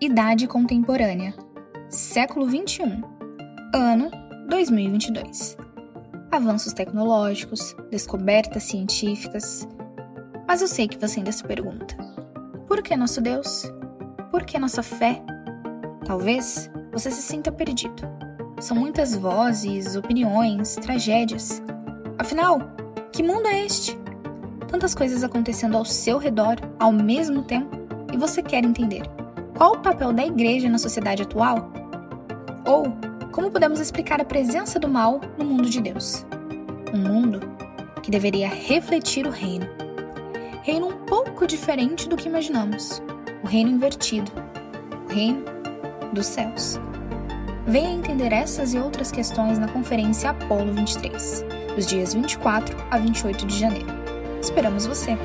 Idade Contemporânea, século XXI, ano 2022. Avanços tecnológicos, descobertas científicas. Mas eu sei que você ainda se pergunta: por que nosso Deus? Por que nossa fé? Talvez você se sinta perdido. São muitas vozes, opiniões, tragédias. Afinal, que mundo é este? Tantas coisas acontecendo ao seu redor ao mesmo tempo e você quer entender qual o papel da igreja na sociedade atual? Ou como podemos explicar a presença do mal no mundo de Deus? Um mundo que deveria refletir o reino. Reino um pouco diferente do que imaginamos. O reino invertido. O reino dos céus. Venha entender essas e outras questões na Conferência Apolo 23, dos dias 24 a 28 de janeiro. Esperamos você!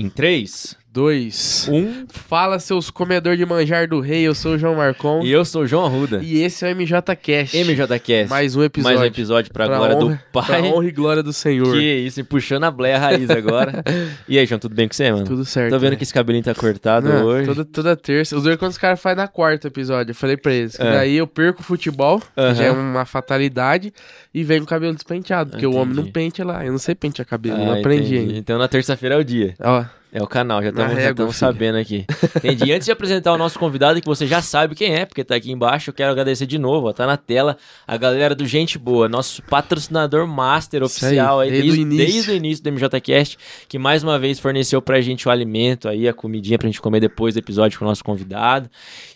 Em 3, Dois. 1 Fala, seus comedor de manjar do rei. Eu sou o João Marcon. e eu sou o João Arruda. E esse é o MJ Cast. MJCast. Mais um episódio. Mais um episódio pra, Pra glória honra- do Pai. Pra honra e glória do Senhor. Que isso, e puxando a bleia raiz agora. e aí, João, tudo bem com você, mano? Tudo certo. Tô vendo né? que esse cabelinho tá cortado Não, hoje. Toda, toda terça. Os dois quando os caras fazem na quarta episódio. Eu falei pra eles. É. Daí eu perco o futebol, que Aham. já é uma fatalidade, e venho com o cabelo despenteado. Porque o homem não Entendi. penteia lá. Eu não sei pentear cabelo, Ah, não aprendi entendi. ainda. Então na terça-feira é o dia. Ó, É o canal, já estamos sabendo aqui. Entendi. Antes de apresentar o nosso convidado, que você já sabe quem é, porque tá aqui embaixo, eu quero agradecer de novo, ó, tá na tela, a galera do Gente Boa, nosso patrocinador master oficial aí, aí, desde o desde, o início do MJCast, que mais uma vez forneceu pra gente o alimento aí, a comidinha pra gente comer depois do episódio com o nosso convidado.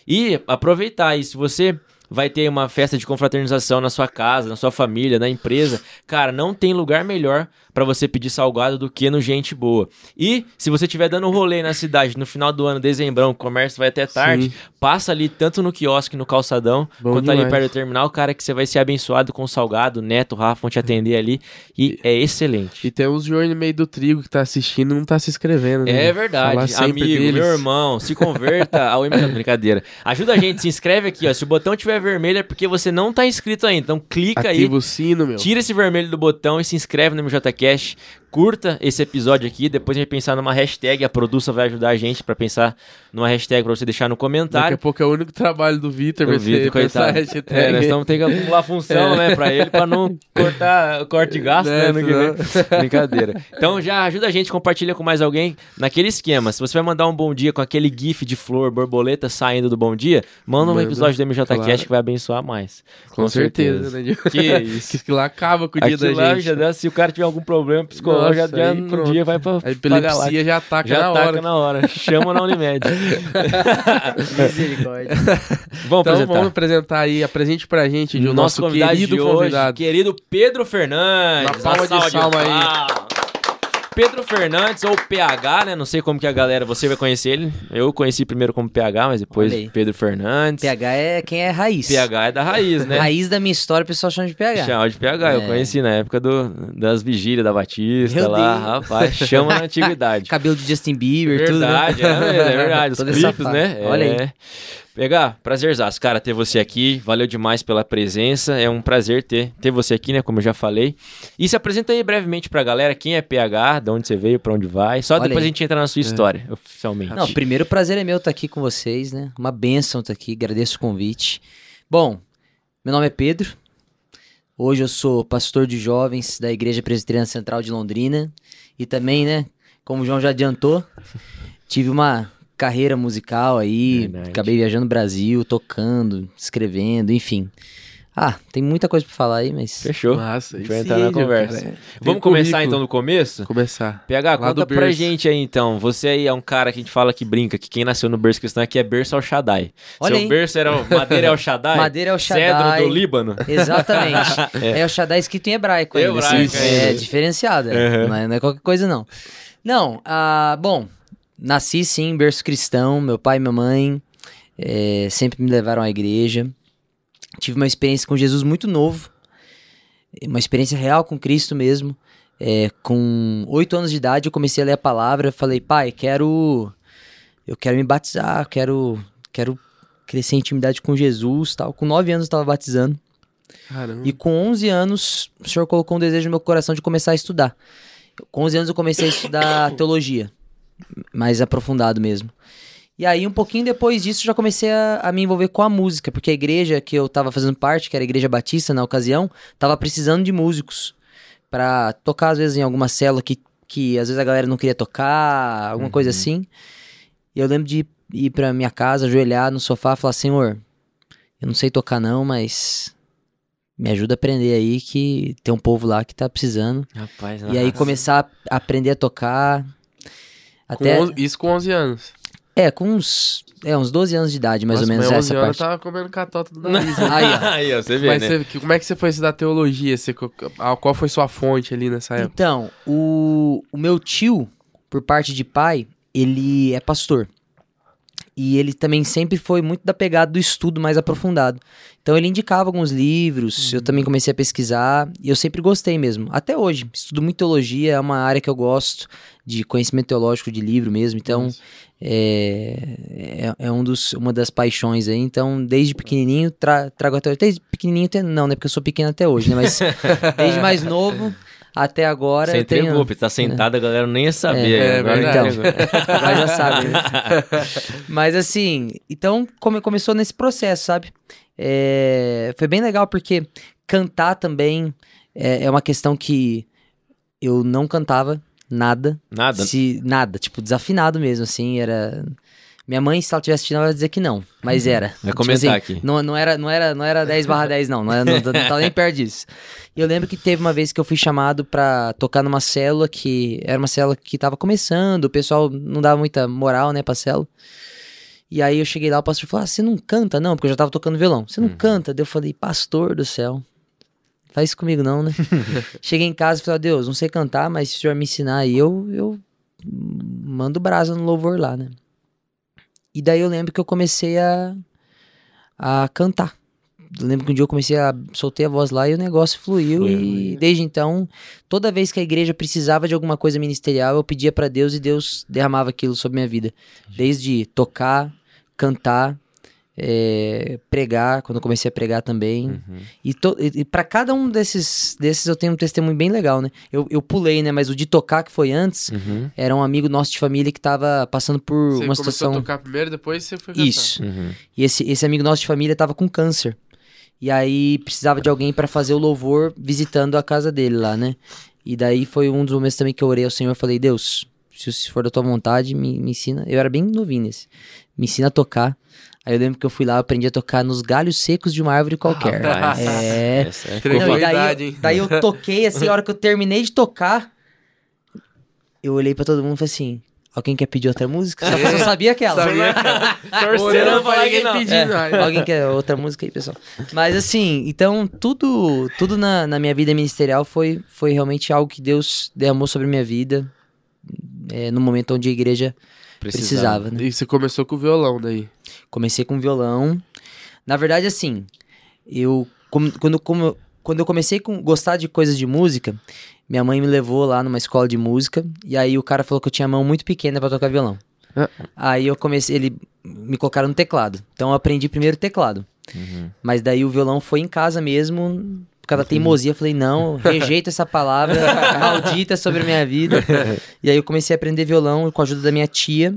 E aproveitar aí, se você vai ter uma festa de confraternização na sua casa, na sua família, na empresa, cara, não tem lugar melhor pra você pedir salgado do que no Gente Boa. E se você estiver dando um rolê na cidade no final do ano, dezembrão, o comércio vai até tarde, Sim. passa ali tanto no quiosque, no calçadão, Bom quanto ali demais. perto do terminal, cara, que você vai ser abençoado com o salgado, Neto, Rafa vão te atender ali e é excelente. E tem uns olho no meio do trigo que tá assistindo não tá se inscrevendo. né? É verdade, amigo, deles. meu irmão, se converta ao MJ. Brincadeira. Ajuda a gente, se inscreve aqui, ó. Se o botão tiver vermelho é porque você não tá inscrito ainda. Então clica aí, Ativa o sino, meu. tira esse vermelho do botão e se inscreve no MJ Cash. Curta esse episódio aqui, depois a gente pensar numa hashtag, a produção vai ajudar a gente pra pensar numa hashtag pra você deixar no Daqui comentário. a pouco é o único trabalho do Vitor. Vai Vitor, ser coitado. hashtag. É, nós estamos tendo que acumular função, né, pra ele, pra não cortar corte de gasto, né, É, vem. Brincadeira. Então já ajuda a gente, compartilha com mais alguém naquele esquema. Se você vai mandar um bom dia com aquele gif de flor, borboleta saindo do bom dia, manda um Manda, episódio do MJ claro. Que vai abençoar mais. Com, certeza, né? Que isso. Que lá acaba com o dia Aquilo da lá gente. já dá, se o cara tiver algum problema psicológico, Já, já aí no dia vai pra, A epilepsia já ataca Já na ataca hora. na hora. Chama na Unimed. Misericórdia. Vamos Então apresentar. vamos apresentar aí, apresente pra gente de o nosso nosso convidado querido de hoje, convidado. querido Pedro Fernandes. Uma palma de salva aí. Pedro Fernandes, ou PH, né? Não sei como que a galera, você vai conhecer ele. Eu conheci primeiro como PH, mas depois. Pedro Fernandes. PH é quem é raiz. PH é da raiz, né? Raiz da minha história, o pessoal chama de PH. Chama de PH, eu É. conheci na época do, das vigílias da Batista Meu lá, Deus. rapaz, chama na antiguidade. Cabelo de Justin Bieber, tudo. Verdade, né? é, é verdade. Os clipes, né? Olha aí. É. PH, prazerzaço, cara, ter você aqui. Valeu demais pela presença. É um prazer ter, ter você aqui, né? Como eu já falei. E se apresenta aí brevemente pra galera quem é PH, de onde você veio, pra onde vai. Só Olha depois aí. a gente entra na sua história, oficialmente. Não, primeiro prazer é meu estar aqui com vocês, né? Uma bênção estar aqui, agradeço o convite. Bom, meu nome é Pedro. Hoje eu sou pastor de jovens da Igreja Presbiteriana Central de Londrina. E também, né, como o João já adiantou, tive uma carreira musical aí, Verdade. acabei viajando o Brasil, tocando, escrevendo, enfim. Ah, tem muita coisa pra falar aí, mas Fechou. Nossa, a gente aí vai entrar na conversa. cara. Vamos Tem começar então do começo? Começar. PH, Lá conta do pra berço. gente aí então. Você aí é um cara que a gente fala que brinca, que quem nasceu no berço cristão aqui é berço ao Shaddai. Olha Seu aí. berço era o madeira ao Shaddai? Madeira é o Cedro Shaddai. do Líbano? Exatamente. é. o Shaddai escrito em hebraico ainda. Hebraico, assim, é. é diferenciado. é. Uhum. Não, é, não é qualquer coisa, não. Não, ah, bom, nasci sim em berço cristão. Meu pai e minha mãe eh, sempre me levaram à igreja. Tive uma experiência com Jesus muito novo. Uma experiência real com Cristo mesmo. Eh, com oito anos de idade eu comecei a ler a palavra. Falei, pai, quero... Eu quero me batizar, quero... Quero crescer em intimidade com Jesus tal. Com nove anos eu estava batizando. Caramba. E com 11 anos, o senhor colocou um desejo no meu coração de começar a estudar. Com 11 anos eu comecei a estudar teologia, mais aprofundado mesmo. E aí, um pouquinho depois disso, já comecei a, a me envolver com a música, porque a igreja que eu tava fazendo parte, que era a Igreja Batista na ocasião, tava precisando de músicos pra tocar, às vezes, em alguma célula que, que às vezes a galera não queria tocar, alguma coisa assim. E eu lembro de ir pra minha casa, ajoelhar no sofá e falar: Senhor, eu não sei tocar não, mas me ajuda a aprender aí que tem um povo lá que tá precisando. Rapaz, E aí nossa. começar a aprender a tocar. Até. Com onze- isso com 11 anos. É, com uns. É, uns 12 anos de idade, mais Nossa, ou menos, essa 11 anos parte. eu tava comendo catota do nariz. né? Aí, ó. Aí, ó, você vê, Mas né? você- como é que você foi estudar teologia? Você, qual foi sua fonte ali nessa época? Então, o, o meu tio, por parte de pai, ele é pastor. E ele também sempre foi muito da pegada do estudo mais aprofundado. Então ele indicava alguns livros, eu também comecei a pesquisar, e eu sempre gostei mesmo. Até hoje, estudo muito teologia, é uma área que eu gosto de conhecimento teológico de livro mesmo, então é, é, é um dos, uma das paixões aí. Então, desde pequenininho, tra, trago até hoje. Desde pequenininho, até, não, né? Porque eu sou pequeno até hoje, né? Mas desde mais novo até agora. Você eu tenho- entregou, porque tá sentado, a galera nem ia saber. É, agora verdade. entregou. Agora já sabe, né? Mas assim, então come- começou nesse processo, sabe? É, foi bem legal porque cantar também é, é uma questão que eu não cantava nada. Nada. Se, nada, tipo, desafinado mesmo, assim, era... Minha mãe, se ela tivesse assistindo, ela ia dizer que não, mas era. Vai Tipo comentar assim, aqui. Não, não, era, não, era, não era 10 barra 10, não. Não, era, não, não tava nem perto disso. E eu lembro que teve uma vez que eu fui chamado pra tocar numa célula que... Era uma célula que tava começando, o pessoal não dava muita moral, né, pra célula. E aí eu cheguei lá, o pastor falou, ah, você não canta, não? Porque eu já tava tocando violão. Você não canta? Daí eu falei, pastor do céu, faz isso comigo não, né? Cheguei em casa e falei, ó, Deus, não sei cantar, mas se o senhor me ensinar aí, eu, eu mando brasa no louvor lá, né? E daí eu lembro que eu comecei a, a cantar. Eu lembro que um dia eu comecei a soltei a voz lá e o negócio fluiu Fluiu. e desde então, toda vez que a igreja precisava de alguma coisa ministerial, eu pedia pra Deus e Deus derramava aquilo sobre minha vida. Desde tocar, cantar, é, pregar, quando eu comecei a pregar também. Uhum. E, to, e, e para cada um desses, desses eu tenho um testemunho bem legal, né? Eu, eu pulei, né? Mas o de tocar que foi antes, Uhum. era um amigo nosso de família que tava passando por Você uma começou situação. a tocar primeiro, depois você foi cantar. Isso. Uhum. E esse, esse amigo nosso de família tava com câncer. E aí precisava de alguém pra fazer o louvor visitando a casa dele lá, né? E daí foi um dos momentos também que eu orei ao Senhor e falei, Deus, se se for da tua vontade, me, me ensina. Eu era bem novinho nesse. Me ensina a tocar. Aí eu lembro que eu fui lá, eu aprendi a tocar nos galhos secos de uma árvore qualquer. Rapaz, é. essa é Não, e daí, daí eu toquei, assim, a hora que eu terminei de tocar, eu olhei pra todo mundo e falei assim: alguém quer pedir outra música? Só que eu sabia aquela. Sabia? Torcendo pra não. pedindo. É, alguém quer outra música aí, pessoal? Mas assim, então tudo tudo na, na minha vida ministerial foi, foi realmente algo que Deus derramou sobre a minha vida é, no momento onde a igreja precisava, né? E você começou com o violão daí. Comecei com violão. Na verdade, assim, eu como- quando, como- quando eu comecei a gostar de coisas de música, minha mãe me levou lá numa escola de música e aí o cara falou que eu tinha mão muito pequena pra tocar violão. Ah. Aí eu comecei, ele me colocaram no teclado. Então eu aprendi primeiro teclado. Mas daí o violão foi em casa mesmo, por causa da teimosia. Eu falei, não, rejeito essa palavra maldita sobre a minha vida. E aí eu comecei a aprender violão com a ajuda da minha tia.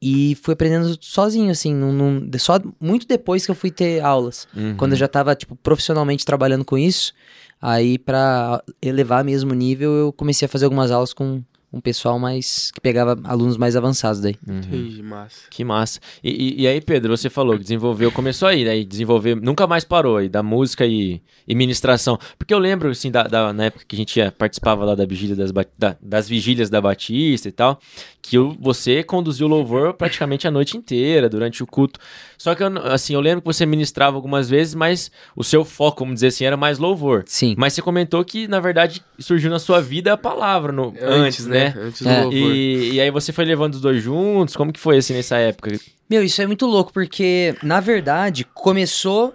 E fui aprendendo sozinho, assim, num, num- só muito depois que eu fui ter aulas. Uhum. Quando eu já tava, tipo, profissionalmente trabalhando com isso, aí pra elevar mesmo o nível, eu comecei a fazer algumas aulas com um pessoal mais, que pegava alunos mais avançados daí. Uhum. Entendi, massa. Que massa. E, e- e aí, Pedro, você falou que desenvolveu, começou aí, aí desenvolver, nunca mais parou aí, da música e, e ministração. Porque eu lembro, assim, da, da- na época que a gente ia- participava lá da vigília das, da- das vigílias da Batista e tal, que o- você conduziu o louvor praticamente a noite inteira, durante o culto. Só que, eu assim, eu lembro que você ministrava algumas vezes, mas o seu foco, vamos dizer assim, era mais louvor. Sim. Mas você comentou que, na verdade, surgiu na sua vida a palavra no, antes, né? Antes do É. louvor. E, e aí você foi levando os dois juntos? Como que foi assim nessa época? Meu, isso é muito louco, porque, na verdade, começou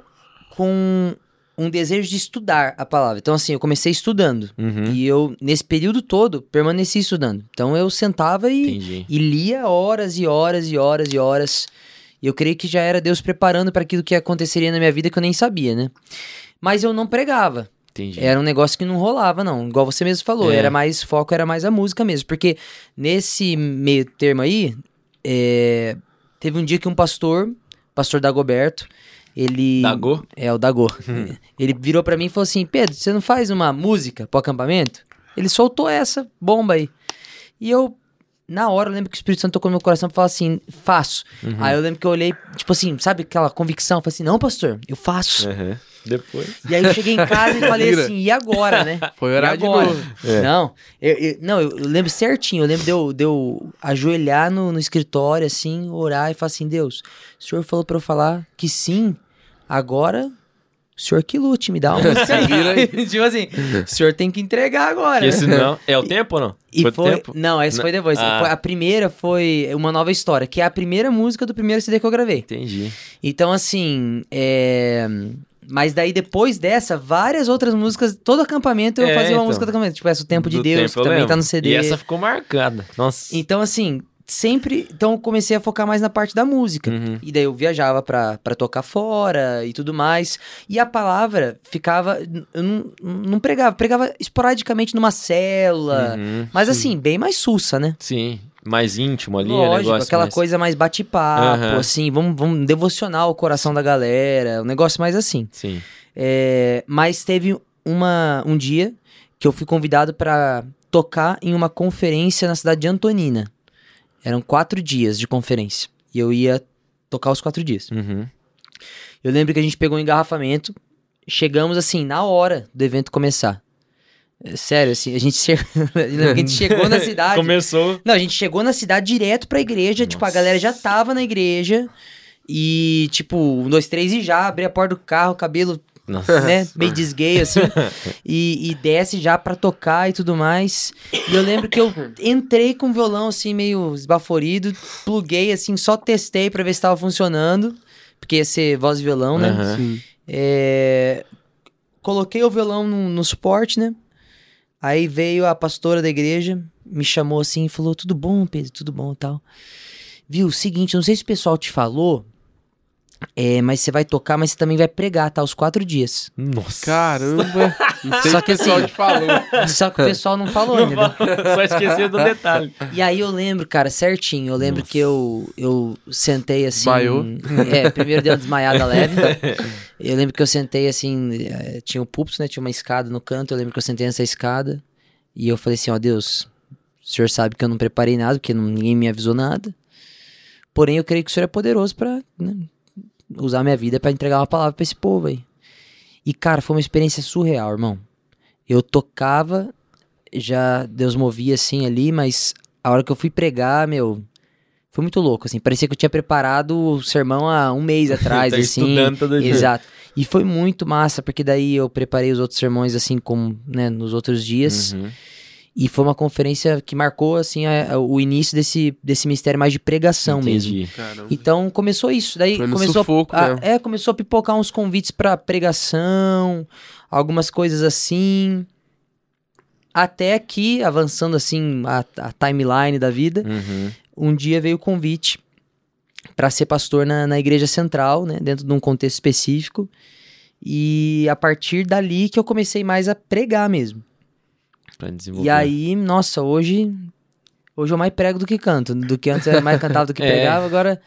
com um desejo de estudar a palavra. Então, assim, eu comecei estudando. Uhum. E eu, nesse período todo, permaneci estudando. Então, eu sentava e, Entendi. e lia horas e horas e horas e horas. E eu creio que já era Deus preparando para aquilo que aconteceria na minha vida que eu nem sabia, né? Mas eu não pregava. Entendi. Era um negócio que não rolava, não. Igual você mesmo falou, É. era mais foco, era mais a música mesmo. Porque nesse meio termo aí, é, teve um dia que um pastor, pastor Dagoberto, ele. Dagô? É, o Dagô. ele virou pra mim e falou assim: Pedro, você não faz uma música pro acampamento? Ele soltou essa bomba aí. E eu, na hora, eu lembro que o Espírito Santo tocou no meu coração e falou assim: faço. Uhum. Aí eu lembro que eu olhei, tipo assim, sabe aquela convicção? Eu falei assim: não, pastor, eu faço. Aham. Depois. E aí eu cheguei em casa e falei assim, e agora, né? Foi orar de agora? novo. É. Não, eu, eu- não, eu lembro certinho. Eu lembro de eu, de eu ajoelhar no, no escritório, assim, orar e falar assim: Deus, o senhor falou pra eu falar que sim, agora o senhor que lute, me dá uma tipo assim, o senhor tem que entregar agora. Porque senão. É o tempo ou não? E foi, foi, o tempo? não, essa foi depois. Ah. Foi- a primeira foi uma nova história, que é a primeira música do primeiro CD que eu gravei. Entendi. Então, assim, é... Mas daí, depois dessa, várias outras músicas, todo acampamento eu É, fazia uma então. música do acampamento. Tipo, essa O Tempo de Do Deus, tempo, que também lembro. tá no CD. E essa ficou marcada. Nossa. Então, assim, sempre... Então, eu comecei a focar mais na parte da música. Uhum. E daí eu viajava pra, pra tocar fora e tudo mais. E a palavra ficava... Eu não, não pregava. Pregava esporadicamente numa célula. Uhum. Mas, assim, bem mais sussa, né? Sim. Mais íntimo ali, é Lógico, negócio. aquela mais- coisa mais bate-papo, Aham. assim, vamos, vamos devocionar o coração da galera, um negócio mais assim. Sim. É, mas teve uma, um dia que eu fui convidado pra tocar em uma conferência na cidade de Antonina. Eram quatro dias de conferência. E eu ia tocar os quatro dias. Uhum. Eu lembro que a gente pegou um engarrafamento, chegamos assim, na hora do evento começar. É, Sério, assim, a gente, che... a gente chegou na cidade. Começou. Não, a gente chegou na cidade direto pra igreja, tipo, a Nossa. galera já tava na igreja. E, tipo, um, dois, três e já, abri a porta do carro, cabelo, Nossa. né, meio desgay, assim. e, e desce já pra tocar e tudo mais. E eu lembro que eu entrei com o violão, assim, meio esbaforido, pluguei, assim, só testei pra ver se tava funcionando. Porque ia ser voz e violão, né? Sim. É, Coloquei o violão no, no suporte, né? Aí veio a pastora da igreja, me chamou assim e falou: Tudo bom, Pedro? Tudo bom e tal. Viu, seguinte, não sei se o pessoal te falou, é, mas você vai tocar, mas você também vai pregar, tá? Os quatro dias. Nossa. Caramba. Não sei Só se o que pessoal assim- te falou. Só que o pessoal não falou ainda. né? Só esqueci do detalhe. E aí eu lembro, cara, certinho. Eu lembro que eu, eu sentei assim. Desmaiou? É, primeiro deu uma desmaiada leve. Eu lembro que eu sentei assim. eh, Tinha um púlpito, né? Tinha uma escada no canto. Eu lembro que eu sentei nessa escada. E eu falei assim: Ó Deus, o senhor sabe que eu não preparei nada, porque não- ninguém me avisou nada. Porém, eu creio que o senhor é poderoso pra né, usar minha vida pra entregar uma palavra pra esse povo aí. E, cara, foi uma experiência surreal, irmão. Eu tocava, já Deus movia assim ali, mas a hora que eu fui pregar, meu, foi muito louco, assim. Parecia que eu tinha preparado o sermão há um mês atrás, Tá assim. estudando todo dia. Exato. E foi muito massa, porque daí eu preparei os outros sermões, assim, como, né, nos outros dias. Uhum. E foi uma conferência que marcou, assim, a- a- o início desse, desse mistério mais de pregação mesmo. Entendi. Caramba. Então começou isso. Daí começou sufoco a, mesmo. é, começou a pipocar uns convites pra pregação, algumas coisas assim. Até que, avançando assim a, a timeline da vida, Uhum. um dia veio o convite pra ser pastor na, na igreja central, né, dentro de um contexto específico. E a partir dali que eu comecei mais a pregar mesmo. Pra desenvolver. E aí, nossa, hoje hoje eu mais prego do que canto, do que antes era mais cantava do que É. pregava, agora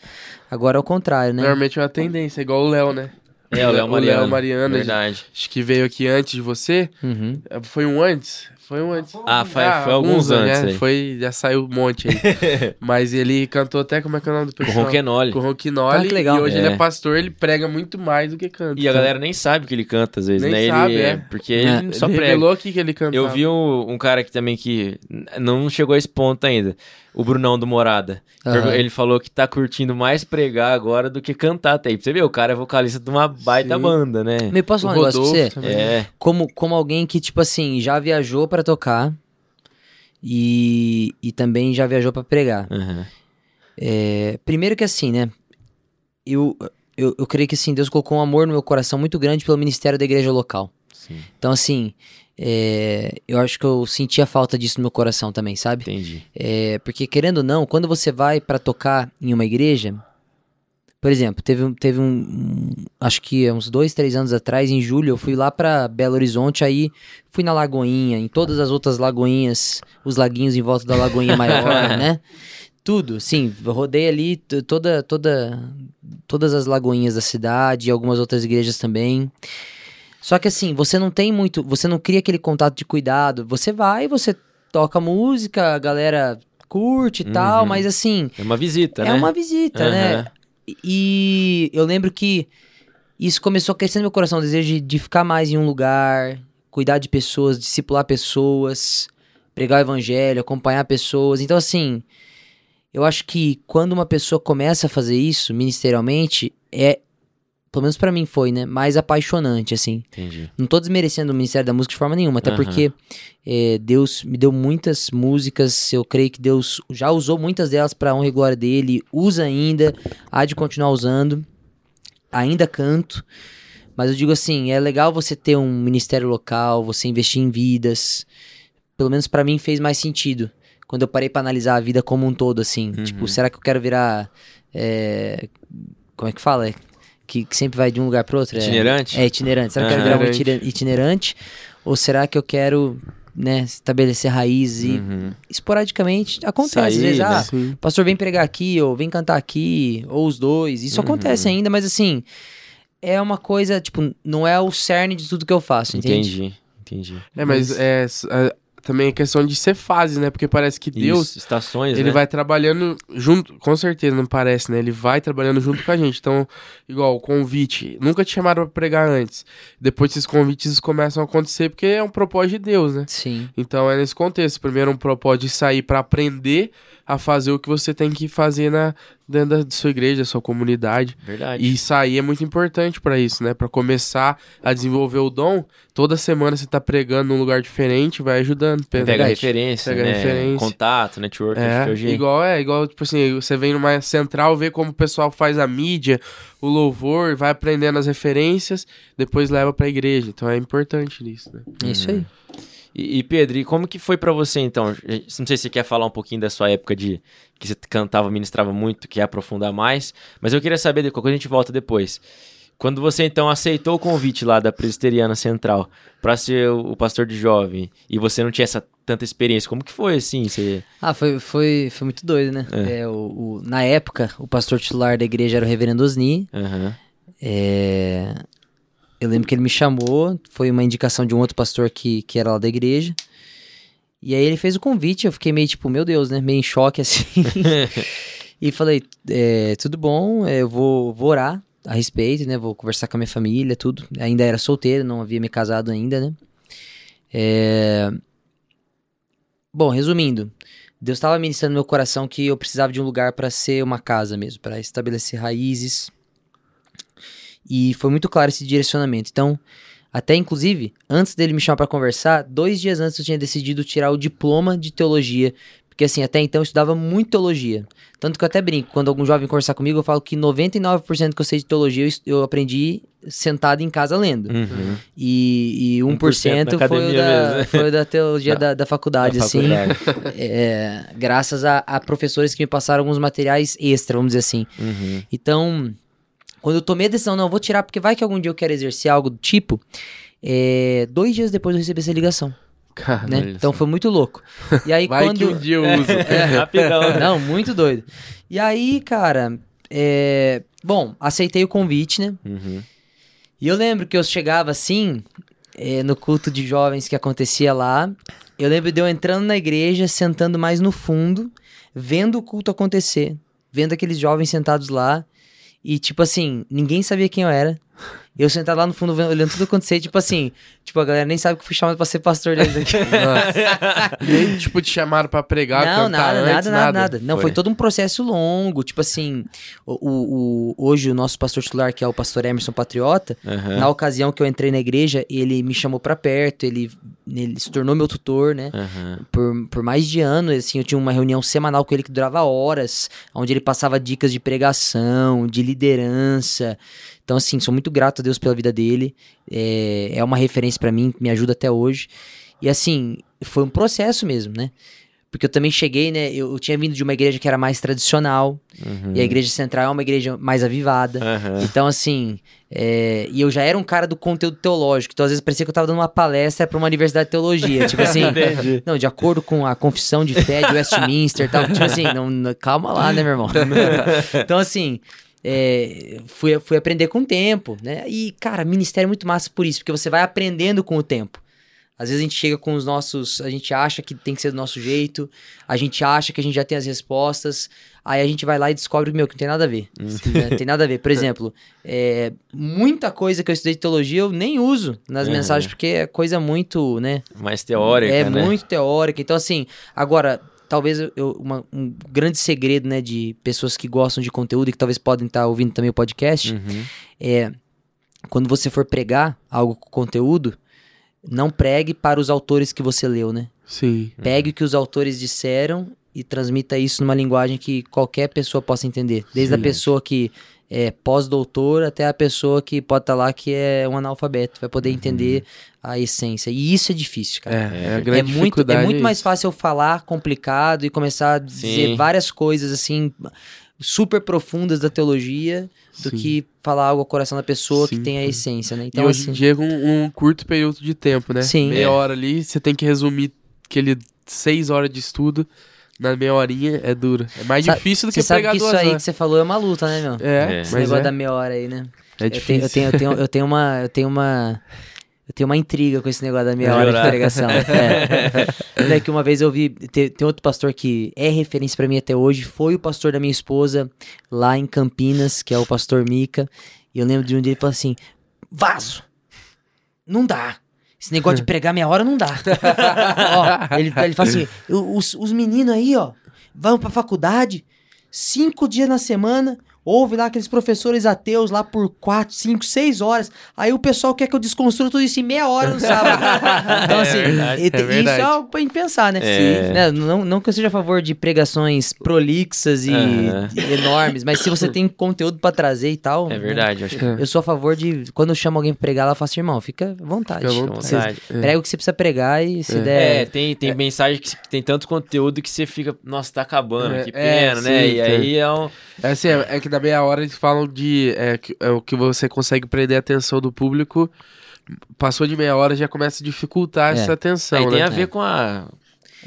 agora é o contrário, né? Normalmente é uma tendência, igual o Léo, né? É, o Léo Mariano. Mariano, Verdade. Acho que veio aqui antes de você. Uhum. Foi um antes? Foi um antes. Ah, foi- foi alguns antes né? aí. Foi, já saiu um monte aí. Mas ele cantou até, como é que é o nome do Com pessoal? Ronquenoli. Com Ronquinoli. Ah, que legal. E hoje É. ele é pastor, ele prega muito mais do que canta. E a galera nem sabe que ele canta, às vezes, Nem né? sabe, ele, é. Porque É. ele Ele só prega. revelou aqui que ele cantava. Eu vi um, um cara que também que não chegou a esse ponto ainda. O Brunão do Morada. Aham. Ele falou que tá curtindo mais pregar agora do que cantar até aí. Pra você ver, o cara é vocalista de uma baita Sim. banda, né? Me posso O falar um negócio pra você? também. É. Como, como alguém que, tipo assim, já viajou pra tocar e, e também já viajou pra pregar. Aham. É, primeiro que assim, né? Eu, eu, eu creio que assim, Deus colocou um amor no meu coração muito grande pelo ministério da igreja local. Sim, Então, assim, é, eu acho que eu sentia falta disso no meu coração também, sabe? entendi. É, porque querendo ou não, quando você vai pra tocar em uma igreja, Por exemplo, teve, um- teve um, um- Acho que uns dois, três anos atrás, em julho, eu fui lá pra Belo Horizonte, aí fui na Lagoinha, em todas as outras lagoinhas, os laguinhos em volta da Lagoinha Maior, né? Tudo, sim, rodei ali toda, toda, todas as lagoinhas da cidade e algumas outras igrejas também. Só que assim, você não tem muito, você não cria aquele contato de cuidado. Você vai, você toca música, a galera curte e tal, Uhum. mas assim, É uma visita, é né? uma visita, né? Aham. E eu lembro que isso começou a crescer no meu coração, o desejo de, de ficar mais em um lugar, cuidar de pessoas, discipular pessoas, pregar o evangelho, acompanhar pessoas. Então, assim, eu acho que quando uma pessoa começa a fazer isso ministerialmente, é, pelo menos pra mim foi, né, mais apaixonante, assim. Entendi. Não tô desmerecendo o Ministério da Música de forma nenhuma, até Aham. porque é, Deus me deu muitas músicas, eu creio que Deus já usou muitas delas pra honra e glória dele, usa ainda, há de continuar usando, ainda canto, mas eu digo assim, é legal você ter um ministério local, você investir em vidas, pelo menos pra mim fez mais sentido, quando eu parei pra analisar a vida como um todo, assim, Uhum. tipo, será que eu quero virar, é, como é que fala? Que, que sempre vai de um lugar pro outro? É- Itinerante? é itinerante. Será que eu quero virar um itira- itinerante? Ou será que eu quero, né, estabelecer raiz e Uhum. esporadicamente acontece às Sair, vezes, né? ah, Sim. o pastor vem pregar aqui, ou vem cantar aqui, ou os dois. Isso Uhum. acontece ainda, mas assim, é uma coisa, tipo, não é o cerne de tudo que eu faço, entende? Entendi, entendi. É, mas é, s- é, também é questão de ser fase, né? Porque parece que Deus, Isso, estações, ele né? vai trabalhando junto, com certeza, não parece, né? Ele vai trabalhando junto com a gente. Então, igual o convite, nunca te chamaram pra pregar antes. Depois esses convites começam a acontecer porque é um propósito de Deus, né? Sim. Então é nesse contexto. Primeiro um propósito de sair pra aprender a fazer o que você tem que fazer na dentro da sua igreja, da sua comunidade. Verdade. E sair é muito importante pra isso, né? Pra começar a desenvolver o dom. Toda semana você tá pregando num lugar diferente, vai ajudando. Pega Verdade. referência, Pega né? referência. Contato, network, É, hoje... igual é, igual, tipo assim, você vem numa central, vê como o pessoal faz a mídia, o louvor, vai aprendendo as referências, depois leva pra igreja. Então é importante isso, né? É isso aí. E, e, Pedro, e como que foi pra você então? Não sei se você quer falar um pouquinho da sua época de que você cantava, ministrava muito, quer aprofundar mais, mas eu queria saber, qualquer coisa a gente volta depois. Quando você então aceitou o convite lá da Presbiteriana Central pra ser o pastor de jovem e você não tinha essa tanta experiência, como que foi assim? Você... Ah, foi, foi, foi muito doido, né? É. É, o, o- na época, o pastor titular da igreja era o reverendo Osni. Aham. É, Eu lembro que ele me chamou, foi uma indicação de um outro pastor que, que era lá da igreja. E aí ele fez o convite, eu fiquei meio tipo, meu Deus, né? Meio em choque assim. e falei, é, tudo bom, é, eu vou, vou orar a respeito, né? Vou conversar com a minha família, tudo. Ainda era solteiro, não havia me casado ainda, né? É, Bom, resumindo, Deus estava ministrando no meu coração que eu precisava de um lugar para ser uma casa mesmo, para estabelecer raízes. E foi muito claro esse direcionamento. Então, até inclusive, antes dele me chamar para conversar, dois dias antes eu tinha decidido tirar o diploma de teologia. Porque assim, até então eu estudava muito teologia. Tanto que eu até brinco, quando algum jovem conversar comigo, eu falo que 99% que eu sei de teologia eu, eu aprendi sentado em casa lendo. Uhum. E, e 1%, 1% na foi, o da, foi da teologia da, da faculdade, Da assim. faculdade. É, graças a, a professores que me passaram alguns materiais extra, vamos dizer assim. Uhum. Então, quando eu tomei a decisão, não, eu vou tirar, porque vai que algum dia eu quero exercer algo do tipo, é, dois dias depois eu recebi essa ligação, Cara, né? Então foi muito louco. E aí vai quando... que um dia eu uso. É, rapidão. né? Não, muito doido. E aí, cara, é, bom, aceitei o convite, né? Uhum. E eu lembro que eu chegava assim, eh, no culto de jovens que acontecia lá. Eu lembro de eu entrando na igreja, sentando mais no fundo, vendo o culto acontecer, vendo aqueles jovens sentados lá. E, tipo assim, ninguém sabia quem eu era. Eu sentado lá no fundo, olhando tudo acontecer, tipo assim, tipo, a galera nem sabe que eu fui chamado pra ser pastor deles aqui. Nem, tipo, te chamaram pra pregar, Não, nada, antes, nada, nada, nada. Não, Foi. foi. todo um processo longo. Tipo assim, o, o- hoje o nosso pastor titular, que é o pastor Emerson Patriota, Aham. na ocasião que eu entrei na igreja, ele me chamou pra perto, ele, ele se tornou meu tutor, né? Aham. Por, por mais de ano, assim, eu tinha uma reunião semanal com ele que durava horas, onde ele passava dicas de pregação, de liderança. Então, assim, sou muito grato a Deus pela vida dele. É, é uma referência pra mim, me ajuda até hoje. E assim, foi um processo mesmo, né? Porque eu também cheguei, né? Eu, eu tinha vindo de uma igreja que era mais tradicional. Uhum. E a igreja central é uma igreja mais avivada. Aham. Então, assim, é, e eu já era um cara do conteúdo teológico, então às vezes parecia que eu tava dando uma palestra pra uma universidade de teologia. Tipo assim, não, de acordo com a confissão de fé de Westminster e tal. Tipo assim, não- calma lá, né, meu irmão? então, assim, é, fui, fui aprender com o tempo, né? E, cara, ministério é muito massa por isso, porque você vai aprendendo com o tempo. Às vezes a gente chega com os nossos. A gente acha que tem que ser do nosso jeito, a gente acha que a gente já tem as respostas, aí a gente vai lá e descobre, meu, que não tem nada a ver. né? Não tem nada a ver. Por exemplo, é, muita coisa que eu estudei de teologia eu nem uso nas Uhum. mensagens, porque é coisa muito, né? Mais teórica, é né? muito teórica. Então, assim, agora, talvez eu- uma- um grande segredo, né, de pessoas que gostam de conteúdo e que talvez podem estar ouvindo também o podcast, Uhum. é quando você for pregar algo com conteúdo, não pregue para os autores que você leu, né? Sim. Pegue o que os autores disseram e transmita isso numa linguagem que qualquer pessoa possa entender. Desde a Sim. pessoa que é pós-doutor até a pessoa que pode estar lá que é um analfabeto, vai poder entender a essência. E isso é difícil, cara. É, é a É grande muito, é muito mais fácil eu falar complicado e começar a dizer Sim. várias coisas assim super profundas da teologia do Sim. que falar algo ao coração da pessoa que Sim. tem a essência, né? E Então hoje assim, em dia, com um curto período de tempo, né? Sim. Meia É. hora ali, você tem que resumir aquele seis horas de estudo na meia horinha, é duro. É mais Sa- difícil do você que sabe pregar que isso duas aí que você falou é uma luta, né, meu? É, É. Esse mas negócio é, da meia hora aí, né? é Eu tenho, difícil. eu tenho, eu tenho, eu tenho uma, eu tenho uma, eu tenho uma intriga com esse negócio da meia hora de pregação. É. é que uma vez eu vi, tem, tem outro pastor que é referência pra mim até hoje, foi o pastor da minha esposa lá em Campinas, que é o pastor Mica. E eu lembro de um dia ele falou assim: Vaso, não dá. Esse negócio de pregar meia hora não dá. ó, ele, ele fala assim: os, os meninos aí, ó, vão pra faculdade, cinco dias na semana, ouve lá aqueles professores ateus lá por quatro, cinco, seis horas. Aí o pessoal quer que eu desconstrua tudo isso em meia hora no sábado. então, assim, verdade, e te- é isso verdade. é algo pra gente pensar, né? É. Né, Não, não que eu seja a favor de pregações prolixas e Aham. enormes, mas se você tem conteúdo pra trazer e tal. É né, verdade, eu acho que É. eu sou a favor de, quando eu chamo alguém pra pregar, ela fala assim, irmão, fica à vontade. Fica à vontade. vontade. É. Prega o que você precisa pregar e se É. der... É, tem, tem mensagem que tem tanto conteúdo que você fica, nossa, tá acabando, É, que é, pena, né? sim, E aí é um. É assim, é, é que na meia hora eles falam de. É, que- é o que você consegue prender a atenção do público. Passou de meia hora já começa a dificultar É. essa atenção. Aí tem né? a ver com a.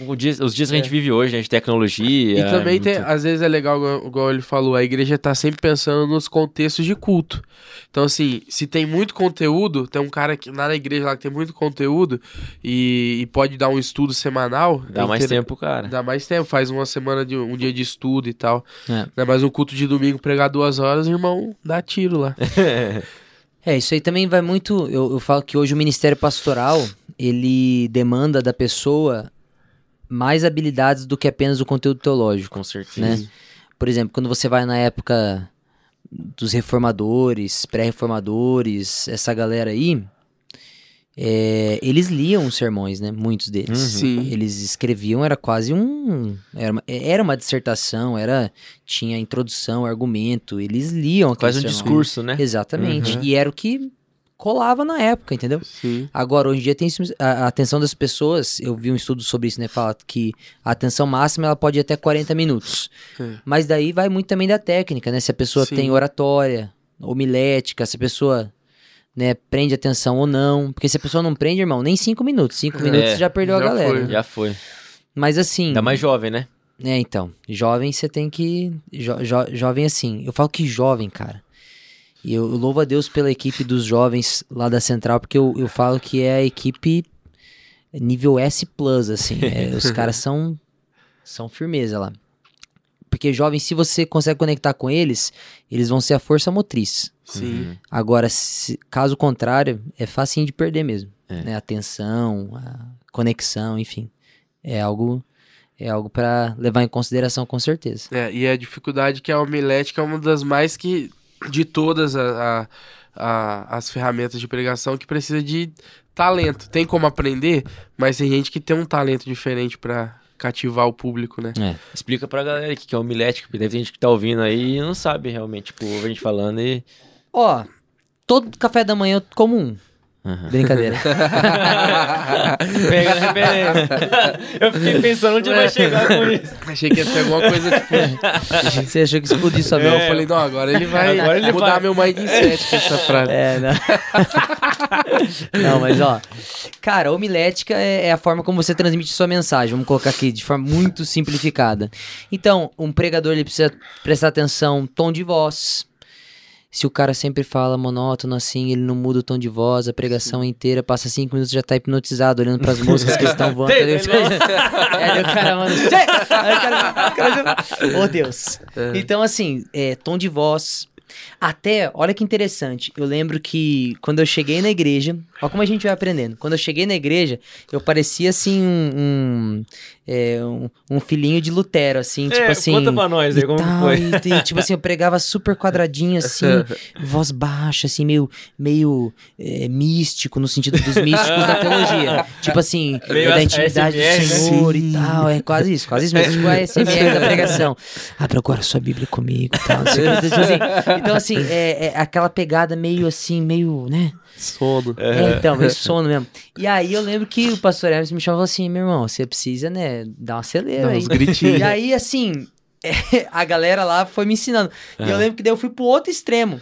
com o dia- os dias que a gente vive hoje, né? De tecnologia. E também tem, muito- às vezes é legal, igual, ele falou, a igreja tá sempre pensando nos contextos de culto. Então, assim, se tem muito conteúdo, tem um cara que, lá na igreja lá que tem muito conteúdo e, e pode dar um estudo semanal. Dá é mais inter- tempo, cara. Dá mais tempo, faz uma semana de um dia de estudo e tal. É. Né, Mas um culto de domingo pregar duas horas, irmão, dá tiro lá. É, isso aí também vai muito. Eu, eu falo que hoje o ministério pastoral ele demanda da pessoa mais habilidades do que apenas o conteúdo teológico. Com certeza. Né? Por exemplo, quando você vai na época dos reformadores, pré-reformadores, essa galera aí, é, eles liam os sermões, né? Muitos deles. Sim. Eles escreviam, era quase um. Era uma, era uma dissertação, era tinha introdução, argumento. Eles liam aquele Quase um sermão. discurso, né? Exatamente. Uhum. E era o que colava na época, entendeu? Sim. Agora, hoje em dia, tem isso- a, a atenção das pessoas, eu vi um estudo sobre isso, né? Fala que a atenção máxima ela pode ir até 40 minutos. É. Mas daí vai muito também da técnica, né? Se a pessoa Sim. tem oratória, homilética, se a pessoa né, prende atenção ou não. Porque se a pessoa não prende, irmão, nem 5 minutos. 5 minutos É, você já perdeu a já galera. foi. né? Já foi. Mas assim. Ainda mais jovem, né? É, então. Jovem você tem que. jo- jo- jovem assim. Eu falo que jovem, cara. E eu, eu louvo a Deus pela equipe dos jovens lá da Central, porque eu, eu falo que é a equipe nível S, assim. É, os caras são, são firmeza lá. Porque jovens, se você consegue conectar com eles, eles vão ser a força motriz. Sim. Agora, se- caso contrário, é facinho de perder mesmo. É. Né? A atenção, a conexão, enfim. É algo, é algo para levar em consideração com certeza. É, e a dificuldade que a homilética é uma das mais que de todas a- a- a- as ferramentas de pregação que precisa de talento. Tem como aprender, mas tem gente que tem um talento diferente pra cativar o público, né? É. Explica pra galera o que é homilética, porque ter gente que tá ouvindo aí e não sabe realmente. Tipo, ouve a gente falando e. Ó, todo café da manhã eu como um. Aham. Brincadeira. Pega a referência. Eu fiquei pensando onde vai chegar com isso. Achei que ia ser alguma coisa tipo. Você achou que explodir sua mente? eu falei, não, agora ele vai Agora ele mudar vai. meu mindset com essa frase. É, não. não, mas ó. Cara, homilética é, é a forma como você transmite sua mensagem. Vamos colocar aqui de forma muito simplificada. Então, um pregador ele precisa prestar atenção, tom de voz. Se o cara sempre fala monótono assim, ele não muda o tom de voz, a pregação inteira passa cinco minutos já tá hipnotizado, olhando pras moscas que estão voando. Tem, Aí o cara manda. Aí o cara, o cara já- Oh, Deus. Então, assim, é, tom de voz. Até, olha que interessante. Eu lembro que quando eu cheguei na igreja, olha como a gente vai aprendendo. Quando eu cheguei na igreja, eu parecia assim um, um, é, um, um filhinho de Lutero, assim, tipo É, assim. conta pra nós aí como tal, foi. E, e, tipo assim, eu pregava super quadradinho, assim, voz baixa, assim, meio, meio é, místico, no sentido dos místicos da teologia. Tipo assim, Meio da intimidade ASMR, do né? Senhor e tal. É quase isso, quase isso mesmo. Tipo a SMR da pregação. Abra agora sua Bíblia comigo e tal. Tipo assim, então, assim, é, é aquela pegada meio assim, meio, né? Sono. É, então, meio sono mesmo. E aí eu lembro que o pastor Hermes me chamou assim, meu irmão, você precisa, né, dar uma celeira aí. E aí, assim, a galera lá foi me ensinando. E eu lembro que daí eu fui pro outro extremo.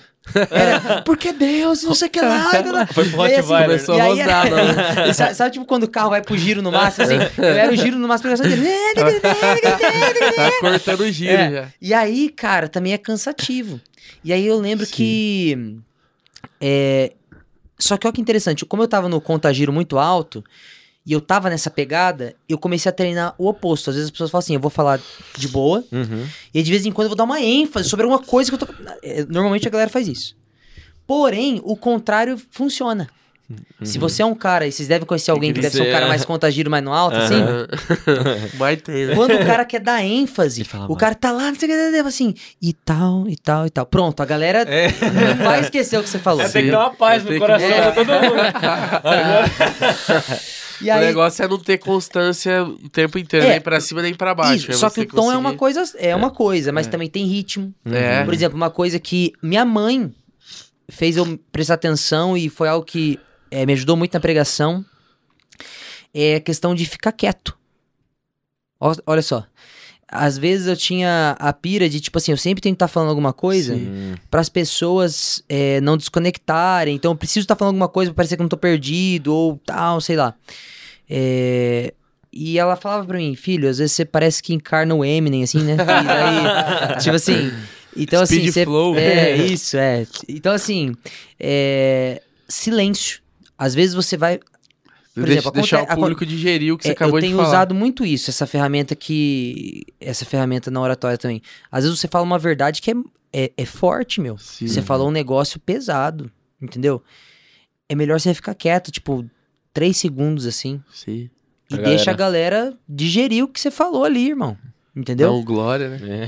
Era, porque Deus, não sei o que lá. Foi pro aí, assim. Começou e aí, rosnar, era- sabe, sabe, tipo, quando o carro vai pro giro no máximo, assim? Eu era o giro no máximo, a pregação dele. Tá cortando o giro É. já. E aí, cara, também é cansativo. E aí eu lembro Sim. que. É, só que olha que interessante, como eu tava no contagiro muito alto e eu tava nessa pegada, eu comecei a treinar o oposto. Às vezes as pessoas falam assim: eu vou falar de boa, Uhum. e de vez em quando eu vou dar uma ênfase sobre alguma coisa que eu tô. É, Normalmente a galera faz isso. Porém, o contrário funciona. Se você é um cara, e vocês devem conhecer alguém que que deve ser um cara mais contagiro, mais no alto, assim. Vai ter, né? Quando o cara quer dar ênfase, fala o cara tá lá, não sei o que, assim, e tal, e tal, e tal. Pronto, a galera É. não vai esquecer o que você falou. É, tem que dar uma paz no que- coração É. de todo mundo. E O aí, negócio é não ter constância o tempo inteiro, É, nem pra cima nem pra baixo. isso, é só que o tom é uma coisa, é uma coisa, mas também tem ritmo. É. Por exemplo, uma coisa que minha mãe fez eu prestar atenção e foi algo que eh, me ajudou muito na pregação é a questão de ficar quieto. Olha só. Às vezes eu tinha a pira de, tipo assim, eu sempre tenho que estar falando alguma coisa para as pessoas eh, não desconectarem. Então eu preciso estar falando alguma coisa pra parecer que eu não tô perdido ou tal, sei lá. É, E ela falava pra mim, filho, às vezes você parece que encarna o Eminem, assim, né? E daí, tipo assim. Então, Speed assim, flow. É, isso, é. Então, assim, é, silêncio. Às vezes você vai. Por Deixa- exemplo, deixar o público digerir o que você É, acabou eu tenho de falar. usado muito isso, essa ferramenta que. Essa ferramenta na oratória também. Às vezes você fala uma verdade que é, é, é forte, meu. Sim. Você falou um negócio pesado, entendeu? É melhor você ficar quieto, tipo, três segundos assim. Sim. E A deixa a galera- digerir o que você falou ali, irmão. Entendeu? Dá um glória, né?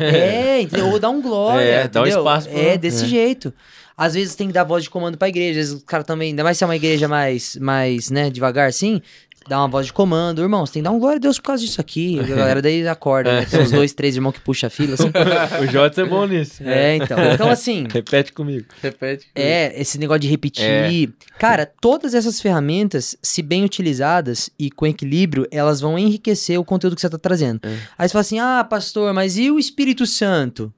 É, entendeu? ou dá um glória. É, dá um entendeu? espaço pro- É, desse é. jeito. Às vezes tem que dar voz de comando pra igreja. Às vezes o cara também, ainda mais se é uma igreja mais, mais né, devagar assim, dá uma voz de comando. Irmão, você tem que dar um glória a Deus por causa disso aqui. A galera daí acorda, né? Tem uns dois, três irmãos que puxam a fila, assim. o Jotson é bom nisso. É, então. Então, assim, Repete comigo. Repete. é, esse negócio de repetir. É. Cara, todas essas ferramentas, se bem utilizadas e com equilíbrio, elas vão enriquecer o conteúdo que você tá trazendo. É. Aí você fala assim: ah, pastor, mas e o Espírito Santo?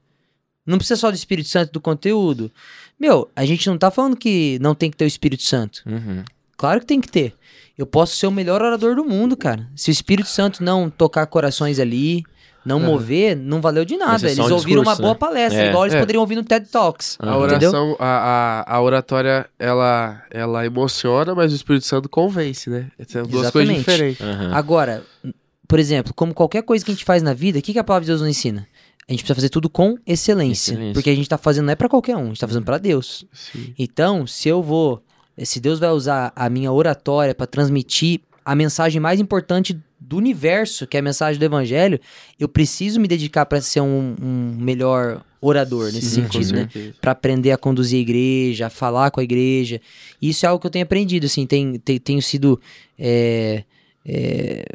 Não precisa só do Espírito Santo do conteúdo? Meu, a gente não tá falando que não tem que ter o Espírito Santo. Uhum. Claro que tem que ter. Eu posso ser o melhor orador do mundo, cara. Se o Espírito Santo não tocar corações ali, não Aham. mover, não valeu de nada. Eles um ouviram discurso, uma boa né? palestra, É. igual eles É. poderiam ouvir no TED Talks. A oração, a, a, a oratória, ela, ela emociona, mas o Espírito Santo convence, né? São duas coisas Exatamente. diferentes. Aham. Agora, por exemplo, como qualquer coisa que a gente faz na vida, o que, que a palavra de Deus nos ensina? A gente precisa fazer tudo com excelência. Excelência. Porque a gente tá fazendo não é pra qualquer um, a gente tá fazendo pra Deus. Sim. Então, se eu vou. Se Deus vai usar a minha oratória pra transmitir a mensagem mais importante do universo, que é a mensagem do evangelho, eu preciso me dedicar pra ser um, um melhor orador nesse Sim, com sentido, né? Pra aprender a conduzir a igreja, a falar com a igreja. Isso é algo que eu tenho aprendido, assim, tem, tem- tenho sido. é, é,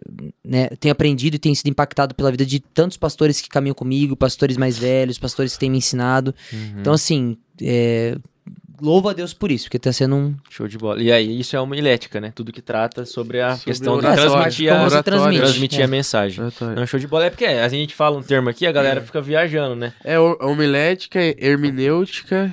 né, tenho aprendido e tenho sido impactado pela vida de tantos pastores que caminham comigo, pastores mais velhos, pastores que têm me ensinado. Uhum. Então, assim, é, louvo a Deus por isso, porque tá sendo um. Show de bola. E aí, isso é uma ilética, né? Tudo que trata sobre a Sobre questão de transmitir, a, como você oratório, transmite. transmitir É. a mensagem. Oratório. Não, show de bola é porque a gente fala um termo aqui, a galera fica viajando, né? É o- homilética, hermenêutica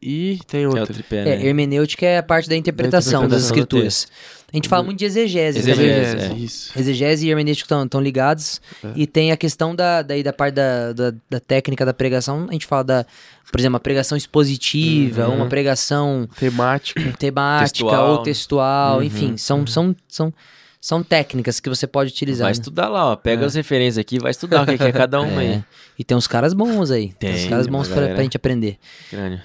e tem Que é o outra. tripé, É, né? hermenêutica é a parte da interpretação, das interpretação do escrituras. A gente fala muito de exegese, Exegese. Exegese, é. Isso. Exegese e hermenêutica estão ligados. É. E tem a questão da, daí da parte da, da, da técnica da pregação. A gente fala da, por exemplo, uma pregação expositiva, Uhum. uma pregação Temática. temática Textual. ou textual, Uhum. enfim, são, são, são, são técnicas que você pode utilizar. Vai né? estudar lá, ó. Pega as referências aqui, vai estudar o que que é cada uma É. aí. E tem uns caras bons aí. Tem, uns Tem, caras uma bons pra, galera. pra gente aprender. Crânio.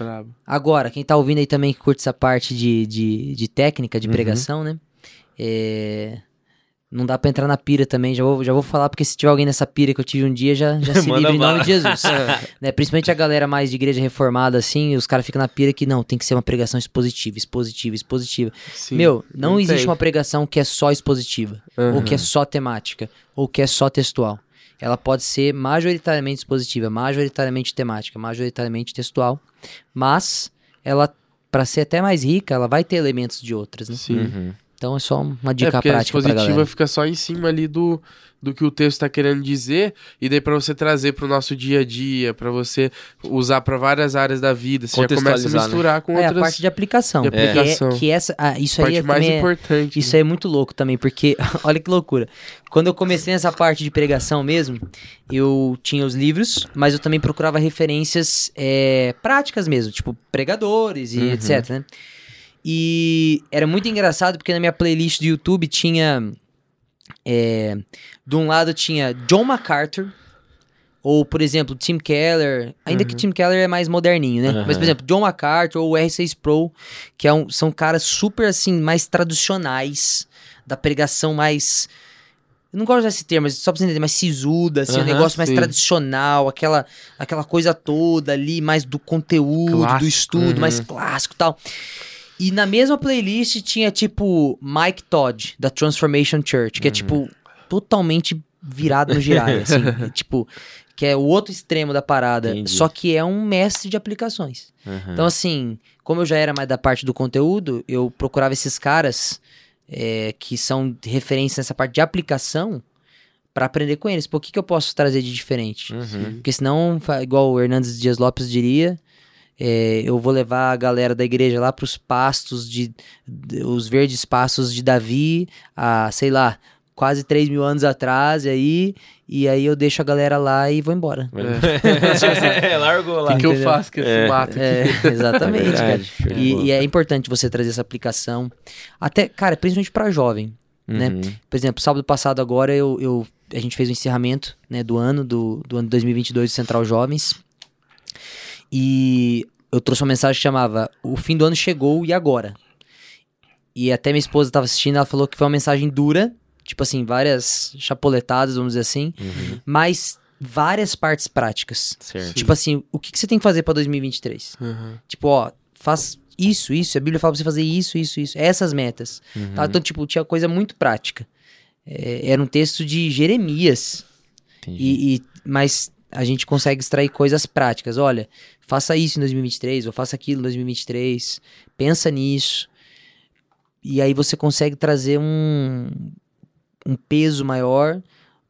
Agora, quem tá ouvindo aí também que curte essa parte de, de, de técnica, de Uhum. pregação, né? É, Não dá pra entrar na pira também, já vou, já vou falar, porque se tiver alguém nessa pira que eu tive um dia, já, já se livre em nome de Jesus. né? Principalmente a galera mais de igreja reformada, assim, os caras ficam na pira que não, tem que ser uma pregação expositiva, expositiva, expositiva. Sim. Meu, não, existe tem. uma pregação que é só expositiva, ou Uhum. que é só temática, ou que é só textual. Ela pode ser majoritariamente expositiva, majoritariamente temática, majoritariamente textual, mas ela, para ser até mais rica, ela vai ter elementos de outras, né? Sim. Uhum. Então é só uma É, dica porque a prática expositiva galera. fica só em cima ali do, do que o texto tá querendo dizer, e daí pra você trazer pro nosso dia a dia, pra você usar pra várias áreas da vida, você já começa a né? misturar com É a outras parte de aplicação. de Que é- aplicação. Que, essa, ah, isso aí parte é, mais é- importante. Isso né? aí é muito louco também, porque olha que loucura. Quando eu comecei nessa parte de pregação mesmo, eu tinha os livros, mas eu também procurava referências é, práticas mesmo, tipo pregadores e Uhum. etc, né? E era muito engraçado porque na minha playlist do YouTube tinha. é, de um lado tinha John MacArthur, ou por exemplo, Tim Keller, ainda que Tim Keller é mais moderninho, né? Uhum. Mas por exemplo, John MacArthur ou o R6 Pro, que é um- são caras super assim, mais tradicionais, da pregação mais. Eu não gosto desse termo, mas só pra você entender, mais sisuda, assim, um Aham, negócio mais sim. tradicional, aquela, aquela coisa toda ali, mais do conteúdo, do Clássico. estudo, mais Uhum. clássico e tal. E na mesma playlist tinha, tipo, Mike Todd, da Transformation Church, que é, tipo, totalmente virado no girar, assim. é, tipo, que é o outro extremo da parada. Entendi. Só que é um mestre de aplicações. Uhum. Então, assim, como eu já era mais da parte do conteúdo, eu procurava esses caras é, que são referência nessa parte de aplicação pra aprender com eles. Pô, o que, que eu posso trazer de diferente? Uhum. Porque senão, igual o Hernandes Dias Lopes diria, é, eu vou levar a galera da igreja lá pros pastos de, de- os verdes pastos de Davi, a, sei lá, quase 3 mil anos atrás, e aí, e aí eu deixo a galera lá e vou embora. É, largou O lá. que, que eu faço esse É. mato aqui? É, exatamente, É cara. verdade, bola. E, e é importante você trazer essa aplicação. Até, cara, principalmente pra jovem. né? Uhum. Por exemplo, sábado passado agora eu, eu- a gente fez o encerramento né, do ano, do, do ano 2022 do Central Jovens. E eu trouxe uma mensagem que chamava O fim do ano chegou e agora? E até minha esposa estava assistindo, ela falou que foi uma mensagem dura, tipo assim, várias chapoletadas, vamos dizer assim, Uhum. mas várias partes práticas. Certo. Tipo assim, o que, que você tem que fazer pra 2023? Uhum. Tipo, ó, faz isso, isso. A Bíblia fala pra você fazer isso, isso, isso. Essas metas. Uhum. Tá? Então, tipo, tinha coisa muito prática. É, era um texto de Jeremias. E, e- mas a gente consegue extrair coisas práticas. Olha, faça isso em 2023, ou faça aquilo em 2023. Pensa nisso. E aí você consegue trazer um, um peso maior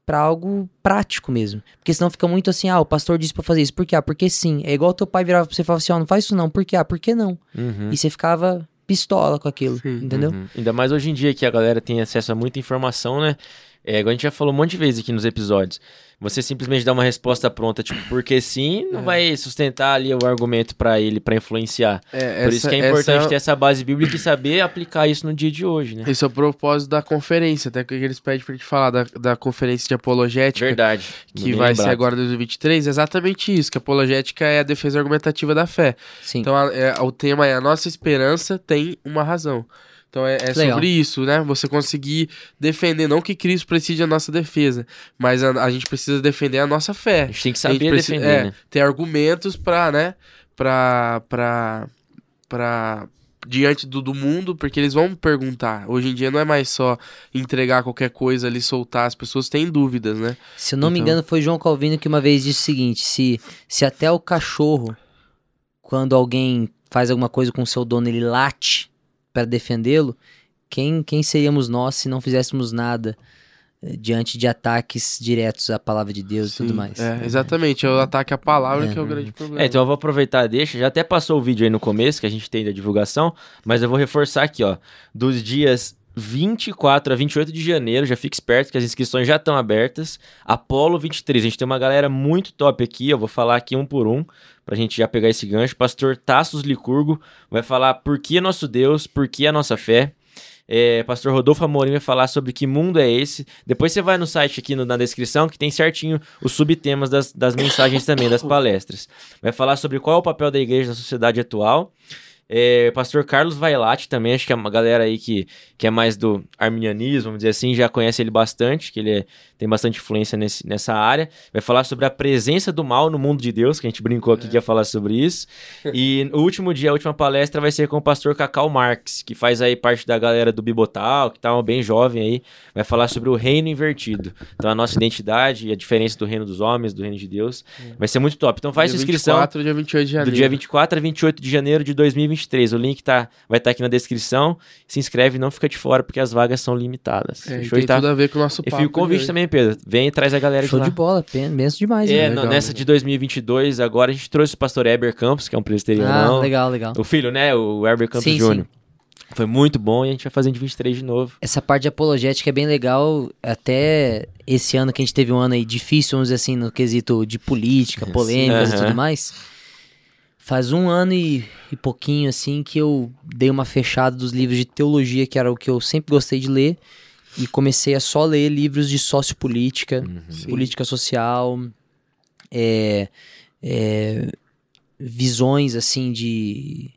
pra algo prático mesmo. Porque senão fica muito assim, ah, o pastor disse pra fazer isso. Por quê? Ah, porque sim. É igual teu pai virava pra você e falava assim, ó, não faz isso não. Por quê? Ah, por que não? Uhum. E você ficava pistola com aquilo, Sim. entendeu? Uhum. Ainda mais hoje em dia que a galera tem acesso a muita informação, né? É, igual a gente já falou um monte de vezes aqui nos episódios. Você simplesmente dá uma resposta pronta, tipo, porque sim, não É. vai sustentar ali o argumento pra ele, pra influenciar. É, Por isso que é essa- importante essa ter essa base bíblica e saber aplicar isso no dia de hoje, né? Esse é o propósito da conferência, até que eles pedem pra gente falar da, da conferência de apologética, Verdade. que vai ser lembrado. agora em 2023, é exatamente isso, que a apologética é a defesa argumentativa da fé. Sim. Então a- é- o tema é a nossa esperança tem uma razão. Então é, é sobre isso, né? Você conseguir defender, não que Cristo precise da nossa defesa, mas a, a gente precisa defender a nossa fé. A gente tem que A saber precisa- defender, é, né? ter argumentos pra, né, pra, pra, pra diante do, do mundo, porque eles vão perguntar. Hoje em dia não é mais só entregar qualquer coisa ali, soltar, as pessoas têm dúvidas, né? Se eu não me Então- engano, foi João Calvino que uma vez disse o seguinte: se, se até o cachorro quando alguém faz alguma coisa com o seu dono, ele late para defendê-lo, quem, quem seríamos nós se não fizéssemos nada eh, diante de ataques diretos à palavra de Deus e tudo Sim, mais? É, exatamente, é o ataque à palavra É. que é o grande problema. É, então eu vou aproveitar, deixa. Já até passou o vídeo aí no começo, que a gente tem da divulgação, mas eu vou reforçar aqui, ó. Dos dias 24 a 28 de janeiro, já fique esperto que as inscrições já estão abertas. Apolo 23, a gente tem uma galera muito top aqui, eu vou falar aqui um por um, pra gente já pegar esse gancho. Pastor Tassos Licurgo vai falar por que nosso Deus, por que a nossa fé. É, Pastor Rodolfo Amorim vai falar sobre que mundo é esse. Depois você vai no site aqui no- na descrição que tem certinho os subtemas das, das mensagens também, das palestras. Vai falar sobre qual é o papel da igreja na sociedade atual. É, Pastor Carlos Vailate também, acho que é uma galera aí que, que é mais do arminianismo, vamos dizer assim, já conhece ele bastante, que ele é- tem bastante influência nesse, nessa área. Vai falar sobre a presença do mal no mundo de Deus, que a gente brincou aqui que ia falar sobre isso. E o último dia, a última palestra vai ser com o pastor Cacau Marques, que faz aí parte da galera do Bibotal, que tá bem jovem aí. Vai falar sobre o reino invertido. Então, a nossa identidade e a diferença do reino dos homens, do reino de Deus. Vai ser muito top. Então, faz dia sua inscrição 24, dia 28 de janeiro. do dia 24 a 28 de janeiro de 2023. O link tá, vai estar aqui na descrição. Se inscreve e não fica de fora, porque as vagas são limitadas. É, e Fechou? tem E tá- tudo a ver com o nosso E papo. fica o convite hoje. também, Pedro. Vem e traz a galera Show de de lá. bola, pen- benção demais. É, né? Legal, nessa legal. de 2022, agora a gente trouxe o pastor Eber Campos, que é um Ah, presbiteriano. legal, legal. O filho, né? O Herbert Campos Sim, Júnior. Foi muito bom e a gente vai fazer de 23 de novo. Essa parte de apologética é bem legal. Até esse ano que a gente teve um ano aí difícil, vamos dizer assim, no quesito de política, polêmicas e Aham. tudo mais. Faz um ano e, e pouquinho, assim, que eu dei uma fechada dos livros de teologia, que era o que eu sempre gostei de ler, e comecei a só ler livros de sociopolítica, Sim. política social, é, é, visões, assim, de...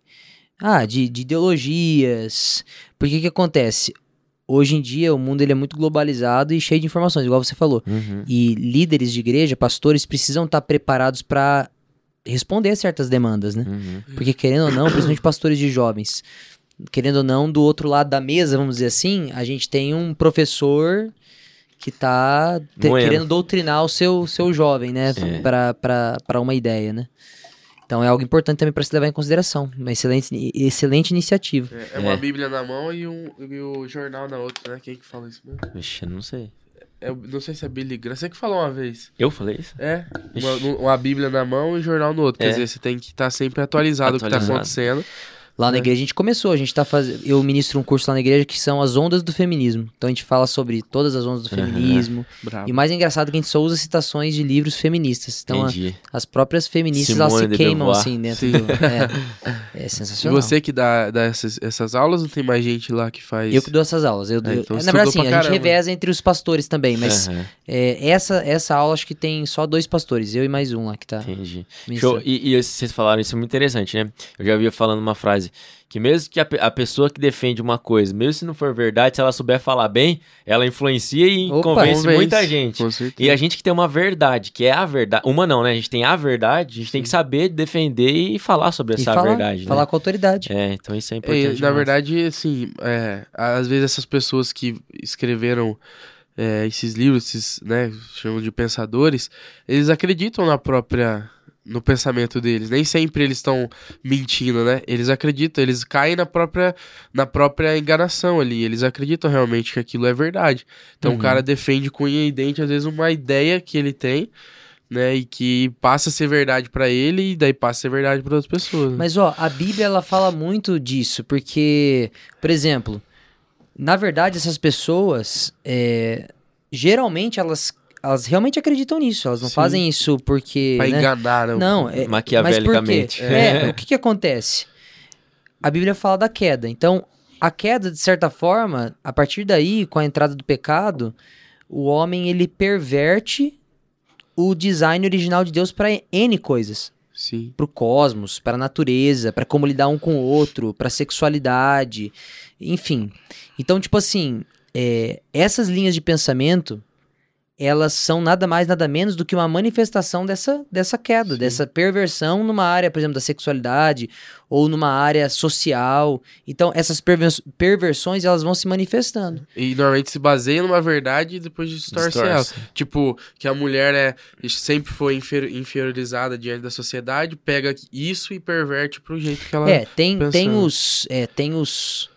Ah, de, de ideologias. Porque que acontece? Hoje em dia o mundo ele é muito globalizado e cheio de informações, igual você falou. Uhum. E líderes de igreja, pastores, precisam estar preparados para responder a certas demandas, né? Uhum. Porque querendo ou não, principalmente pastores de jovens, querendo ou não, do outro lado da mesa, vamos dizer assim, a gente tem um professor que tá te- Moendo. querendo doutrinar o seu, seu jovem, né? É. Pra Para para uma ideia, né? Então é algo importante também para se levar em consideração. Uma excelente, excelente iniciativa. É, é uma É. bíblia na mão e, um, e o jornal na outra, né? Quem que fala isso mesmo? Vixe, eu não sei. É, não sei se é Billy Graham. Você que falou uma vez. Eu falei isso? É, uma, uma bíblia na mão e o jornal no outro. Quer É. dizer, você tem que estar sempre atualizado, o que tá Atualizado. acontecendo. Lá na É. igreja a gente começou, a gente tá fazendo. Eu ministro um curso lá na igreja que são as ondas do feminismo. Então a gente fala sobre todas as ondas do feminismo. Bravo. E o mais engraçado é que a gente só usa citações de livros feministas. Então a- as próprias feministas Simone elas se queimam Beauvoir. assim dentro Sim. do. É, é E sensacional. você que dá, dá essas, essas aulas ou tem mais gente lá que faz? Eu que dou essas aulas. Eu, É, eu- então na estudou verdade, sim, pra a gente reveza entre os pastores também, mas Aham, é, essa, essa aula acho que tem só dois pastores, eu e mais um lá que tá. entendi. E, e vocês falaram isso é muito interessante, né? Eu já havia falando uma frase que mesmo que a, a pessoa que defende uma coisa, mesmo se não for verdade, se ela souber falar bem, ela influencia e Opa, convence, Convence, muita gente. E a gente que tem uma verdade, que é a verdade. Uma não, né? A gente tem a verdade, a gente tem que saber defender e falar sobre E essa falar, verdade. né? falar com autoridade. É, então isso é importante. na demais. verdade, assim, é, às vezes essas pessoas que escreveram é, esses livros, esses, né, chamam de pensadores, eles acreditam na própria, no pensamento deles. Nem sempre eles estão mentindo, né? Eles acreditam, eles caem na própria, na própria enganação ali. Eles acreditam realmente que aquilo é verdade. Então Uhum. o cara defende com unha e dente, às vezes, uma ideia que ele tem, né, e que passa a ser verdade pra ele e daí passa a ser verdade para outras pessoas. né? Mas ó, a Bíblia ela fala muito disso, porque, por exemplo, na verdade essas pessoas, é, geralmente elas, elas realmente acreditam nisso, elas não Sim. fazem isso porque... Pra né? enganar? Não, é, Maquiavelicamente. Quê? É, o que que acontece? A Bíblia fala da queda. Então, a queda, de certa forma, a partir daí, com a entrada do pecado, o homem ele perverte o design original de Deus para N coisas. Sim. Pro cosmos, para a natureza, para como lidar um com o outro, para sexualidade, enfim. Então, tipo assim, é, essas linhas de pensamento elas são nada mais, nada menos do que uma manifestação dessa, dessa queda, Sim. dessa perversão numa área, por exemplo, da sexualidade ou numa área social. Então, essas pervers- perversões, elas vão se manifestando. E normalmente se baseia numa verdade e depois distorce, ela. Tipo, que a mulher é sempre foi infer- inferiorizada diante da sociedade, pega isso e perverte pro jeito que ela. É, tem, tem os. É, tem os.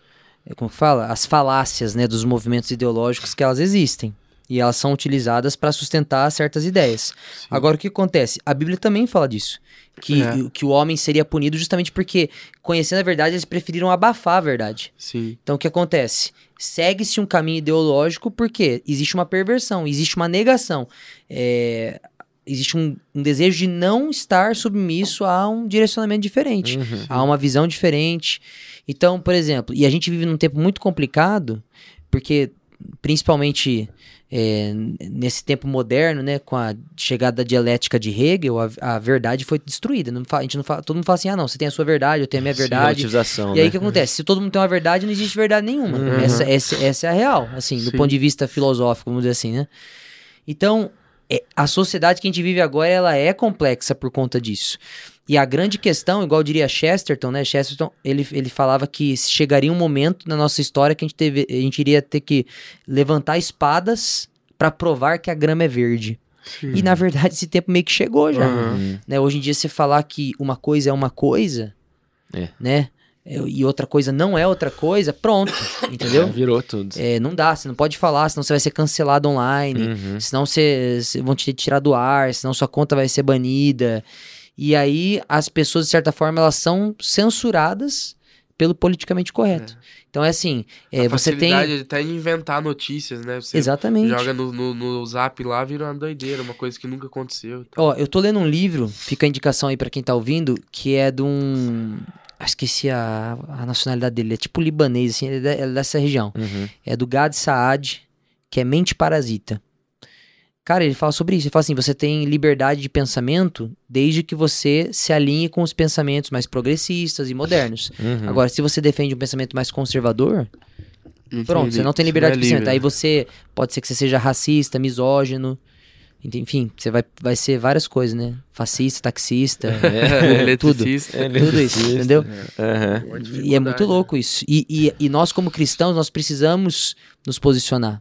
é, Como fala? As falácias, né, dos movimentos ideológicos que elas existem. E elas são utilizadas para sustentar certas ideias. Sim. Agora, o que acontece? A Bíblia também fala disso. Que, É. que o homem seria punido justamente porque, conhecendo a verdade, eles preferiram abafar a verdade. Sim. Então, o que acontece? Segue-se um caminho ideológico porque existe uma perversão, existe uma negação. É, existe um, um desejo de não estar submisso a um direcionamento diferente Uhum. há uma visão diferente. Então, por exemplo, e a gente vive num tempo muito complicado, porque principalmente é, nesse tempo moderno, né, com a chegada da dialética de Hegel, a, a verdade foi destruída. Não a gente não fala, todo mundo fala assim, ah, não, você tem a sua verdade, eu tenho a minha verdade. E aí né? o que acontece? Se todo mundo tem uma verdade, não existe verdade nenhuma. Uhum. Essa, essa, essa é a real, assim, do Sim. ponto de vista filosófico, vamos dizer assim, né? Então, é, a sociedade que a gente vive agora, ela é complexa por conta disso. E a grande questão, igual diria Chesterton, né? Chesterton, ele, ele falava que chegaria um momento na nossa história que a gente, teve, a gente iria ter que levantar espadas para provar que a grama é verde. Sim. E na verdade esse tempo meio que chegou já. Uhum. Né? Hoje em dia você falar que uma coisa é uma coisa, É. né? É, E outra coisa não é outra coisa, pronto, entendeu? Virou tudo. É, não dá, você não pode falar, senão você vai ser cancelado online, Uhum. senão você, você- vão te tirar do ar, senão sua conta vai ser banida. E aí as pessoas, de certa forma, elas são censuradas pelo politicamente correto. Então é assim, é, a você tem... até de inventar notícias, né? Você Exatamente. joga no, no, no zap lá, vira uma doideira, uma coisa que nunca aconteceu. Ó, eu tô lendo um livro, fica a indicação aí pra quem tá ouvindo, que é de um... ah, Esqueci a, a nacionalidade dele, é tipo libanês, assim, é, é dessa região. Uhum. É do Gad Saad, que é Mente Parasita. Cara, ele fala sobre isso. Ele fala assim: você tem liberdade de pensamento desde que você se alinhe com os pensamentos mais progressistas e modernos. Uhum. Agora, se você defende um pensamento mais conservador, Não pronto, você não tem li- liberdade de não é pensamento. Aí livre. você pode ser que você seja racista, misógino. Enfim, você vai, vai ser várias coisas, né? Fascista, taxista, É, tudo. eletricista. Tudo isso, entendeu? Uma E é muito né? louco isso. E, e, e nós, como cristãos, nós precisamos nos posicionar.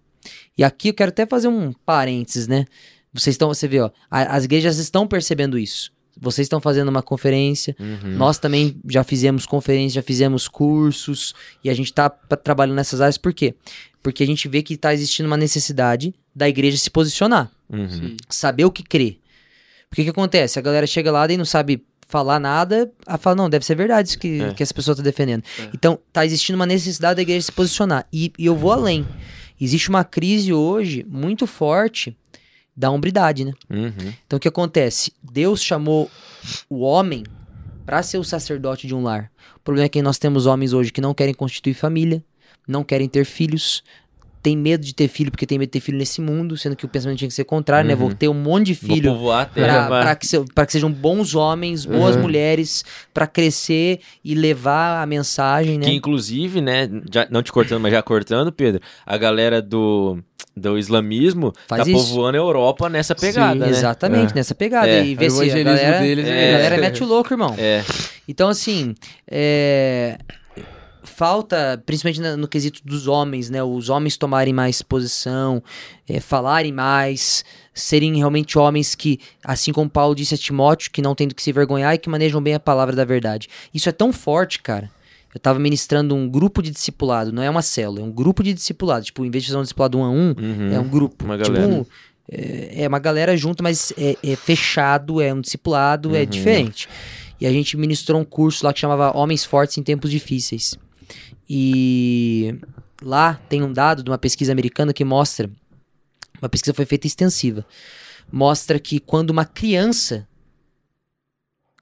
E aqui eu quero até fazer um parênteses, né? Vocês estão, você vê, ó, a- as igrejas estão percebendo isso. Vocês estão fazendo uma conferência, Uhum. nós também já fizemos conferência, já fizemos cursos, e a gente tá pa- trabalhando nessas áreas, por quê? Porque a gente vê que tá existindo uma necessidade da igreja se posicionar Uhum. Saber o que crer. Porque o que acontece? A galera chega lá e não sabe falar nada, a fala, não, deve ser verdade isso que, É. que essa pessoa tá defendendo. É. Então, tá existindo uma necessidade da igreja se posicionar. E, e eu vou além. Existe uma crise hoje muito forte da hombridade, né? Uhum. Então, o que acontece? Deus chamou o homem para ser o sacerdote de um lar. O problema é que nós temos homens hoje que não querem constituir família, não querem ter filhos, tem medo de ter filho porque tem medo de ter filho nesse mundo, sendo que o pensamento tinha que ser contrário, né? Uhum. Vou ter um monte de Vou filho a para que, se- pra que sejam bons homens, boas Uhum. mulheres, para crescer e levar a mensagem, né? Que inclusive, né, já, não te cortando, mas já cortando, Pedro, a galera do, do islamismo Faz tá isso. povoando a Europa nessa pegada, né? Exatamente, nessa pegada. É. E vê O se a galera, deles a é- galera mete o louco, irmão. É. Então, assim, é, falta, principalmente na- no quesito dos homens, né? Os homens tomarem mais posição, é, falarem mais, serem realmente homens que, assim como Paulo disse a Timóteo, que não tem do que se vergonhar e que manejam bem a palavra da verdade. Isso é tão forte, cara. Eu tava ministrando um grupo de discipulado, não é uma célula, é um grupo de discipulado. Tipo, em vez de fazer um discipulado um a um, Uhum. é um grupo. Uma Tipo, galera. um- é, é uma galera junto, mas é, é fechado, é um discipulado, é Uhum. diferente. E a gente ministrou um curso lá que chamava Homens Fortes em Tempos Difíceis. E lá tem um dado de uma pesquisa americana que mostra, uma pesquisa foi feita extensiva, mostra que quando uma criança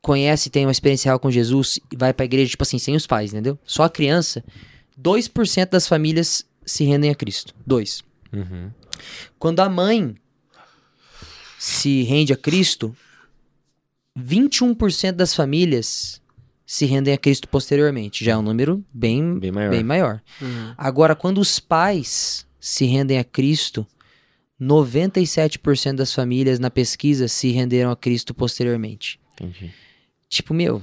conhece, tem uma experiência real com Jesus e vai pra igreja, tipo assim, sem os pais, entendeu? Só a criança, 2% das famílias se rendem a Cristo. 2. Uhum. Quando a mãe se rende a Cristo, 21% das famílias se rendem a Cristo posteriormente. Já é um número bem, Bem maior. bem maior. Uhum. Agora, quando os pais se rendem a Cristo, 97% das famílias na pesquisa se renderam a Cristo posteriormente. Entendi. Tipo, meu,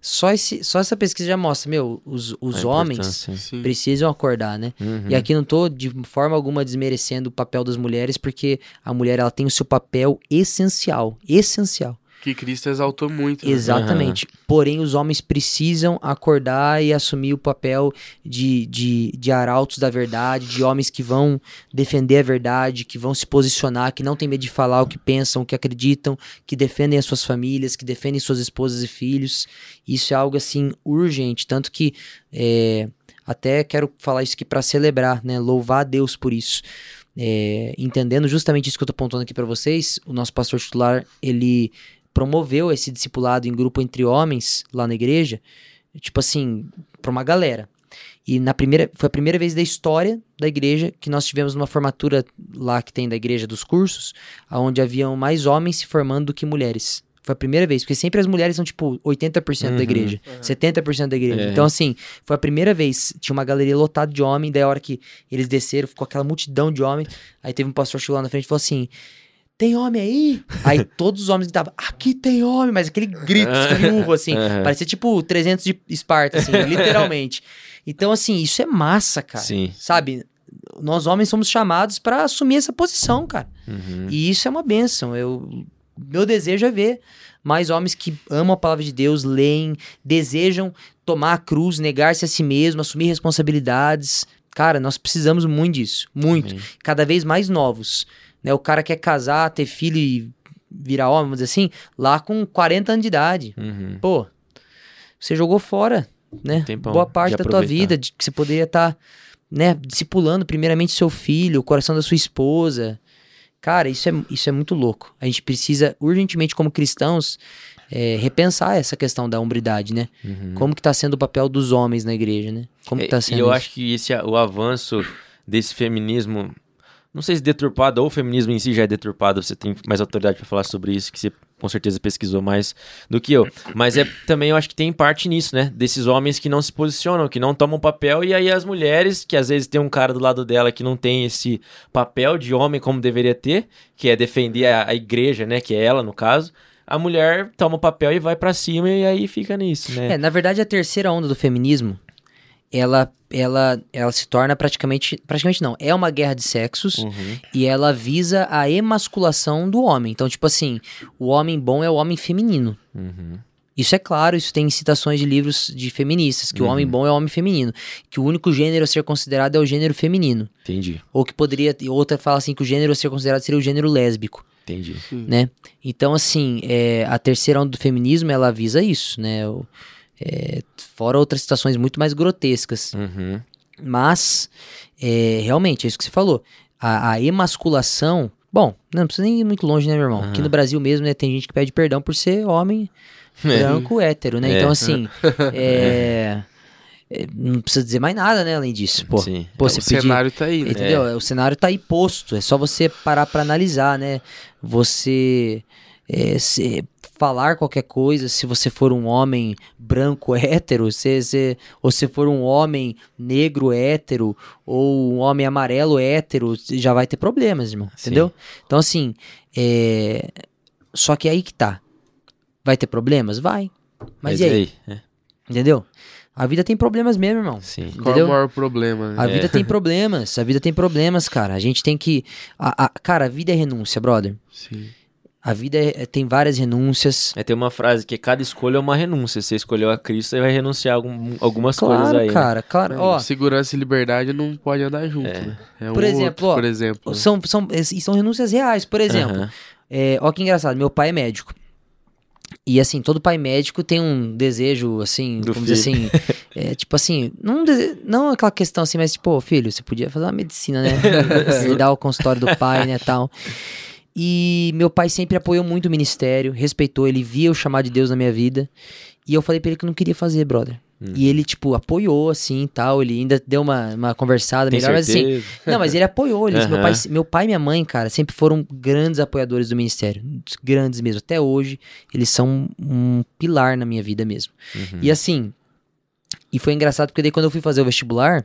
só, esse, só essa pesquisa já mostra, meu, os, os A homens precisam acordar, né? Uhum. E aqui não tô de forma alguma desmerecendo o papel das mulheres, porque a mulher ela tem o seu papel essencial, essencial. Que Cristo exaltou muito. né? Exatamente. Porém, os homens precisam acordar e assumir o papel de, de, de arautos da verdade, de homens que vão defender a verdade, que vão se posicionar, que não tem medo de falar o que pensam, o que acreditam, que defendem as suas famílias, que defendem suas esposas e filhos. Isso é algo assim urgente. Tanto que é, até quero falar isso aqui para celebrar, né? Louvar a Deus por isso. É, entendendo justamente isso que eu tô apontando aqui para vocês, o nosso pastor titular, ele promoveu esse discipulado em grupo entre homens lá na igreja, tipo assim, pra uma galera. E na primeira, foi a primeira vez da história da igreja que nós tivemos uma formatura lá que tem da igreja dos cursos, onde haviam mais homens se formando do que mulheres. Foi a primeira vez, porque sempre as mulheres são tipo 80% Uhum. da igreja, 70% da igreja. É. Então assim, foi a primeira vez, tinha uma galeria lotada de homem, daí a hora que eles desceram, ficou aquela multidão de homens, aí teve um pastor chegou lá na frente e falou assim: tem homem aí? Aí todos os homens gritavam, aqui tem homem, mas aquele grito, aquele urro, assim. Parecia tipo 300 de Esparta, assim, literalmente. Então, assim, isso é massa, cara. Sim. Sabe? Nós homens somos chamados pra assumir essa posição, cara. Uhum. E isso é uma benção. Eu, meu desejo é ver mais homens que amam a palavra de Deus, leem, desejam tomar a cruz, negar-se a si mesmo, assumir responsabilidades. Cara, nós precisamos muito disso. Muito Amém. cada vez mais novos. Né? O cara quer casar, ter filho e virar homem, vamos dizer assim, lá com 40 anos de idade. Uhum. Pô, você jogou fora, né? Tempão Boa parte da tua vida, de que você poderia estar, né, discipulando primeiramente seu filho, o coração da sua esposa. Cara, isso é, isso é muito louco. A gente precisa, urgentemente, como cristãos, é, repensar essa questão da hombridade, né? Uhum. Como que tá sendo o papel dos homens na igreja, né? Como que É, tá E sendo eu isso? acho que esse, o avanço desse feminismo, não sei se deturpado ou o feminismo em si já é deturpado, você tem mais autoridade para falar sobre isso, que você com certeza pesquisou mais do que eu. Mas é também eu acho que tem parte nisso, né? Desses homens que não se posicionam, que não tomam papel, e aí as mulheres, que às vezes tem um cara do lado dela que não tem esse papel de homem como deveria ter, que é defender a, a igreja, né? Que é ela, no caso. A mulher toma o papel e vai pra cima e aí fica nisso, né? É, na verdade, a terceira onda do feminismo, ela, ela, ela se torna praticamente. Praticamente não, é uma guerra de sexos Uhum. e ela visa a emasculação do homem. Então, tipo assim, o homem bom é o homem feminino. Uhum. Isso é claro, isso tem citações de livros de feministas, que o Uhum. homem bom é o homem feminino. Que o único gênero a ser considerado é o gênero feminino. Entendi, Ou que poderia. Outra fala assim que o gênero a ser considerado seria o gênero lésbico entendi. né? Então, assim, é, a terceira onda do feminismo, ela visa isso, né? O- é, fora outras situações muito mais grotescas. Uhum. Mas, é, realmente, é isso que você falou. A, a emasculação... Bom, não precisa nem ir muito longe, né, meu irmão? Aqui no Brasil mesmo, né, tem gente que pede perdão por ser homem branco, hétero, né? É. Então, assim, é, é, não precisa dizer mais nada, né, além disso. Pô, Sim. pô o pedir... cenário tá aí, né? Entendeu? O cenário tá aí posto. É só você parar pra analisar, né? Você é, se- falar qualquer coisa, se você for um homem branco hétero, se, se, ou se for um homem negro hétero, ou um homem amarelo hétero, já vai ter problemas, irmão. Sim. Entendeu? Então, assim, é... só que aí que tá. Vai ter problemas? Vai. Mas, e aí? É, Entendeu? A vida tem problemas mesmo, irmão. sim. Qual é entendeu? o maior problema? né? A vida tem problemas, a vida tem problemas, cara. A gente tem que. a- a- cara, a vida é renúncia, brother. Sim. A vida é- tem várias renúncias. É, tem uma frase que cada escolha é uma renúncia. Se você escolheu a Cristo, você vai renunciar a algum- algumas coisas Claro, aí. né? cara, claro. Ó, Segurança e liberdade não pode andar junto, É. né? É Por um exemplo, outro, ó, por exemplo. são, são, e são renúncias reais. Por exemplo, Aham. é, ó que engraçado, meu pai é médico. E assim, todo pai médico tem um desejo, assim, Do vamos dizer assim, é, tipo assim, não, dese- não aquela questão assim, mas tipo, "Ô, filho, você podia fazer uma medicina, né? Herdar o consultório do pai, né, tal. E meu pai sempre apoiou muito o ministério, respeitou, ele via o chamado de Deus na minha vida. E eu falei pra ele que eu não queria fazer, brother. Hum. E ele, tipo, apoiou, assim, e tal. Ele ainda deu uma, uma conversada Tem melhor, mas assim, certeza? não, mas ele apoiou. Ele, meu, pai, meu pai e minha mãe, cara, sempre foram grandes apoiadores do ministério. Grandes mesmo. Até hoje, eles são um pilar na minha vida mesmo. Uhum. E assim, e foi engraçado porque daí quando eu fui fazer o vestibular,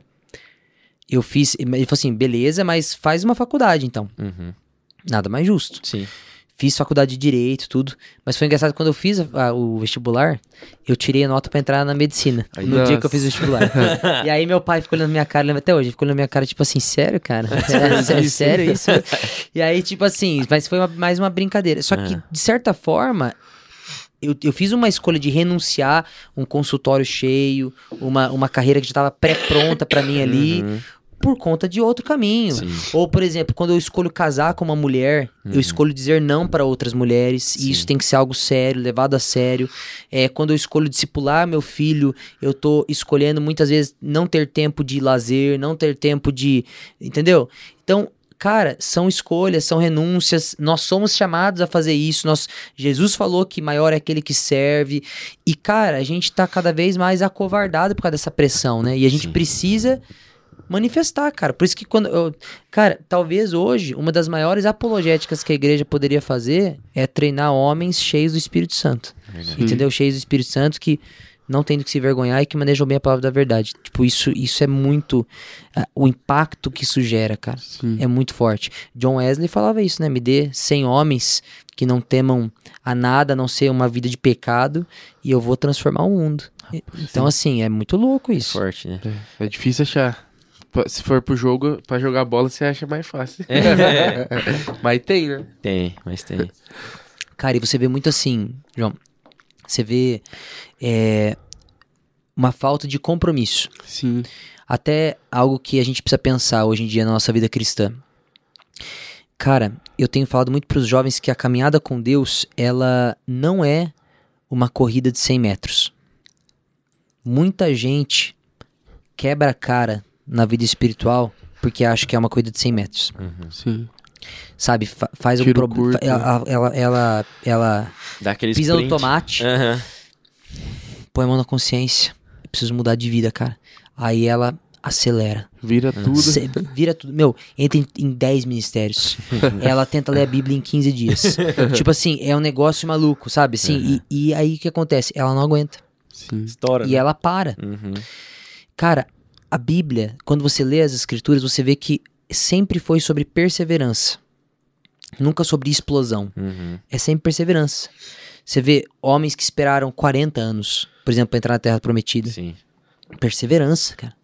eu fiz. Ele falou assim: beleza, mas faz uma faculdade então. Uhum. Nada mais justo. Sim. Fiz faculdade de direito, tudo. Mas foi engraçado quando eu fiz a- a- o vestibular, eu tirei a nota pra entrar na medicina. Ai, no dia que eu nossa. fiz o vestibular. e aí meu pai ficou olhando na minha cara, lembra até hoje, ficou olhando na minha cara, tipo assim, sério, cara? É, sério isso? e aí, tipo assim, mas foi uma- mais uma brincadeira. Só que, Ah. de certa forma, eu, eu fiz uma escolha de renunciar um consultório cheio, uma, uma carreira que já estava pré-pronta pra mim ali, Uhum. Por conta de outro caminho. Sim. Ou, por exemplo, quando eu escolho casar com uma mulher, eu escolho dizer não para outras mulheres, e isso Sim. tem que ser algo sério, levado a sério. É, quando eu escolho discipular meu filho, eu tô escolhendo muitas vezes não ter tempo de lazer, não ter tempo de. Entendeu? Então. Cara, são escolhas, são renúncias. Nós somos chamados a fazer isso. Nós, Jesus falou que maior é aquele que serve. E, cara, a gente tá cada vez mais acovardado por causa dessa pressão, né? E a gente Sim. precisa manifestar, cara. Por isso que quando eu, cara, talvez hoje uma das maiores apologéticas que a igreja poderia fazer é treinar homens cheios do Espírito Santo. Verdade. Entendeu? Cheios do Espírito Santo que não tendo que se vergonhar e que manejam bem a palavra da verdade. Tipo, isso isso é muito ah, o impacto que isso gera, cara. Sim. É muito forte. John Wesley falava isso, né? Me dê 100 homens que não temam a nada a não ser uma vida de pecado e eu vou transformar o mundo. Então, assim, é muito louco isso. Forte, né? É difícil achar. Se for pro jogo, pra jogar bola, você acha mais fácil. É. Mas tem, né? Tem, mas tem. Cara, e você vê muito assim, João. Você vê é, uma falta de compromisso. Sim. Até algo que a gente precisa pensar hoje em dia na nossa vida cristã. Cara, eu tenho falado muito para os jovens que a caminhada com Deus, ela não é uma corrida de 100 metros. Muita gente quebra a cara na vida espiritual porque acha que é uma corrida de 100 metros. Sim. Sabe? Fa- faz um Tiro problema. curto. Ela, ela, ela, ela Dá aquele pisa no sprint. tomate. Aham. põe a mão na consciência. Eu preciso mudar de vida, cara. Aí ela acelera. Vira tudo. Cê vira tudo. Meu, entra em, em 10 ministérios. ela tenta ler a Bíblia em 15 dias. tipo assim, é um negócio maluco, sabe? Assim, e, e aí o que acontece? Ela não aguenta. Sim. Estoura. E né? ela para. Uhum. Cara, a Bíblia, quando você lê as escrituras, você vê que sempre foi sobre perseverança. Nunca sobre explosão. Uhum. É sempre perseverança. Você vê homens que esperaram 40 anos, por exemplo, pra entrar na Terra Prometida. Sim. perseverança, cara.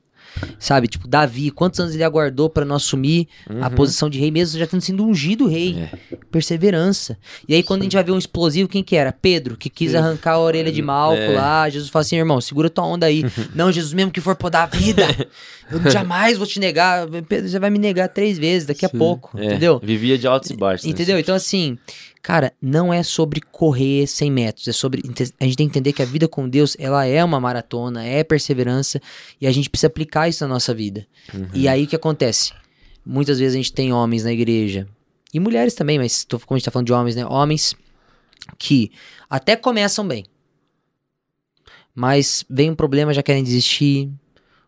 Sabe, tipo, Davi, quantos anos ele aguardou pra não assumir a posição de rei, mesmo já tendo sido ungido rei? É. Perseverança. E aí, quando a gente vai ver um explosivo, quem que era? Pedro, que quis arrancar a orelha de Malco É. lá. Jesus fala assim, irmão, segura tua onda aí. não, Jesus, mesmo que for por dar a vida, eu jamais vou te negar. Pedro, você vai me negar três vezes daqui a pouco, É. entendeu? Vivia de altos e baixos. né? Entendeu? Então, assim, cara, não é sobre correr 100 metros. É sobre. A gente tem que entender que a vida com Deus, ela é uma maratona, é perseverança. E a gente precisa aplicar isso na nossa vida. E aí o que acontece? Muitas vezes a gente tem homens na igreja. E mulheres também, mas tô, como a gente tá falando de homens, né? Homens que até começam bem. Mas vem um problema, já querem desistir.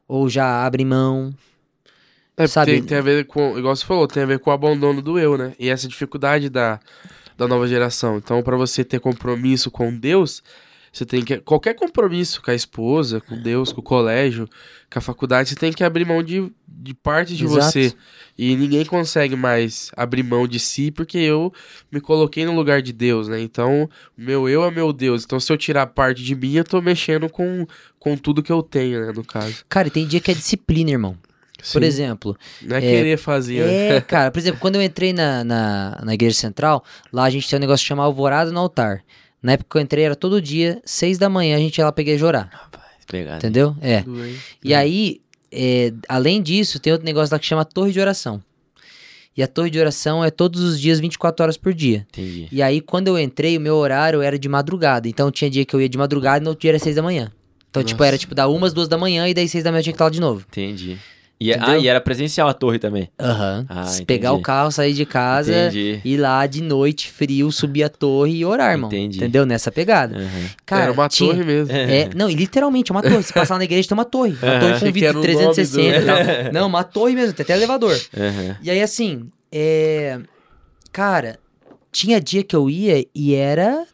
Ou já abrem mão. É, Sabe- Tem, tem a ver com, igual você falou, tem a ver com o abandono do eu, né? E essa dificuldade da, da nova geração. Então, pra você ter compromisso com Deus, você tem que. Qualquer compromisso com a esposa, com Deus, com o colégio, com a faculdade, você tem que abrir mão de, de parte de Exato. você. E ninguém consegue mais abrir mão de si, porque eu me coloquei no lugar de Deus, né? Então, meu eu é meu Deus. Então, se eu tirar parte de mim, eu tô mexendo com, com tudo que eu tenho, né? No caso. Cara, e tem dia que é disciplina, irmão. Por Sim. exemplo, Não é, querer fazer, né? É, cara, por exemplo, quando eu entrei na, na, na igreja central, lá a gente tem um negócio chamado Alvorada no altar. Na época que eu entrei, era todo dia, seis da manhã, a gente ia lá pra igreja orar. Pegado. Entendeu? É. Doente. E aí, é, além disso, tem outro negócio lá que chama Torre de Oração. E a torre de oração é todos os dias, 24 horas por dia. Entendi. E aí, quando eu entrei, o meu horário era de madrugada. Então, tinha dia que eu ia de madrugada e no outro dia era seis da manhã. Então, tipo, Nossa. era tipo da umas, duas da manhã e daí seis da manhã eu tinha que estar lá de novo. Entendi. E, Entendeu? ah, e era presencial a torre também. Aham. Ah, Se entendi. Pegar o carro, sair de casa, Entendi. ir lá de noite, frio, subir a torre e orar, irmão. Entendi. Entendeu? Nessa pegada. Aham. Cara, Era uma tinha- torre mesmo. É, não, e literalmente, é uma torre. Se passar na igreja, tem uma torre. Uma Aham. torre com vidro era o nome 360 do- e tal. Não, uma torre mesmo, tem até elevador. E aí, assim, é... Cara, tinha dia que eu ia e era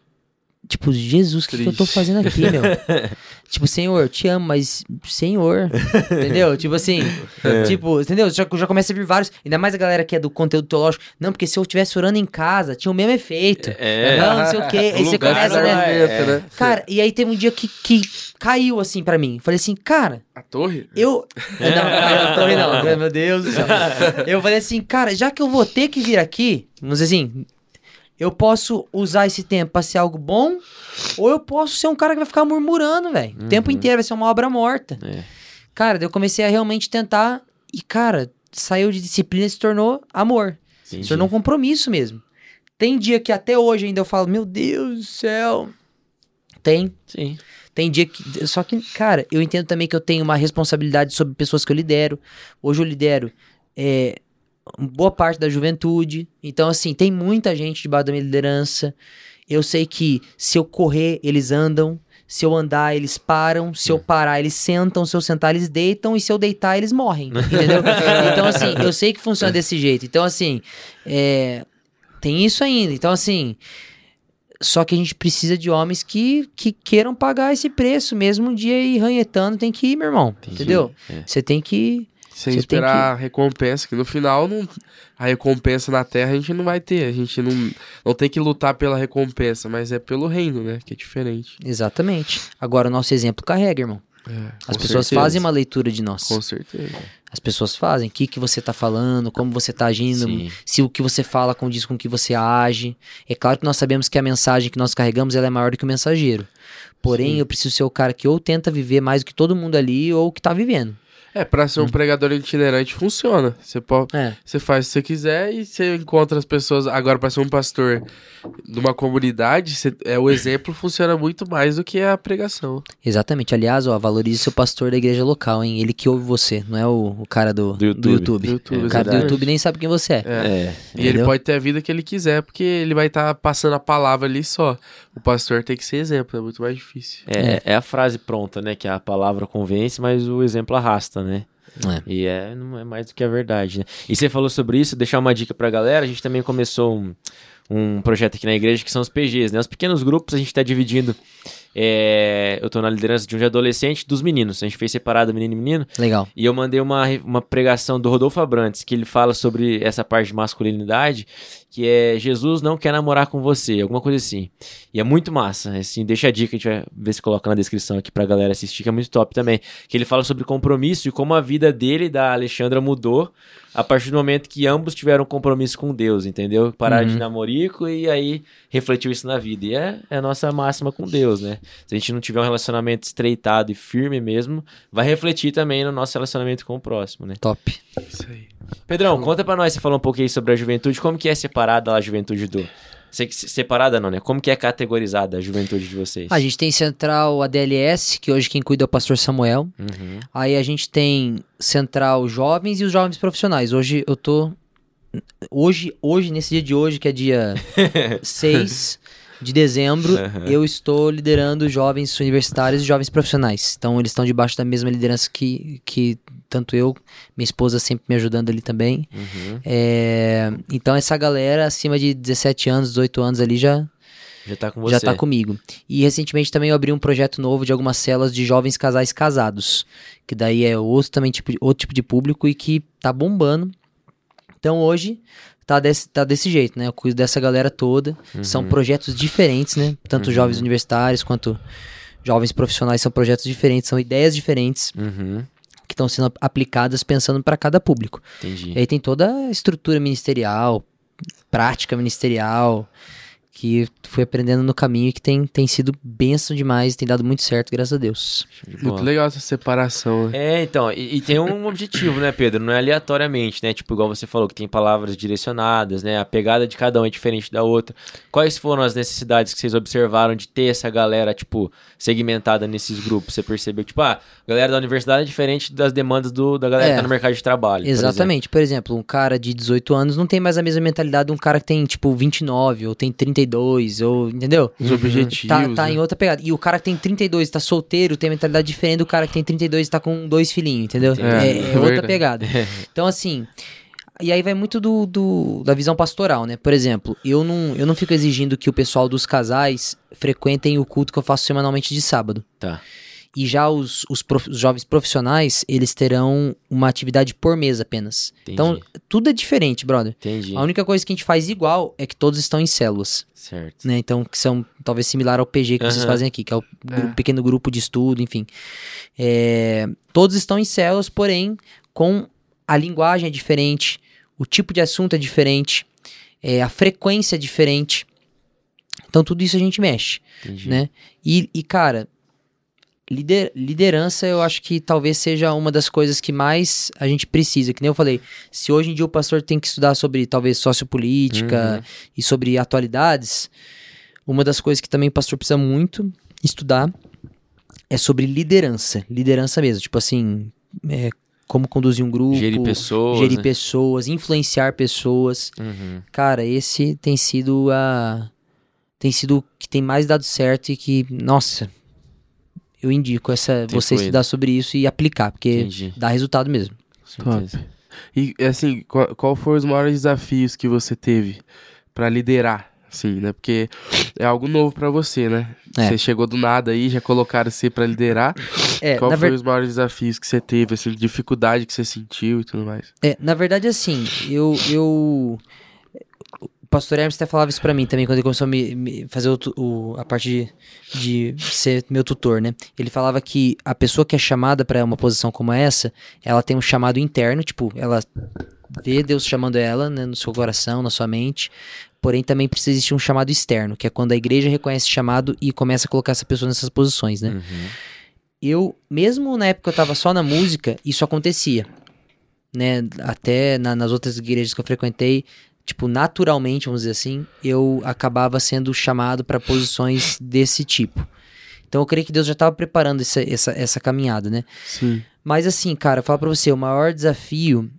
Tipo, Jesus, o que, que eu tô fazendo aqui, meu? tipo, Senhor, eu te amo, mas Senhor, entendeu? Tipo assim, tipo, entendeu? Já, já começa a vir vários, ainda mais a galera que é do conteúdo teológico. Não, porque se eu estivesse orando em casa, tinha o mesmo efeito. É. Não, não sei o quê. Aí O você lugar começa, né? argumento, né? Cara, e aí teve um dia que, que caiu assim pra mim. Falei assim, cara, A torre? eu. Não, não, não, torre não. Meu Deus do céu. Eu falei assim, cara, já que eu vou ter que vir aqui, não sei assim, eu posso usar esse tempo pra ser algo bom, ou eu posso ser um cara que vai ficar murmurando, velho. O tempo inteiro vai ser uma obra morta. É. Cara, eu comecei a realmente tentar, e cara, saiu de disciplina e se tornou amor. Se Entendi. tornou um compromisso mesmo. Tem dia que até hoje ainda eu falo, meu Deus do céu. Tem. Sim. Tem dia que. Só que, cara, eu entendo também que eu tenho uma responsabilidade sobre pessoas que eu lidero. Hoje eu lidero é, boa parte da juventude. Então, assim, tem muita gente debaixo da minha liderança. Eu sei que se eu correr, eles andam. Se eu andar, eles param. Se eu parar, eles sentam. Se eu sentar, eles deitam. E se eu deitar, eles morrem. Entendeu? então, assim, eu sei que funciona desse jeito. Então, assim, é, tem isso ainda. Então, assim. Só que a gente precisa de homens que, que queiram pagar esse preço, mesmo um dia ir ranhetando, tem que ir, meu irmão. Entendi. Entendeu? É. Você tem que. Sem Você esperar a recompensa, que no final não, a recompensa na terra a gente não vai ter. A gente não, não tem que lutar pela recompensa, mas é pelo reino, né? Que é diferente. Exatamente. Agora, o nosso exemplo carrega, irmão. É, As pessoas certeza. fazem uma leitura de nós. Com certeza. As pessoas fazem. O que, que você tá falando, como você tá agindo, Sim. se o que você fala condiz com o que você age. É claro que nós sabemos que a mensagem que nós carregamos ela é maior do que o mensageiro. Porém, Sim. eu preciso ser o cara que ou tenta viver mais do que todo mundo ali, ou que tá vivendo. É, pra ser um pregador itinerante funciona. Você pode, É. você faz o que você quiser e você encontra as pessoas. Agora, pra ser um pastor de uma comunidade, você- é, o exemplo funciona muito mais do que a pregação. Exatamente. Aliás, ó, valorize seu pastor da igreja local, hein? Ele que ouve você, não é o, o cara do, Do do YouTube. YouTube. Do YouTube, o cara do. YouTube nem sabe quem você é. É. E ele pode ter a vida que ele quiser, porque ele vai estar passando a palavra ali só. O pastor tem que ser exemplo, é muito mais difícil. É, é a frase pronta, né? Que a palavra convence, mas o exemplo arrasta, né? É. E é, não é mais do que a verdade, né? E você falou sobre isso, deixar uma dica pra galera, a gente também começou um, um projeto aqui na igreja que são os PGs, né? Os pequenos grupos a gente tá dividindo. é, eu tô na liderança de um de adolescente dos meninos. A gente fez separado menino e menino. Legal. E eu mandei uma, uma pregação do Rodolfo Abrantes, que ele fala sobre essa parte de masculinidade, que é Jesus não quer namorar com você, alguma coisa assim. E é muito massa, assim, deixa a dica, a gente vai ver se coloca na descrição aqui pra galera assistir, que é muito top também. Que ele fala sobre compromisso e como a vida dele e da Alexandra mudou a partir do momento que ambos tiveram compromisso com Deus, entendeu? Pararam de namorico e aí refletiu isso na vida. E é, é a nossa máxima com Deus, né? Se a gente não tiver um relacionamento estreitado e firme mesmo, vai refletir também no nosso relacionamento com o próximo, né? Top. Isso aí. Pedrão, conta pra nós, você falou um pouquinho sobre a juventude, como que é separada a juventude do... Separada não, né? Como que é categorizada a juventude de vocês? A gente tem central ADLS, que hoje quem cuida é o pastor Samuel. Uhum. Aí a gente tem central jovens e os jovens profissionais. Hoje eu tô. Hoje, hoje nesse dia de hoje, que é dia 6 de dezembro, Aham. eu estou liderando jovens universitários e jovens profissionais. Então eles estão debaixo da mesma liderança que, que tanto eu, minha esposa sempre me ajudando ali também. Uhum. É, então essa galera acima de 17 anos, 18 anos ali já, Já tá com você. já tá comigo. E recentemente também eu abri um projeto novo de algumas celas de jovens casais casados, que daí é outro também tipo de, outro tipo de público e que tá bombando. Então hoje tá desse, tá desse jeito, né? Eu cuido dessa galera toda. São projetos diferentes, né? Tanto jovens universitários quanto jovens profissionais são projetos diferentes, são ideias diferentes Uhum. Que estão sendo aplicadas pensando para cada público. Entendi. E aí tem toda a estrutura ministerial, prática ministerial, que fui aprendendo no caminho e que tem, tem sido benção demais, tem dado muito certo, graças a Deus. Muito Boa. legal essa separação. né? É, então, e, e tem um objetivo, né, Pedro? Não é aleatoriamente, né? Tipo, igual você falou, que tem palavras direcionadas, né? A pegada de cada um é diferente da outra. Quais foram as necessidades que vocês observaram de ter essa galera, tipo, segmentada nesses grupos? Você percebeu, tipo, ah, a galera da universidade é diferente das demandas do, da galera É. que tá no mercado de trabalho. por Exatamente. Por exemplo. um cara de 18 anos não tem mais a mesma mentalidade de um cara que tem, tipo, 29, ou tem 32, ou, entendeu? Os objetivos. Tá, tá né? em outra pegada. E o cara que tem 32 e tá solteiro tem mentalidade diferente do cara que tem 32 e tá com dois filhinhos, entendeu? Entendi. É, É, é outra pegada. Então, assim, e aí vai muito do, do- da visão pastoral, né? Por exemplo, eu não, eu não fico exigindo que o pessoal dos casais frequentem o culto que eu faço semanalmente de sábado. Tá. E já os, os, prof- os jovens profissionais, eles terão uma atividade por mês apenas. Entendi. Então, tudo é diferente, brother. Entendi. A única coisa que a gente faz igual é que todos estão em células, Certo. né? Então, que são talvez similar ao PG que vocês Aham. fazem aqui, que é o gru- É. pequeno grupo de estudo, enfim. É, todos estão em células, porém, com a linguagem é diferente, o tipo de assunto é diferente, é, a frequência é diferente. Então, tudo isso a gente mexe, Entendi. né? E, e, cara, lider- liderança eu acho que talvez seja uma das coisas que mais a gente precisa. Que nem eu falei, se hoje em dia o pastor tem que estudar sobre talvez sociopolítica Uhum. e sobre atualidades, uma das coisas que também o pastor precisa muito estudar é sobre liderança. Liderança mesmo, tipo assim, é, como conduzir um grupo, Gerir pessoas. gerir né? pessoas, influenciar pessoas. Uhum. Cara, esse tem sido a. Tem sido o que tem mais dado certo e que, nossa, eu indico essa, Tem você estudar sobre isso e aplicar, porque Entendi. dá resultado mesmo. Top. E assim, qual, qual foram os maiores desafios que você teve pra liderar? Assim, né? Porque é algo novo pra você, né? É. Você chegou do nada aí, já colocaram você pra liderar. É, qual foi ver- os maiores desafios que você teve, assim, dificuldade que você sentiu e tudo mais? é, na verdade, assim, eu. eu... O pastor Hermes até falava isso pra mim também, quando ele começou a me, me fazer o o- a parte de, de ser meu tutor, né? Ele falava que a pessoa que é chamada pra uma posição como essa, ela tem um chamado interno, tipo, ela vê Deus chamando ela né, no seu coração, na sua mente. Porém, também precisa existir um chamado externo, que é quando a igreja reconhece esse chamado e começa a colocar essa pessoa nessas posições, né? Uhum. Eu, mesmo na época que eu tava só na música, isso acontecia. Né? Até na- nas outras igrejas que eu frequentei, tipo, naturalmente, vamos dizer assim, eu acabava sendo chamado para posições desse tipo. Então eu creio que Deus já estava preparando essa, essa, essa caminhada, né? Sim. Mas assim, cara, eu falo pra você, o maior desafio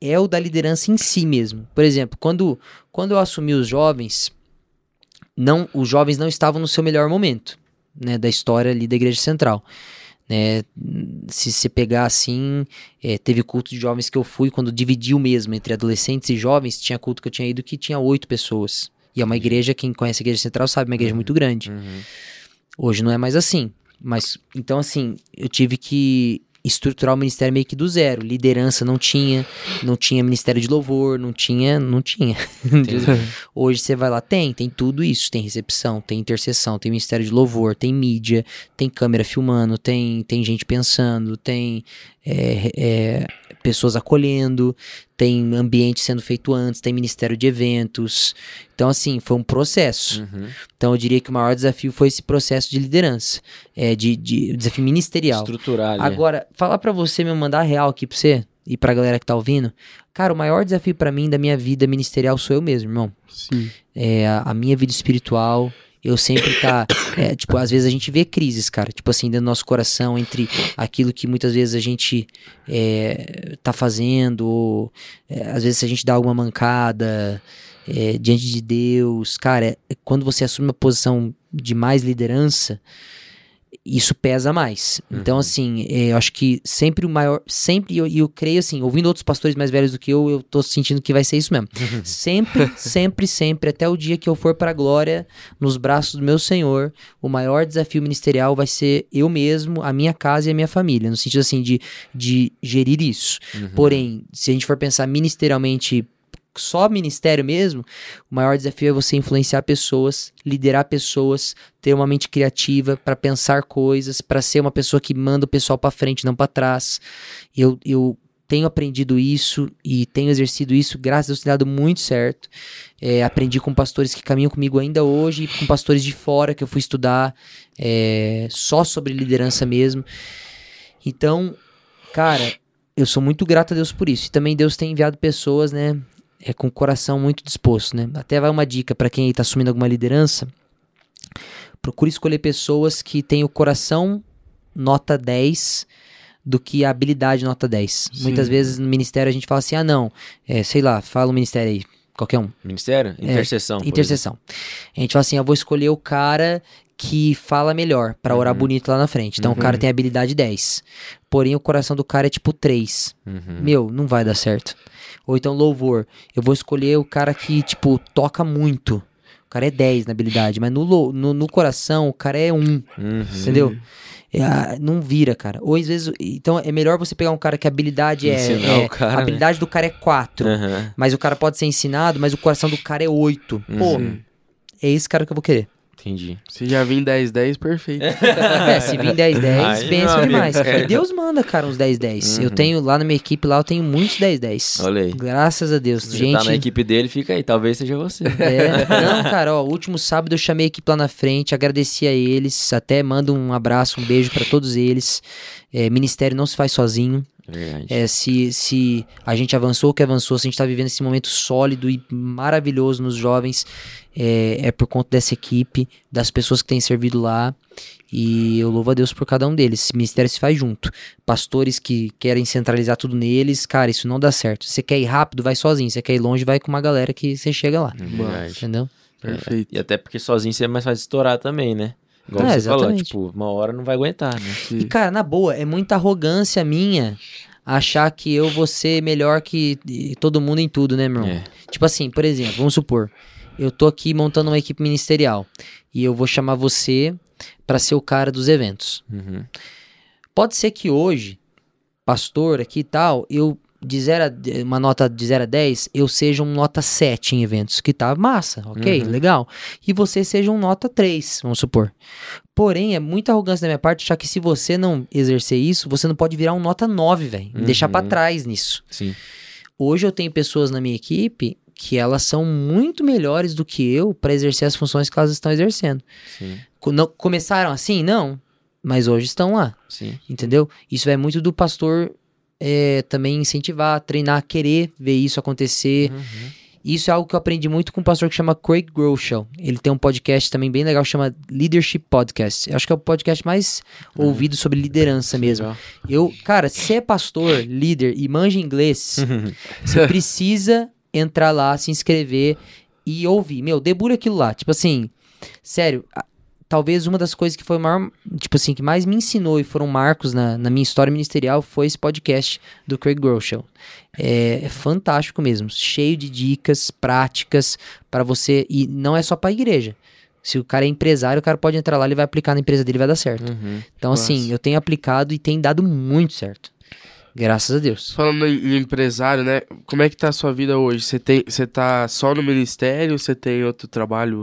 é o da liderança em si mesmo. Por exemplo, quando, quando eu assumi os jovens, não, os jovens não estavam no seu melhor momento, né, da história ali da Igreja Central. Né, se você pegar assim, é, teve culto de jovens que eu fui quando dividiu mesmo entre adolescentes e jovens, tinha culto que eu tinha ido que tinha oito pessoas. E é uma igreja, quem conhece a Igreja Central sabe, uma igreja muito grande. Uhum. Hoje não é mais assim. Mas, então, assim, eu tive que estruturar o ministério meio que do zero. Liderança não tinha, não tinha ministério de louvor, não tinha, não tinha. Hoje você vai lá, tem, tem tudo isso. Tem recepção, tem intercessão, tem ministério de louvor, tem mídia, tem câmera filmando, tem, tem gente pensando, tem é, é, pessoas acolhendo, tem ambiente sendo feito antes, tem ministério de eventos. Então, assim, foi um processo. Uhum. Então eu diria que o maior desafio foi esse processo de liderança, é, de, de desafio ministerial. Estruturar ali. Agora, falar pra você, me mandar real aqui pra você e pra galera que tá ouvindo, cara, o maior desafio pra mim da minha vida ministerial sou eu mesmo, irmão. Sim. É a, a minha vida espiritual. Eu sempre tá. é, tipo, às vezes a gente vê crises, cara. Tipo assim, dentro do nosso coração, entre aquilo que muitas vezes a gente é, tá fazendo, ou é, às vezes a gente dá alguma mancada é, diante de Deus. Cara, é- quando você assume uma posição de mais liderança, isso pesa mais. Então, Uhum. assim, é, eu acho que sempre o maior. Sempre, e eu, eu creio assim, ouvindo outros pastores mais velhos do que eu, eu tô sentindo que vai ser isso mesmo. sempre, sempre, sempre, até o dia que eu for pra glória, nos braços do meu Senhor, o maior desafio ministerial vai ser eu mesmo, a minha casa e a minha família. No sentido assim, de, de gerir isso. Uhum. Porém, se a gente for pensar ministerialmente, só ministério mesmo, o maior desafio é você influenciar pessoas, liderar pessoas, ter uma mente criativa para pensar coisas, para ser uma pessoa que manda o pessoal para frente, não para trás. Eu, eu tenho aprendido isso e tenho exercido isso, graças a Deus tem dado muito certo. É, aprendi com pastores que caminham comigo ainda hoje, com pastores de fora que eu fui estudar é, só sobre liderança mesmo. Então, cara, eu sou muito grato a Deus por isso. E também Deus tem enviado pessoas, né, é, com o coração muito disposto, né? Até vai uma dica para quem está assumindo alguma liderança. Procure escolher pessoas que têm o coração nota 10 do que a habilidade nota 10. Sim. Muitas vezes no ministério a gente fala assim: ah, não, é, sei lá, fala o ministério aí. qualquer um. Ministério? Intercessão. por Intercessão. A gente fala assim, eu vou escolher o cara que fala melhor pra orar Uhum. bonito lá na frente. Então o cara tem habilidade 10. Porém o coração do cara é tipo 3. exemplo. Uhum. Meu, não vai dar certo. Ou então louvor. Eu vou escolher o cara que, tipo, toca muito. O cara é 10 na habilidade, mas no, no, no coração o cara é 1. Uhum. Entendeu? É, ah, não vira, cara. Ou às vezes. Então é melhor você pegar um cara que a habilidade é. Ensinar é- o cara, a né? habilidade do cara é 4. Aham. Mas o cara pode ser ensinado, mas o coração do cara é 8. Pô, Uhum. é esse cara que eu vou querer. Entendi. Se já vir 10, 10, perfeito. É, se vir 10, 10, Aí, benção meu amigo, demais. é. E Deus manda, cara, uns 10, 10. Eu Uhum. tenho lá na minha equipe, lá eu tenho muitos 10, 10. Olha aí. Graças a Deus. Você Gente. tá na equipe dele, fica aí. Talvez seja você. É, não, cara, ó, último sábado eu chamei a equipe lá na frente, agradeci a eles, até mando um abraço, um beijo pra todos eles. É, ministério não se faz sozinho. Verdade. É, se, se a gente avançou o que avançou, se a gente tá vivendo esse momento sólido e maravilhoso nos jovens, é, é por conta dessa equipe, das pessoas que têm servido lá. E eu louvo a Deus por cada um deles. Esse ministério se faz junto. Pastores que querem centralizar tudo neles, cara, isso não dá certo. Você quer ir rápido, vai sozinho. Você quer ir longe, vai com uma galera que você chega lá. Verdade. Entendeu? Perfeito. E até porque sozinho você é mais fácil de estourar também, né? Igual É, você falou, exatamente. tipo, uma hora não vai aguentar, né? E, cara, na boa, é muita arrogância minha achar que eu vou ser melhor que todo mundo em tudo, né, meu irmão? É. Tipo assim, por exemplo, vamos supor, eu tô aqui montando uma equipe ministerial e eu vou chamar você pra ser o cara dos eventos. Uhum. Pode ser que hoje, pastor aqui e tal, eu de zero a, uma nota de 0 a 10, eu seja um nota 7 em eventos, que tá massa, ok? Uhum. Legal. E você seja um nota 3, vamos supor. Porém, é muita arrogância da minha parte achar que se você não exercer isso, você não pode virar um nota 9, velho. Me deixar pra Uhum. trás nisso. Sim. Hoje eu tenho pessoas na minha equipe que elas são muito melhores do que eu pra exercer as funções que elas estão exercendo. Sim. Começaram assim? Não. Mas hoje estão lá. Sim. Entendeu? Isso é muito do pastor é, também incentivar, treinar, querer ver isso acontecer. Uhum. Isso é algo que eu aprendi muito com um pastor que chama Craig Groeschel. Ele tem um podcast também bem legal, chama Leadership Podcast. Eu acho que é o podcast mais ouvido sobre liderança mesmo. Legal. Eu, cara, se é pastor, líder e manja inglês, você precisa entrar lá, se inscrever e ouvir. Meu, debulha aquilo lá. Tipo assim, sério, talvez uma das coisas que foi maior, tipo assim, que mais me ensinou e foram marcos na, na minha história ministerial foi esse podcast do Craig Groeschel. É, é fantástico mesmo, cheio de dicas práticas para você e não é só para igreja. Se o cara é empresário, o cara pode entrar lá, ele vai aplicar na empresa dele e vai dar certo. Uhum. Então, assim, eu tenho aplicado e tem dado muito certo. Graças a Deus. Falando em, em empresário, né? Como é que tá a sua vida hoje? Você tem, você tá só no ministério? Você tem outro trabalho?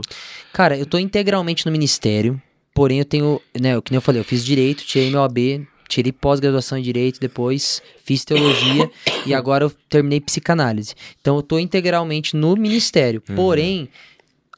Cara, eu tô integralmente no ministério, porém eu tenho, né, o que nem eu falei, eu fiz direito, tirei meu AB, tirei pós-graduação em direito depois, fiz teologia e agora eu terminei psicanálise. Então eu tô integralmente no ministério, porém,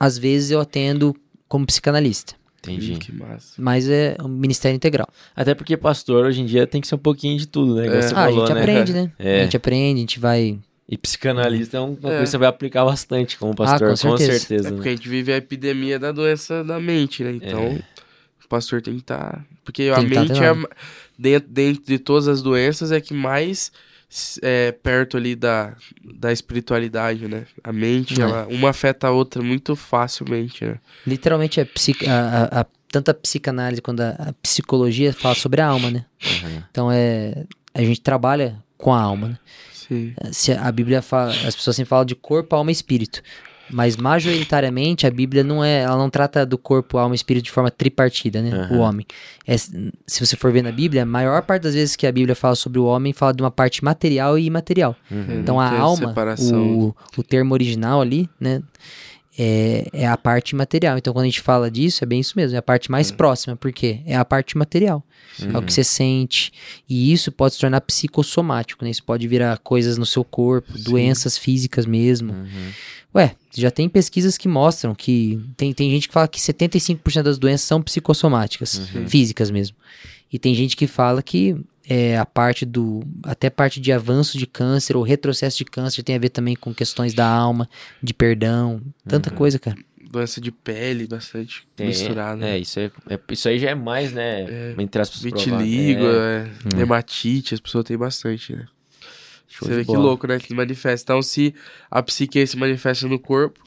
às vezes eu atendo como psicanalista, Entendi. Ih, Que massa. mas é um ministério integral. Até porque pastor hoje em dia tem que ser um pouquinho de tudo, né? É. você ah, falou, a gente né? aprende, né? É. A gente aprende, a gente vai... E psicanalista é uma coisa É. que você vai aplicar bastante como pastor, Ah, com com certeza. certeza. É né? porque a gente vive a epidemia da doença da mente, né? Então, É. o pastor tem que estar. Porque a Tem tá mente é, treinado. dentro, dentro de todas as doenças, é que mais é perto ali da, da espiritualidade, né? A mente, É. ela, uma afeta a outra muito facilmente, né? Literalmente, é psic... a, a- a- tanto a psicanálise quanto a, a psicologia fala sobre a alma, né? Uhum. Então é. A gente trabalha com a alma, né? Sim. Se a Bíblia fala. As pessoas sempre falam de corpo, alma e espírito. Mas majoritariamente a Bíblia não é. Ela não trata do corpo, alma e espírito de forma tripartida, né? Aham. O homem. É, se você for ver na Bíblia, a maior parte das vezes que a Bíblia fala sobre o homem, fala de uma parte material e imaterial. Uhum. Então Não a alma, separação. o, o termo original ali, né? É, é a parte material. Então, quando a gente fala disso, é bem isso mesmo. É a parte mais próxima. Por quê? É a parte material. É o que você sente. E isso pode se tornar psicossomático, né? Isso pode virar coisas no seu corpo, doenças físicas mesmo. Uhum. Ué, já tem pesquisas que mostram que. Tem, tem gente que fala que 75% das doenças são psicossomáticas, físicas mesmo. E tem gente que fala que é, a parte do. Até parte de avanço de câncer ou retrocesso de câncer tem a ver também com questões da alma, de perdão, tanta coisa, cara. Doença de pele, bastante Tem- misturada. É, isso, é, é- isso aí já é mais, né? Entre as pessoas. Vitiligo, É. é, hematite, as pessoas têm bastante, né? Show Você vê que bola. louco, né? Que manifesta. Então, se a psique se manifesta no corpo,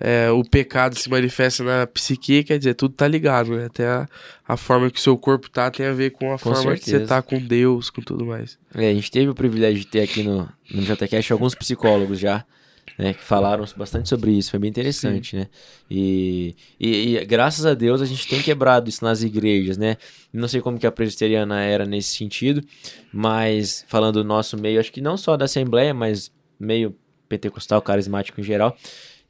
é, o pecado se manifesta na psique, quer dizer, tudo tá ligado, né? Até a, a forma que o seu corpo tá tem a ver com a Com forma que você certeza. tá com Deus, com tudo mais. É, a gente teve o privilégio de ter aqui no, no JTCast alguns psicólogos já, né, que falaram bastante sobre isso, foi bem interessante, né? E, e, e graças a Deus a gente tem quebrado isso nas igrejas, né? Não sei como que a presbiteriana era nesse sentido, mas falando do nosso meio, acho que não só da Assembleia, mas meio pentecostal, carismático em geral,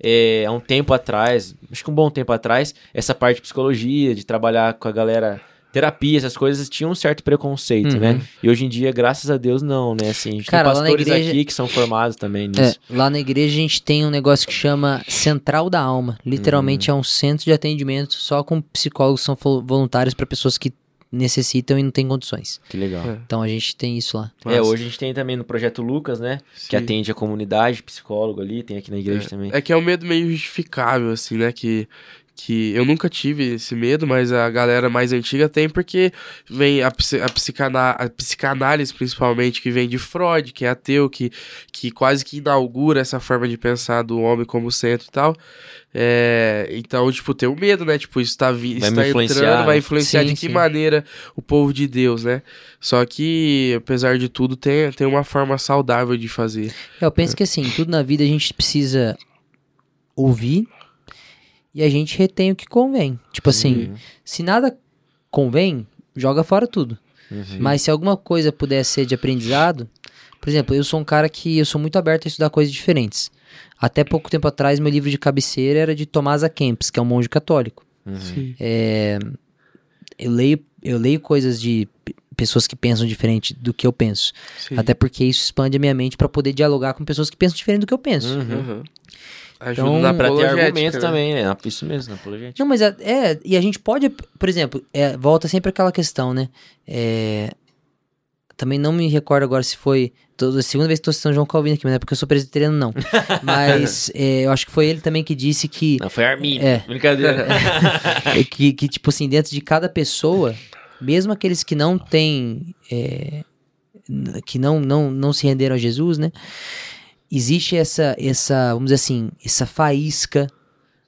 é, há um tempo atrás, acho que um bom tempo atrás, essa parte de psicologia, de trabalhar com a galera, terapia, essas coisas, tinha um certo preconceito, Uhum. né? E hoje em dia, graças a Deus, não, né? Assim, a gente Cara, tem pastores igreja- aqui que são formados também É, nisso. lá na igreja a gente tem um negócio que chama Central da Alma. Literalmente Uhum. é um centro de atendimento só com psicólogos que são vo- voluntários para pessoas que necessitam e não têm condições. Que legal. É. Então a gente tem isso lá. É, hoje a gente tem também no Projeto Lucas, né? Que Sim. atende a comunidade, psicólogo ali, tem aqui na igreja também. É que é um medo meio justificável, assim, né? Que, que eu nunca tive esse medo, mas a galera mais antiga tem, porque vem a, a, a psicanálise, principalmente, que vem de Freud, que é ateu, que, que quase que inaugura essa forma de pensar do homem como centro e tal. É, então, tipo, tem o medo, né? Tipo, isso tá, vi, Vai tá influenciar, entrando, né? vai influenciar Sim, de que sim. maneira o povo de Deus, né? Só que, apesar de tudo, tem, tem uma forma saudável de fazer. É, eu penso que assim, tudo na vida a gente precisa ouvir e a gente retém o que convém. Tipo assim, se nada convém, joga fora tudo. Uhum. Mas se alguma coisa puder ser de aprendizado, por exemplo, eu sou um cara que eu sou muito aberto a estudar coisas diferentes. Até pouco tempo atrás, meu livro de cabeceira era de Tomás A. Kempis, que é um monge católico. Uhum. Sim. Eu leio, eu leio coisas de pessoas que pensam diferente do que eu penso. Sim. Até porque isso expande a minha mente para poder dialogar com pessoas que pensam diferente do que eu penso. Uhum. Ajuda Então, na Pra ter argumento né? também, né? Isso mesmo, na apologética. Não, mas é, é, e a gente pode, por exemplo, é, volta sempre aquela questão, né? É, também não me recordo agora se foi. Tô, a segunda vez que tô citando João Calvino aqui, mas não é porque eu sou presbiteriano, não. Mas é, eu acho que foi ele também que disse que, Não, foi Arminio. É. Brincadeira. é, que, que, tipo assim, dentro de cada pessoa, mesmo aqueles que não têm. é, que não, não, não se renderam a Jesus, né? Existe essa, essa, vamos dizer assim, essa faísca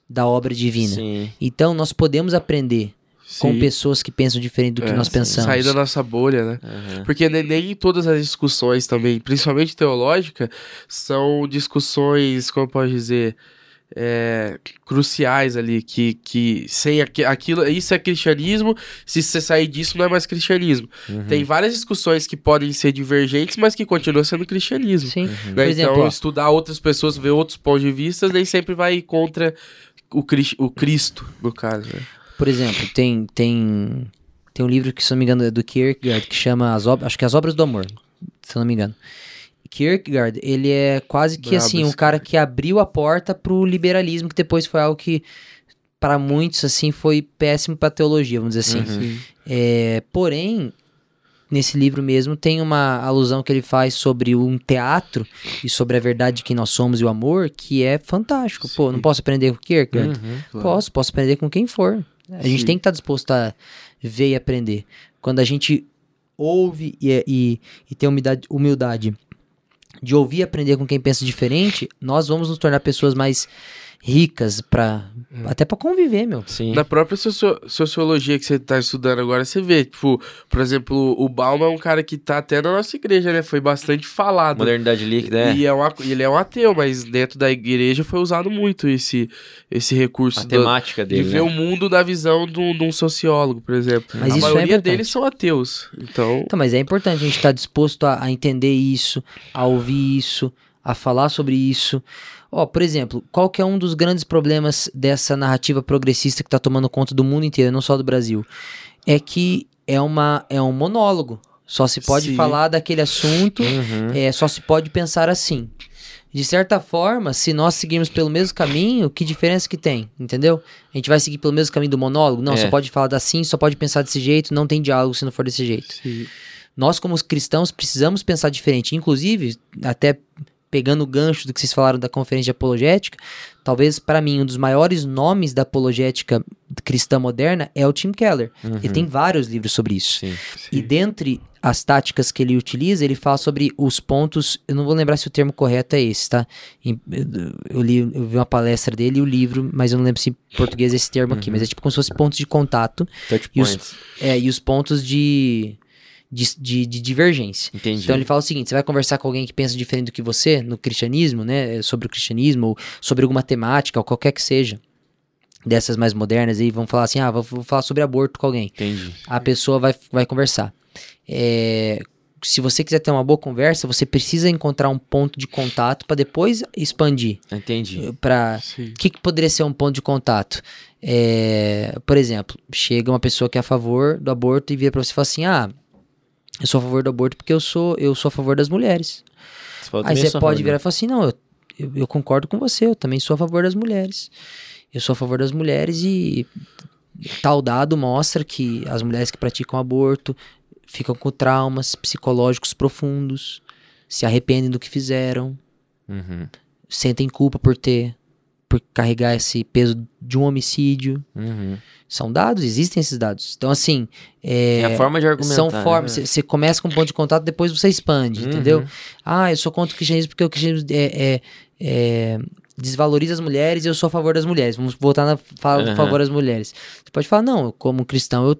da obra divina. Sim. Então nós podemos aprender com Sim. pessoas que pensam diferente do que É, nós sim. pensamos. Sair da nossa bolha, né? Uhum. Porque nem, nem todas as discussões também, principalmente teológica, são discussões, como eu posso dizer, é, cruciais ali, que, que sem aqu- aquilo, isso é cristianismo, se você sair disso não é mais cristianismo. Uhum. Tem várias discussões que podem ser divergentes, mas que continuam sendo cristianismo. Sim. né? Por exemplo, então, ó. estudar outras pessoas, ver outros pontos de vista, nem sempre vai contra o, Cris- o Cristo, no caso. Né? Por exemplo, tem, tem, tem um livro que, se não me engano, é do Kierkegaard, que chama as obras, acho que é As Obras do Amor, se eu não me engano. Kierkegaard, ele é quase que Brabo assim, um cara que abriu a porta pro liberalismo, que depois foi algo que para muitos assim foi péssimo pra teologia, vamos dizer assim. Uhum. Sim. É, porém, nesse livro mesmo tem uma alusão que ele faz sobre um teatro e sobre a verdade de quem nós somos e o amor, que é fantástico. Pô, não posso aprender com o Kierkegaard? Uhum. Claro. Posso, posso aprender com quem for. A gente Sim. tem que estar disposto a ver e aprender. Quando a gente ouve e, e, e tem humildade, humildade de ouvir e aprender com quem pensa diferente, nós vamos nos tornar pessoas mais ricas para até para conviver, meu. Sim. Na própria socio- sociologia que você tá estudando agora, você vê, tipo, por exemplo, o Baum é um cara que tá até na nossa igreja, né? Foi bastante falado. Modernidade líquida, é. E é uma, ele é um ateu, mas dentro da igreja foi usado muito esse, esse recurso A do- temática de dele. ver né? o mundo da visão de um, de sociólogo, por exemplo. Mas a isso é maioria importante. deles são ateus. Então, Então, mas é importante a gente estar disposto a, a entender isso, a ouvir isso, a falar sobre isso. Ó, por exemplo, qual que é um dos grandes problemas dessa narrativa progressista que está tomando conta do mundo inteiro, não só do Brasil? É que é, uma, é um monólogo. Só se pode Sim. falar daquele assunto, Uhum. é, só se pode pensar assim. De certa forma, se nós seguirmos pelo mesmo caminho, que diferença que tem? Entendeu? A gente vai seguir pelo mesmo caminho do monólogo? Não, É. só pode falar assim, só pode pensar desse jeito, não tem diálogo se não for desse jeito. sim. Nós, como cristãos, precisamos pensar diferente. Inclusive, até pegando o gancho do que vocês falaram da conferência de apologética, talvez para mim um dos maiores nomes da apologética cristã moderna é o Tim Keller. Ele tem vários livros sobre isso. Sim. E dentre as táticas que ele utiliza, ele fala sobre os pontos. Eu não vou lembrar se o termo correto é esse, tá? Eu, li, eu vi uma palestra dele e o livro, mas eu não lembro se em português é esse termo aqui. Mas é tipo como se fosse pontos de contato Touch E os- é, e os pontos de, de, de, de divergência. Entendi. Então ele fala o seguinte: você vai conversar com alguém que pensa diferente do que você no cristianismo, né? Sobre o cristianismo, ou sobre alguma temática, ou qualquer que seja. Dessas mais modernas aí, vão falar assim: ah, vou, vou falar sobre aborto com alguém Entendi. a pessoa vai, vai conversar. É, se você quiser ter uma boa conversa, você precisa encontrar um ponto de contato para depois expandir. Entendi. Para que, que poderia ser um ponto de contato? É, por exemplo, chega uma pessoa que é a favor do aborto e vira para você e fala assim: Ah, eu sou a favor do aborto porque eu sou, eu sou a favor das mulheres. Você Aí também você pode favor, virar né? e falar assim: Não, eu, eu, eu concordo com você, eu também sou a favor das mulheres. Eu sou a favor das mulheres e tal dado mostra que as mulheres que praticam aborto ficam com traumas psicológicos profundos, se arrependem do que fizeram, Uhum. sentem culpa por ter por carregar esse peso de um homicídio. Uhum. São dados, existem esses dados. Então, assim. É, É a forma de argumentar. são né? formas. Você começa com um ponto de contato, depois você expande, Uhum. entendeu? Ah, eu sou contra o cristianismo porque o cristianismo é, é- é- desvaloriza as mulheres e eu sou a favor das mulheres. Vamos voltar na fala a Uhum. favor das mulheres. Você pode falar, não, como cristão, eu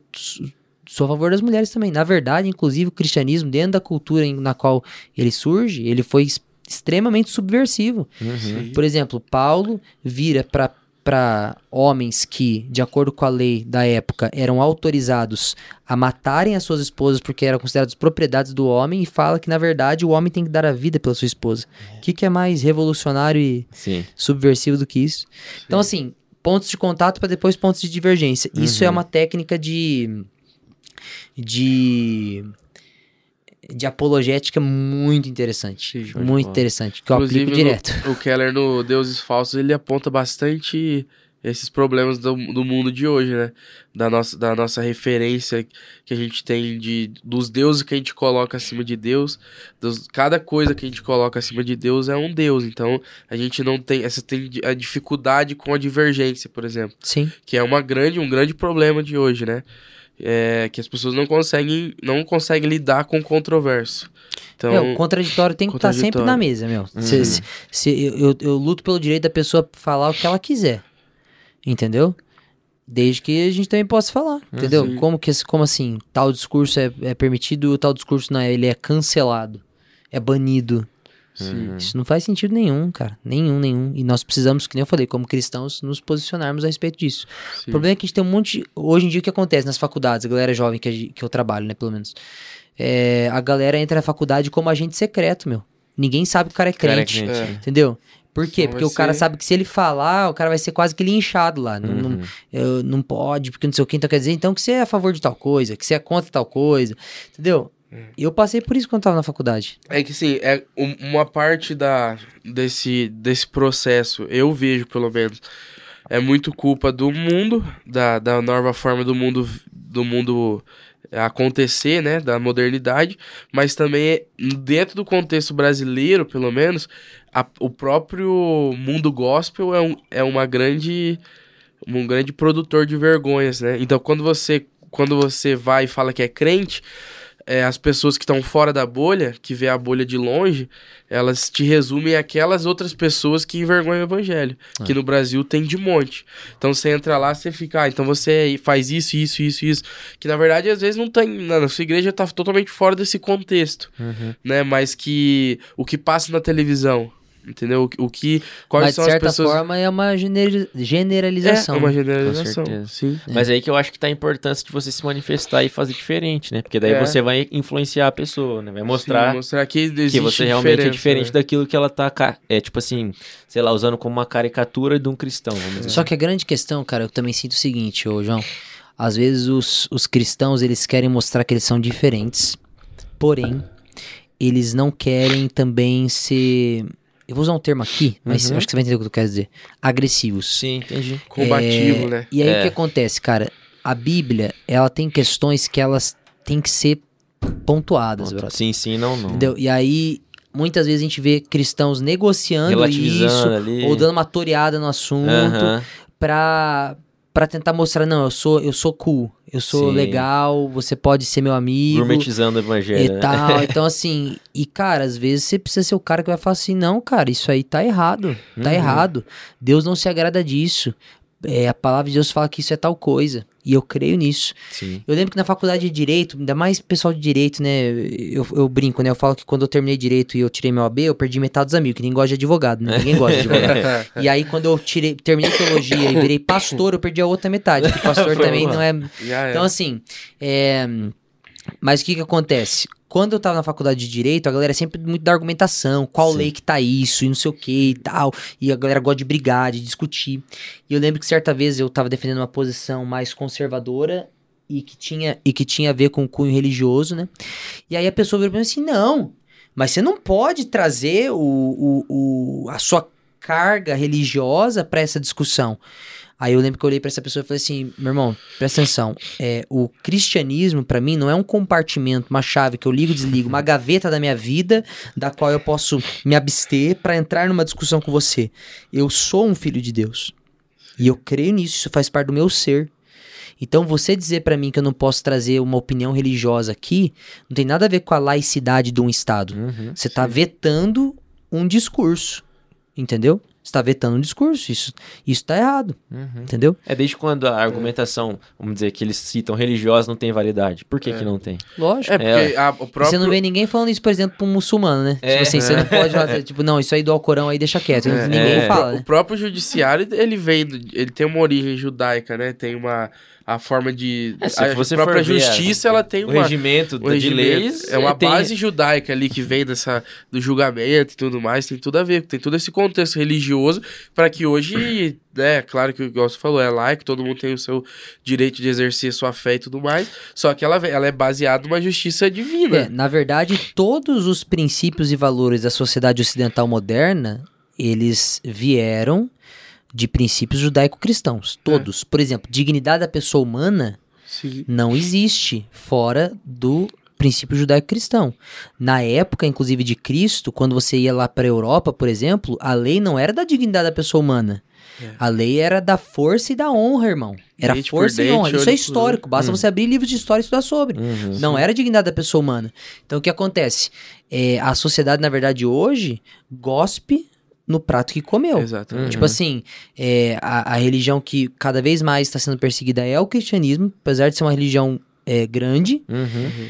sou a favor das mulheres também. Na verdade, inclusive, o cristianismo, dentro da cultura em- na qual ele surge, ele foi extremamente subversivo. Uhum. Sim. Por exemplo, Paulo vira para para homens que, de acordo com a lei da época, eram autorizados a matarem as suas esposas porque eram consideradas propriedades do homem e fala que, na verdade, o homem tem que dar a vida pela sua esposa. O que, que é mais revolucionário e Sim. subversivo do que isso? Então, assim, pontos de contato para depois pontos de divergência. Isso é uma técnica de. de. De apologética muito interessante. Sim, muito interessante. Que eu Inclusive, aplico no- direto. O Keller no Deuses Falsos, ele aponta bastante esses problemas do, do mundo de hoje, né? Da nossa, da nossa referência que a gente tem de, dos deuses que a gente coloca acima de Deus. Dos, cada coisa que a gente coloca acima de Deus é um Deus. Então, a gente não tem essa tem a dificuldade com a divergência, por exemplo. Sim. Que é uma grande, um grande problema de hoje, né? É que as pessoas não conseguem, não conseguem lidar com o controverso. Então, Meu, o contraditório tem que estar sempre na mesa, meu. Se- se- se- eu, eu- eu luto pelo direito da pessoa falar o que ela quiser. Entendeu? Desde que a gente também possa falar, entendeu? sim. Como, que, como assim? Tal discurso é, é permitido e tal discurso não é. Ele é cancelado. É banido. Sim. Isso não faz sentido nenhum, cara. Nenhum, nenhum. E nós precisamos, que nem eu falei, como cristãos, nos posicionarmos a respeito disso. sim. O problema é que a gente tem um monte. Hoje em dia, o que acontece nas faculdades, a galera jovem que, que eu trabalho, né, pelo menos. É, a galera entra na faculdade como agente secreto, meu. Ninguém sabe que o cara é Cara, crente. crente. É. Entendeu? Por quê? Porque o cara ser- sabe que se ele falar, o cara vai ser quase que linchado lá. Não, não, Uhum. eu- não pode, porque não sei o que. Então quer dizer, então que você é a favor de tal coisa, que você é contra tal coisa. Entendeu? Eu passei por isso quando tava na faculdade. É que assim, é um- uma parte da, desse, desse processo, eu vejo pelo menos, é muito culpa do mundo, da, da nova forma do mundo, do mundo acontecer, né, da modernidade, mas também dentro do contexto brasileiro, pelo menos, a- o próprio mundo gospel é, um, é uma grande um grande produtor de vergonhas, né? Então quando você quando você vai e fala que é crente, é, as pessoas que estão fora da bolha, que vê a bolha de longe, elas te resumem aquelas outras pessoas que envergonham o evangelho, que no Brasil tem de monte. Então você entra lá, você fica, ah, então você faz isso, isso, isso, isso, que na verdade às vezes não tem, na sua igreja tá totalmente fora desse contexto, Uhum. né? Mas que o que passa na televisão, entendeu? O, o que quais Mas de são as certa pessoas forma é uma generi- generalização. é uma né? generalização, Com certeza. sim. Mas aí que eu acho que tá a importância de você se manifestar e fazer diferente, né? Porque daí É. você vai influenciar a pessoa, né? Vai mostrar Sim, mostrar que, que você realmente é diferença, diferente né? daquilo que ela tá, é tipo assim, sei lá, usando como uma caricatura de um cristão, vamos dizer. Só que a grande questão, cara, eu também sinto o seguinte, ô João. Às vezes os, os cristãos, eles querem mostrar que eles são diferentes, porém, eles não querem também ser... Eu vou usar um termo aqui, mas Uhum. acho que você vai entender o que eu quero dizer. Agressivos. Sim, entendi. Combativo, É, né? E aí o É. que acontece, cara? A Bíblia, ela tem questões que elas têm que ser pontuadas, brother. Sim, sim, não, não. Entendeu? E aí, muitas vezes a gente vê cristãos negociando isso, ali. ou dando uma toreada no assunto, Aham. pra, pra tentar mostrar, não, eu sou, eu sou cool, eu sou Sim. legal, você pode ser meu amigo. Gourmetizando o evangelho. E né? tal, então assim, e cara, às vezes você precisa ser o cara que vai falar assim: não, cara, isso aí tá errado, tá Uhum. errado. Deus não se agrada disso. É, a palavra de Deus fala que isso é tal coisa, e eu creio nisso. Sim. Eu lembro que na faculdade de Direito, ainda mais pessoal de Direito, né? Eu, eu brinco, né? Eu falo que quando eu terminei Direito e eu tirei meu AB, eu perdi metade dos amigos, que ninguém gosta de advogado, né? Ninguém gosta de advogado. e aí, quando eu tirei, terminei Teologia e virei pastor, eu perdi a outra metade, porque pastor também não é... Já Então, assim, é... Mas o que que acontece? Quando eu tava na faculdade de Direito, a galera é sempre muito da argumentação, qual Sim. lei que tá isso, e não sei o que e tal. E a galera gosta de brigar, de discutir. E eu lembro que certa vez eu tava defendendo uma posição mais conservadora e que tinha, e que tinha a ver com o cunho religioso, né? E aí a pessoa virou pra mim assim, não, mas você não pode trazer o, o, o- a sua carga religiosa pra essa discussão. Aí eu lembro que eu olhei pra essa pessoa e falei assim, meu irmão, presta atenção, é, o cristianismo pra mim não é um compartimento, uma chave que eu ligo e desligo, uma gaveta da minha vida da qual eu posso me abster pra entrar numa discussão com você. Eu sou um filho de Deus. E eu creio nisso, isso faz parte do meu ser. Então você dizer pra mim que eu não posso trazer uma opinião religiosa aqui, não tem nada a ver com a laicidade de um estado. Uhum. Você tá vetando um discurso, entendeu? Você tá vetando um discurso, isso, isso tá errado, Uhum. entendeu? É desde quando a argumentação, vamos dizer, que eles citam religiosa não tem validade. Por que, É. que não tem? Lógico. É, porque a- o próprio... Você não vê ninguém falando isso, por exemplo, pra um muçulmano, né? É. tipo assim, você não pode fazer, tipo, não, isso aí do Alcorão aí deixa quieto. É, ninguém é. fala, O né? próprio judiciário, ele vem, do- ele tem uma origem judaica, né? Tem uma a forma de É, se a você própria ver a- justiça, ela tem O uma regimento de regimento. leis é uma tem- base judaica ali que vem dessa do julgamento e tudo mais, tem tudo a ver, tem todo esse contexto religioso para que hoje, né, claro que o você falou é laico, todo mundo tem o seu direito de exercer sua fé e tudo mais, só que ela, ela é baseada numa justiça divina. É, na verdade, todos os princípios e valores da sociedade ocidental moderna, eles vieram de princípios judaico-cristãos. Todos. Por exemplo, dignidade da pessoa humana Sim. não existe fora do princípio judaico-cristão. Na época, inclusive, de Cristo, quando você ia lá para a Europa, por exemplo, a lei não era da dignidade da pessoa humana. É. A lei era da força e da honra, irmão. Era Dente força e dente, honra. Isso é histórico. Basta Hum. você abrir livros de história e estudar sobre. Uhum. Não era a dignidade da pessoa humana. Então o que acontece? É, a sociedade, na verdade, hoje, gospe no prato que comeu. Exatamente. Tipo assim, é, a, a religião que cada vez mais está sendo perseguida é o cristianismo, apesar de ser uma religião é, grande. Uhum.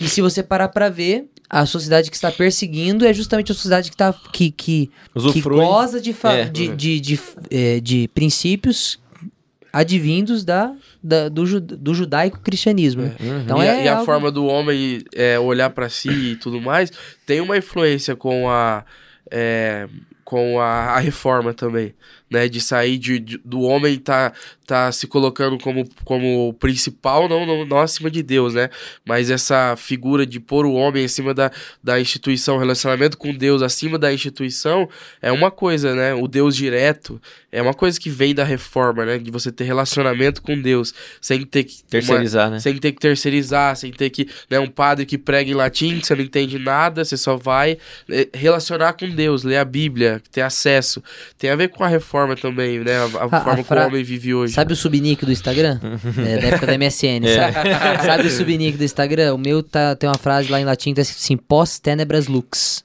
E se você parar pra ver, a sociedade que está perseguindo é justamente a sociedade que, tá, que, que, que goza de, fa- É. de, de, de, é, de princípios advindos da, da- do, do judaico-cristianismo. né? Uhum. Então e, a, é e a algo- forma do homem é, olhar pra si e tudo mais tem uma influência com a é, com a, a reforma também, né? De sair de, de- do homem tá, tá se colocando como, como principal, não, não, não acima de Deus, né? Mas essa figura de pôr o homem acima da, da instituição, relacionamento com Deus acima da instituição, é uma coisa, né? O Deus direto é uma coisa que vem da reforma, né? De você ter relacionamento com Deus, sem ter que... uma- Terceirizar, né? sem ter que terceirizar, sem ter que. Né, um padre que prega em latim, que você não entende nada, você só vai eh, relacionar com Deus, ler a Bíblia, ter acesso. Tem a ver com a reforma também, né? A, a A- a forma que fra- o homem vive hoje. Sabe o subnick do Instagram? é, da época da MSN, sabe? Sabe o subnick do Instagram? O meu tá, tem uma frase lá em latim que tá escrito assim, pós tenebras lux,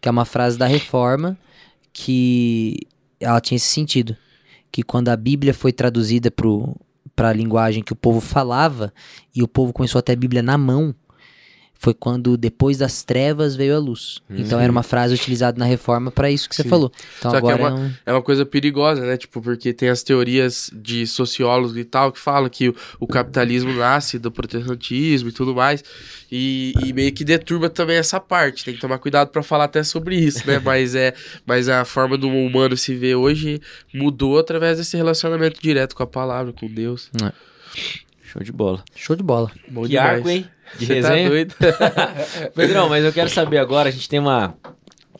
que é uma frase da reforma que ela tinha esse sentido. Que quando a Bíblia foi traduzida pro, pra linguagem que o povo falava, e o povo começou a ter a Bíblia na mão, foi quando depois das trevas veio a luz. Então era uma frase utilizada na reforma pra isso que você Sim. falou. Então Só que é agora uma- é um- É uma coisa perigosa, né? Tipo, porque tem as teorias de sociólogos e tal que falam que o, o capitalismo nasce do protestantismo e tudo mais. E, e meio que deturba também essa parte. Tem que tomar cuidado pra falar até sobre isso, né? mas, é, mas a forma do humano se ver hoje mudou através desse relacionamento direto com a palavra, com Deus. Show de bola. Show de bola. Bom que demais. arco, hein? De Você tá resenha. doido? Pedrão, mas eu quero saber agora, a gente tem uma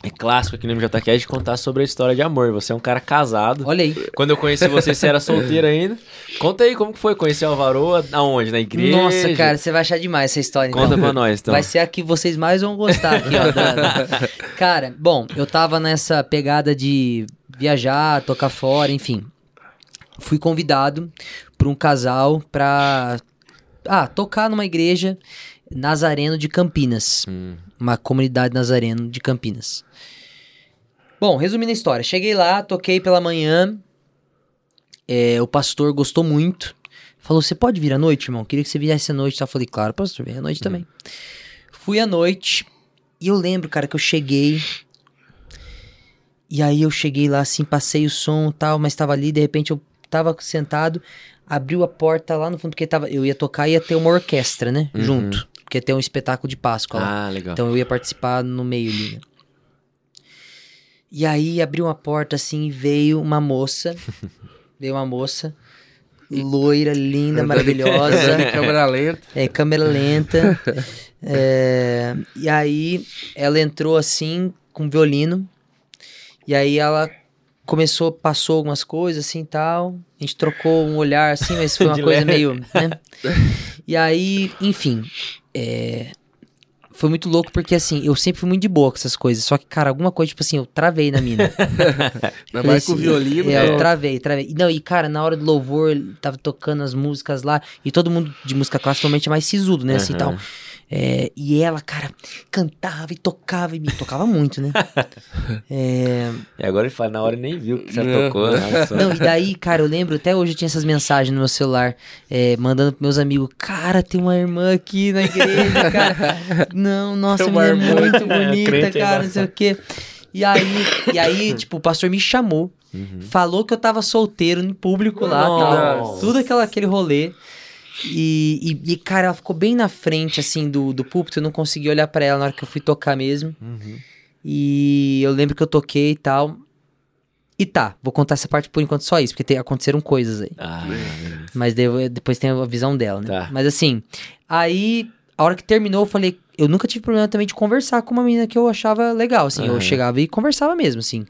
É clássico aqui no MJCast contar sobre a história de amor. Você é um cara casado. Olha aí. Quando eu conheci você, você era solteiro ainda. Conta aí como que foi conhecer o Alvaro, aonde? Na igreja? Nossa, cara, você vai achar demais essa história. Conta então. pra nós, então. Vai ser a que vocês mais vão gostar aqui, ó. Cara, bom, eu tava nessa pegada de viajar, tocar fora, enfim. Fui convidado por um casal pra ah, tocar numa igreja Nazareno de Campinas. Hum. Uma comunidade Nazareno de Campinas. Bom, resumindo a história. Cheguei lá, toquei pela manhã. é, o pastor gostou muito. Falou: Você pode vir à noite, irmão? Queria que você viesse à noite. Eu falei: Claro, pastor, vem à noite também. Fui à noite. E eu lembro, cara, que eu cheguei. E aí eu cheguei lá assim, passei o som e tal, mas tava ali, de repente eu tava sentado, abriu a porta lá no fundo, porque tava, eu ia tocar e ia ter uma orquestra, né? Uhum. Junto. Porque ia ter um espetáculo de Páscoa lá. Ah, legal. Então eu ia participar no meio ali, né? E aí abriu uma porta assim e veio uma moça. veio uma moça. Loira, linda, maravilhosa. Câmera lenta. É, câmera lenta. É, e aí ela entrou assim, com violino. E aí ela começou, passou algumas coisas assim e tal. A gente trocou um olhar assim, mas foi uma coisa meio. Né? E aí, enfim. é, foi muito louco porque assim, eu sempre fui muito de boa com essas coisas. Só que, cara, alguma coisa, tipo assim, eu travei na mina. Ainda mais com o Esse- violino. É, né? eu travei, travei. Não, e cara, na hora do louvor, ele tava tocando as músicas lá, e todo mundo de música clássica normalmente é mais sisudo, né, assim e tal. É, e ela, cara, cantava e tocava, e me tocava muito, né? É, E agora ele fala, na hora nem viu que você Não. tocou. Nossa. não, e daí, cara, eu lembro, até hoje eu tinha essas mensagens no meu celular, é, mandando pros meus amigos, cara, tem uma irmã aqui na igreja, cara. Não, nossa, Tem a uma é muito É, bonita, é cara, não sei o quê. E aí, e aí, tipo, o pastor me chamou, falou que eu tava solteiro em público lá, tal, tudo aquela, aquele rolê. E, e, e, cara, ela ficou bem na frente, assim, do, do púlpito, eu não consegui olhar pra ela na hora que eu fui tocar mesmo. Uhum. E eu lembro que eu toquei e tal. E tá, vou contar essa parte por enquanto só isso, porque tem- aconteceram coisas aí. Ah. Mas daí eu- depois tem a visão dela, né? Tá. Mas assim, aí, a hora que terminou, eu falei. Eu nunca tive problema também de conversar com uma menina que eu achava legal, assim. Eu Aham. chegava e conversava mesmo, assim.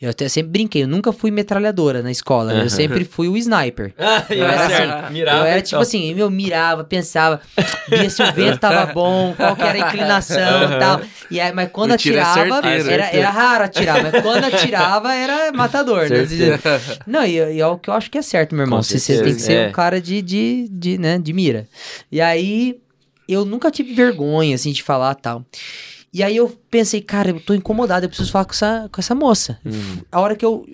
Eu até sempre brinquei, eu nunca fui metralhadora na escola, né? Eu sempre fui o sniper. Ah, Eu era assim, mirava eu era e tipo tal. assim, eu mirava, pensava, via se o vento tava bom, qual que era a inclinação e tal. E aí, mas quando é atirava, certeiro. era, era raro atirar, mas quando atirava era matador, né? Não, e, e é o que eu acho que é certo, meu irmão. Você, você tem que ser é. um cara de, de, de, né, de mira. E aí, eu nunca tive vergonha, assim, de falar tal. E aí eu pensei, cara, eu tô incomodado, eu preciso falar com essa, com essa moça. Uhum. A hora que eu.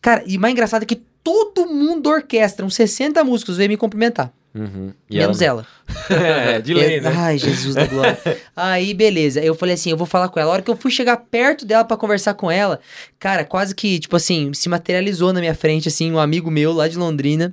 Cara, e mais engraçado é que todo mundo da orquestra, uns 60 músicos, veio me cumprimentar. Uhum. E menos ela. é, de lei, Eu- né? Ai, Jesus da glória. Aí, beleza. Eu falei assim, eu vou falar com ela. A hora que eu fui chegar perto dela pra conversar com ela, cara, quase que, tipo assim, se materializou na minha frente, assim, um amigo meu lá de Londrina.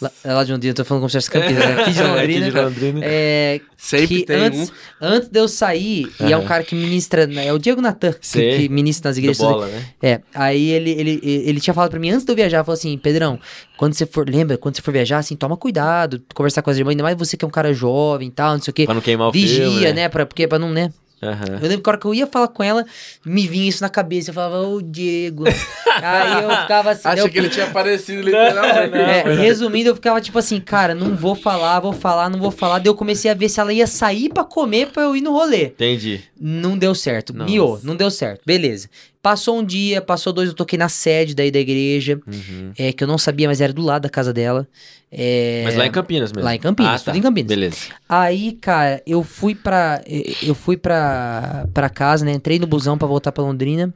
Lá, é lá de Londrina, tô falando como se fosse Campinas, né? aqui de Londrina. Aqui de Londrina. É, Sempre que tem antes, um. antes de eu sair, e é um cara que ministra, né, é o Diego Natan, que, que ministra nas Do igrejas. bola, né? É, aí ele, ele, ele tinha falado pra mim antes de eu viajar, falou assim, Pedrão, quando você for, lembra, quando você for viajar, assim, toma cuidado, conversar com as irmãs, ainda mais você que é um cara jovem e tal, não sei o quê. Pra não queimar o Vigia, filme, né? Pra, porque, pra não, né? Aham. Eu lembro que a hora que eu ia falar com ela, me vinha isso na cabeça. Eu falava, ô Diego. aí eu ficava assim. Acha eu, que ele tinha aparecido literalmente. é, resumindo, eu ficava tipo assim, cara, não vou falar, vou falar, não vou falar. Daí eu comecei a ver se ela ia sair pra comer pra eu ir no rolê. Entendi. Não deu certo. Nossa. Miou, não deu certo. Beleza. Passou um dia, passou dois, eu toquei na sede daí da igreja, Uhum. é, que eu não sabia, mas era do lado da casa dela. É, Mas lá em Campinas mesmo. Lá em Campinas, Ah, tá. tudo em Campinas. Beleza. Aí, cara, eu fui pra. Eu fui pra, pra casa, né? Entrei no busão pra voltar pra Londrina.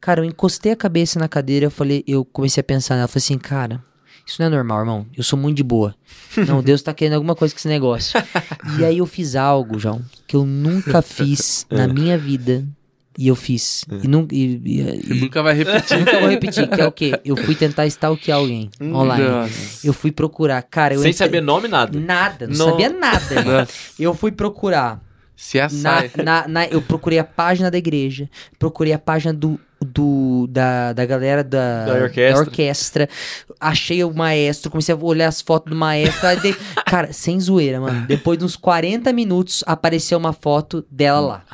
Cara, eu encostei a cabeça na cadeira, eu falei, eu comecei a pensar nela, eu falei assim, cara, isso não é normal, irmão. Eu sou muito de boa. Não, Deus tá querendo alguma coisa com esse negócio. e aí eu fiz algo, João, que eu nunca fiz na minha vida. E eu fiz. E, nu- e- e- e- nunca vai repetir. nunca vou repetir, que é o quê? Eu fui tentar stalkear alguém online. Nossa. Eu fui procurar. Cara, eu Sem entrei- saber nome, nada. Nada, não, Não. sabia nada. Eu fui procurar. Se Na, assai. na, na- eu procurei a página da igreja, procurei a página do, do da, da galera da, Da orquestra. orquestra, achei o maestro, comecei a olhar as fotos do maestro. aí dei- cara, sem zoeira, mano. Depois de uns 40 minutos, apareceu uma foto dela lá.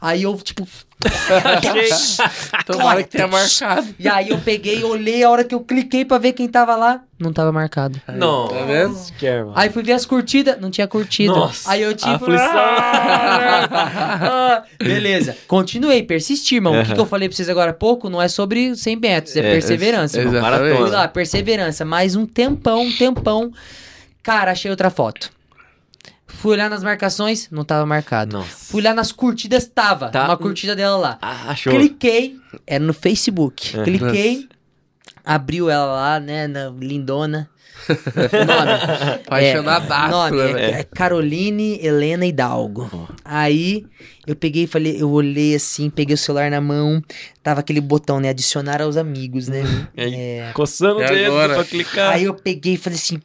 Aí eu, tipo, Tomara que tenha marcado. E aí eu peguei, olhei, a hora que eu cliquei pra ver quem tava lá, não tava marcado. Não. Tá vendo? Mano. Aí fui ver as curtidas, não tinha curtida. Nossa, aí eu tipo. aflição. ah, beleza. Continuei, persisti, irmão. O que, que eu falei pra vocês agora há pouco não é sobre 100 metros, é, É, perseverança. Fui lá, perseverança. Mais um tempão, um tempão. Cara, achei outra foto. Fui olhar nas marcações, não tava marcado. Nossa. Fui olhar nas curtidas, tava. Tá. Uma curtida dela lá. Ah, achou. Cliquei, era no Facebook. É. Cliquei, abriu ela lá, né, na lindona. nome. Apaixonadaço, nome né, é, é Caroline Helena Hidalgo. Aí eu peguei e falei, eu olhei assim, peguei o celular na mão, tava aquele botão, né, adicionar aos amigos, né? Aí, É. Coçando o E dedo agora? pra clicar. Aí eu peguei e falei assim,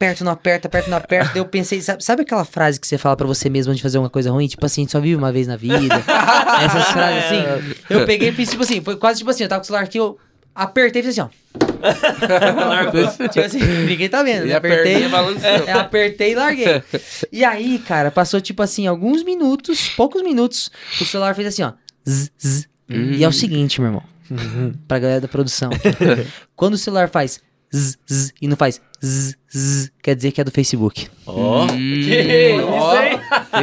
aperto, não aperta, aperto, não aperta. Daí eu pensei, sabe, sabe aquela frase que você fala pra você mesmo antes de fazer uma coisa ruim? Tipo assim, a gente só vive uma vez na vida. Essas frases assim. Eu peguei e fiz tipo assim, foi quase tipo assim, eu tava com o celular aqui, eu apertei e fiz assim, ó. tipo assim, ninguém tá vendo, E né? a Apertei. É, apertei e larguei. E aí, cara, passou tipo assim, alguns minutos, poucos minutos, o celular fez assim, ó. zzz, zzz. E é o seguinte, meu irmão. pra galera da produção. Quando o celular faz zzz, zzz, e não faz zzz, zzz, quer dizer que é do Facebook. Ó. Hum, Que ó, isso, hein?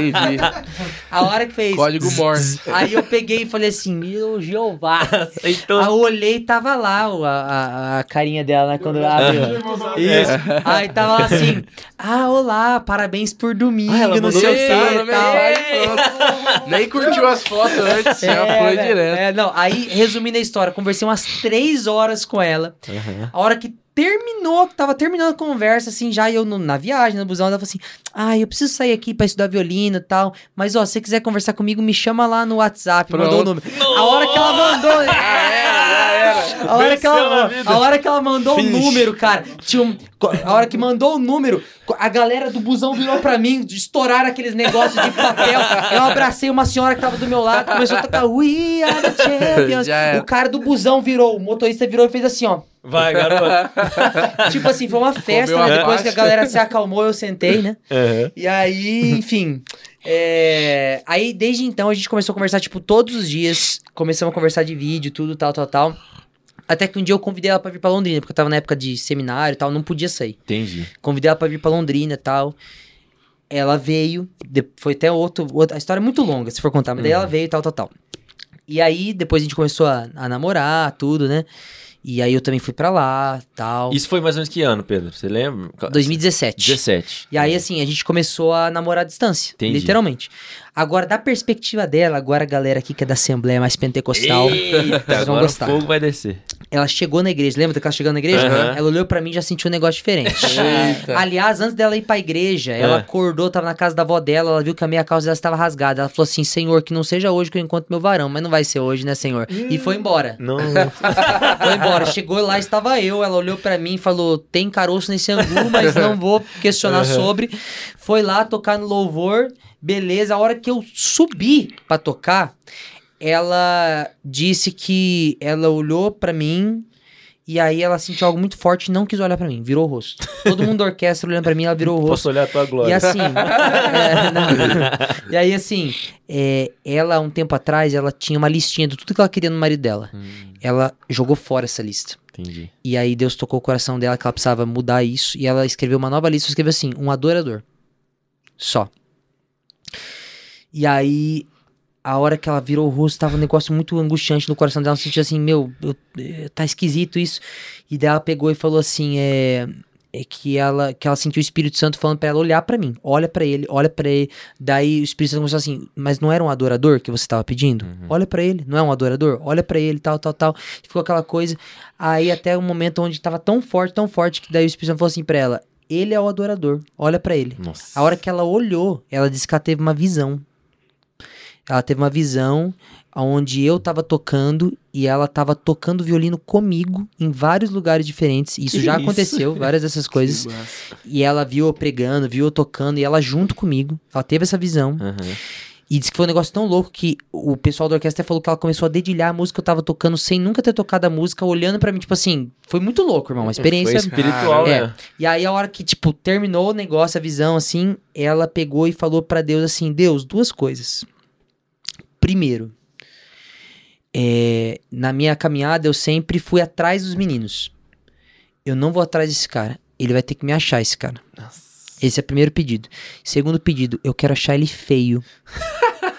Entendi. A hora que fez. Código Morse. Aí eu peguei e falei assim, meu Jeová. Então, Aí eu olhei e tava lá a, a, a carinha dela, né? Quando abriu. Isso. Aí tava lá assim, ah, olá, parabéns por domingo, Ah, ela não sei o que e. Nem curtiu as fotos antes, já foi velho. direto. É, não, aí, resumindo a história, conversei umas três horas com ela. Aham. A hora que terminou, tava terminando a conversa, assim, já eu no- na viagem, no busão, ela falou assim: Ah, eu preciso sair aqui pra estudar violino e tal. Mas, ó, se você quiser conversar comigo, me chama lá no WhatsApp. Mandou o número. A hora que ela mandou. Já era, já era. A hora, que ela, a hora que ela mandou o número, cara, tinha um- a hora que mandou o número, a galera do busão virou pra mim, estouraram aqueles negócios de papel. Eu abracei uma senhora que tava do meu lado, começou a tocar We Are the Champions. O cara do busão virou, o motorista virou e fez assim, ó. Vai, garoto. Tipo assim, foi uma festa, né? Depois que a galera se acalmou, eu sentei, né? Aham. E aí, enfim. é, Aí, desde então, a gente começou a conversar, tipo, todos os dias. Começamos a conversar de vídeo, tudo, tal, tal, tal. Até que um dia eu convidei ela pra vir pra Londrina, porque eu tava na época de seminário e tal, não podia sair. Entendi. Convidei ela pra vir pra Londrina e tal. Ela veio, foi até outro, outra. A história é muito longa, se for contar, mas daí ela veio e tal, tal, tal. E aí, depois a gente começou a, a namorar, tudo, né? E aí eu também fui pra lá, tal. Isso foi mais ou menos que ano, Pedro? Você lembra? 2017. 17. E aí, assim, a gente começou a namorar à distância. Entendi. Literalmente. Agora, da perspectiva dela, agora a galera aqui que é da Assembleia mais pentecostal, Eita, vocês vão agora o gostar. fogo vai descer. Ela chegou na igreja, lembra que ela chegou na igreja? Aham. Ela olhou pra mim e já sentiu um negócio diferente. Eita. Aliás, antes dela ir pra igreja, ela É. acordou, tava na casa da avó dela, ela viu que a meia calça dela estava rasgada. Ela falou assim: Senhor, que não seja hoje que eu encontro meu varão, mas não vai ser hoje, né, Senhor? E foi embora. Não. Foi embora. Chegou lá, estava eu. Ela olhou pra mim e falou: tem caroço nesse angu, mas não vou questionar sobre. Foi lá tocar no louvor. Beleza. A hora que eu subi pra tocar, ela disse que ela olhou pra mim. E aí ela sentiu algo muito forte e não quis olhar pra mim, virou o rosto. Todo mundo da orquestra olhando pra mim, ela virou o rosto. Posso olhar a tua E glória. assim, é, e aí assim, é, ela um tempo atrás, ela tinha uma listinha de tudo que ela queria no marido dela. Hum, Ela jogou fora essa lista. entendi. E aí Deus tocou o coração dela que ela precisava mudar isso. E ela escreveu uma nova lista, escreveu assim, um adorador. Só. E aí, a hora que ela virou o rosto, tava um negócio muito angustiante no coração dela. Ela sentia assim, meu, eu- eh, tá esquisito isso. E daí ela pegou e falou assim, é... É que ela, que ela sentiu o Espírito Santo falando pra ela olhar pra mim, olha pra ele, olha pra ele. Daí o Espírito Santo começou assim, mas não era um adorador que você tava pedindo? Olha pra ele, não é um adorador? Olha pra ele, tal, tal, tal. Ficou aquela coisa. Aí até um momento onde tava tão forte, tão forte que daí o Espírito Santo falou assim pra ela: "Ele é o adorador, olha pra ele". Nossa. A hora que ela olhou, ela disse que ela teve uma visão. Ela teve uma visão onde eu tava tocando e ela tava tocando violino comigo em vários lugares diferentes. Isso Que já isso? aconteceu, várias dessas coisas. E ela viu eu pregando, viu eu tocando e ela junto comigo. Ela teve essa visão. Aham. E disse que foi um negócio tão louco que o pessoal da orquestra falou que ela começou a dedilhar a música que eu tava tocando sem nunca ter tocado a música, olhando pra mim, tipo assim, foi muito louco, irmão. Uma experiência. Foi espiritual, É. né? E aí, a hora que, tipo, terminou o negócio, a visão, assim, ela pegou e falou pra Deus assim: Deus, duas coisas. Primeiro, é, na minha caminhada eu sempre fui atrás dos meninos. Eu não vou atrás desse cara. Ele vai ter que me achar, esse cara. Esse é o primeiro pedido. Segundo pedido, eu quero achar ele feio.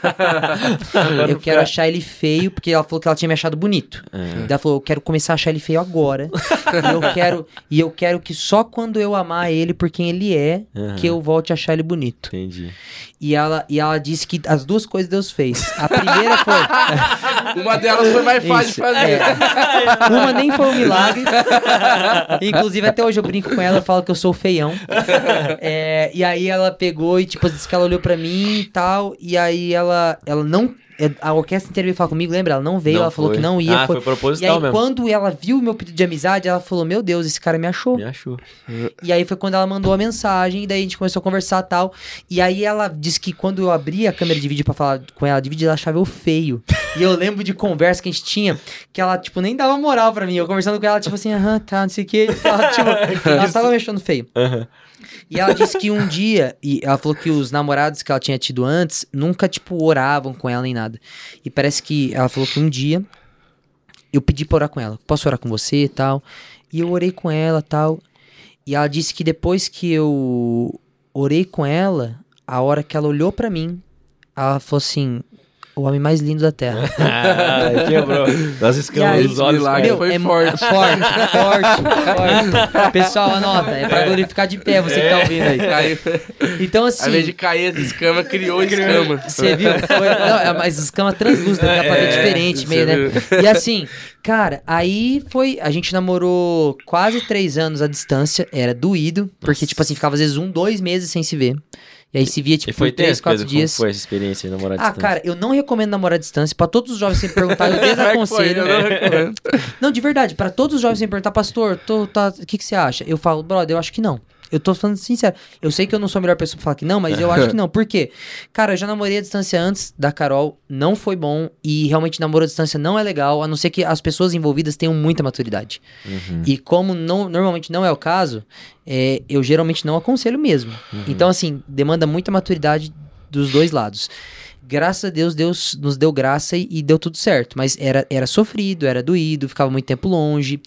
eu quero achar ele feio, porque ela falou que ela tinha me achado bonito. É. Daí Ela falou, eu quero começar a achar ele feio agora. e, eu quero, e eu quero que só quando eu amar ele por quem ele é, Aham. que eu volte a achar ele bonito. Entendi. E ela, e ela disse que as duas coisas Deus fez. A primeira foi. Uma delas foi mais fácil de Isso, fazer. é. Uma nem foi um milagre. Inclusive, até hoje eu brinco com ela, eu falo que eu sou feião. É, e aí ela pegou e, tipo, disse que ela olhou pra mim e tal. E aí ela, ela não. é, A orquestra inteira veio falar comigo, lembra? Ela não veio, Não ela falou foi. que não ia. Ah, foi E proposital aí, mesmo. quando ela viu o meu pedido de amizade, ela falou: Meu Deus, esse cara me achou. Me achou. E aí foi quando ela mandou a mensagem, e daí a gente começou a conversar e tal. E aí ela disse que quando eu abri a câmera de vídeo pra falar com ela de vídeo, ela achava eu feio. E eu lembro de conversa que a gente tinha, que ela, tipo, nem dava moral pra mim. Eu conversando com ela, tipo assim, aham, tá, não sei o quê. Ela, tipo, ela tava me achando feio. Aham. E ela disse que um dia, e ela falou que os namorados que ela tinha tido antes nunca, tipo, oravam com ela nem nada. E parece que ela falou que um dia eu pedi pra orar com ela. Posso orar com você e tal? E eu orei com ela tal. E ela disse que depois que eu orei com ela, a hora que ela olhou pra mim, ela falou assim: o homem mais lindo da terra. Ah, quebrou. Das E escamas aí, dos olhos. milagre. foi é forte. forte, forte, forte. Pessoal, anota, é pra glorificar de pé você que tá ouvindo aí. Caiu. Então, Ao assim. invés de cair as escamas, criou escama. Você viu? Foi, não, é, mas as camas translúcidas, dá pra ver diferente, meio, né? viu. E assim, cara, aí foi. A gente namorou quase três anos à distância, era doído, porque, tipo assim, ficava às vezes um, dois meses sem se ver. E aí se via, tipo, E foi por três, tenso, quatro Pedro, como dias. foi essa experiência de namorar à Ah, distância? cara, eu não recomendo namorar à distância. Pra todos os jovens sempre perguntar, eu Como é desaconselho. Eu não recomendo. Não, de verdade, pra todos os jovens sempre perguntar, pastor, tá, o que, que você acha? Eu falo, brother, eu acho que não. Eu tô falando sincero. Eu sei que eu não sou a melhor pessoa pra falar que não, mas eu acho que não. Por quê? Cara, eu já namorei à distância antes da Carol, não foi bom. E realmente namoro à distância não é legal, a não ser que as pessoas envolvidas tenham muita maturidade. Uhum. E como não, normalmente não é o caso, é, eu geralmente não aconselho mesmo. Então, assim, demanda muita maturidade dos dois lados. Graças a Deus, Deus nos deu graça e, e deu tudo certo. Mas era, era sofrido, era doído, ficava muito tempo longe.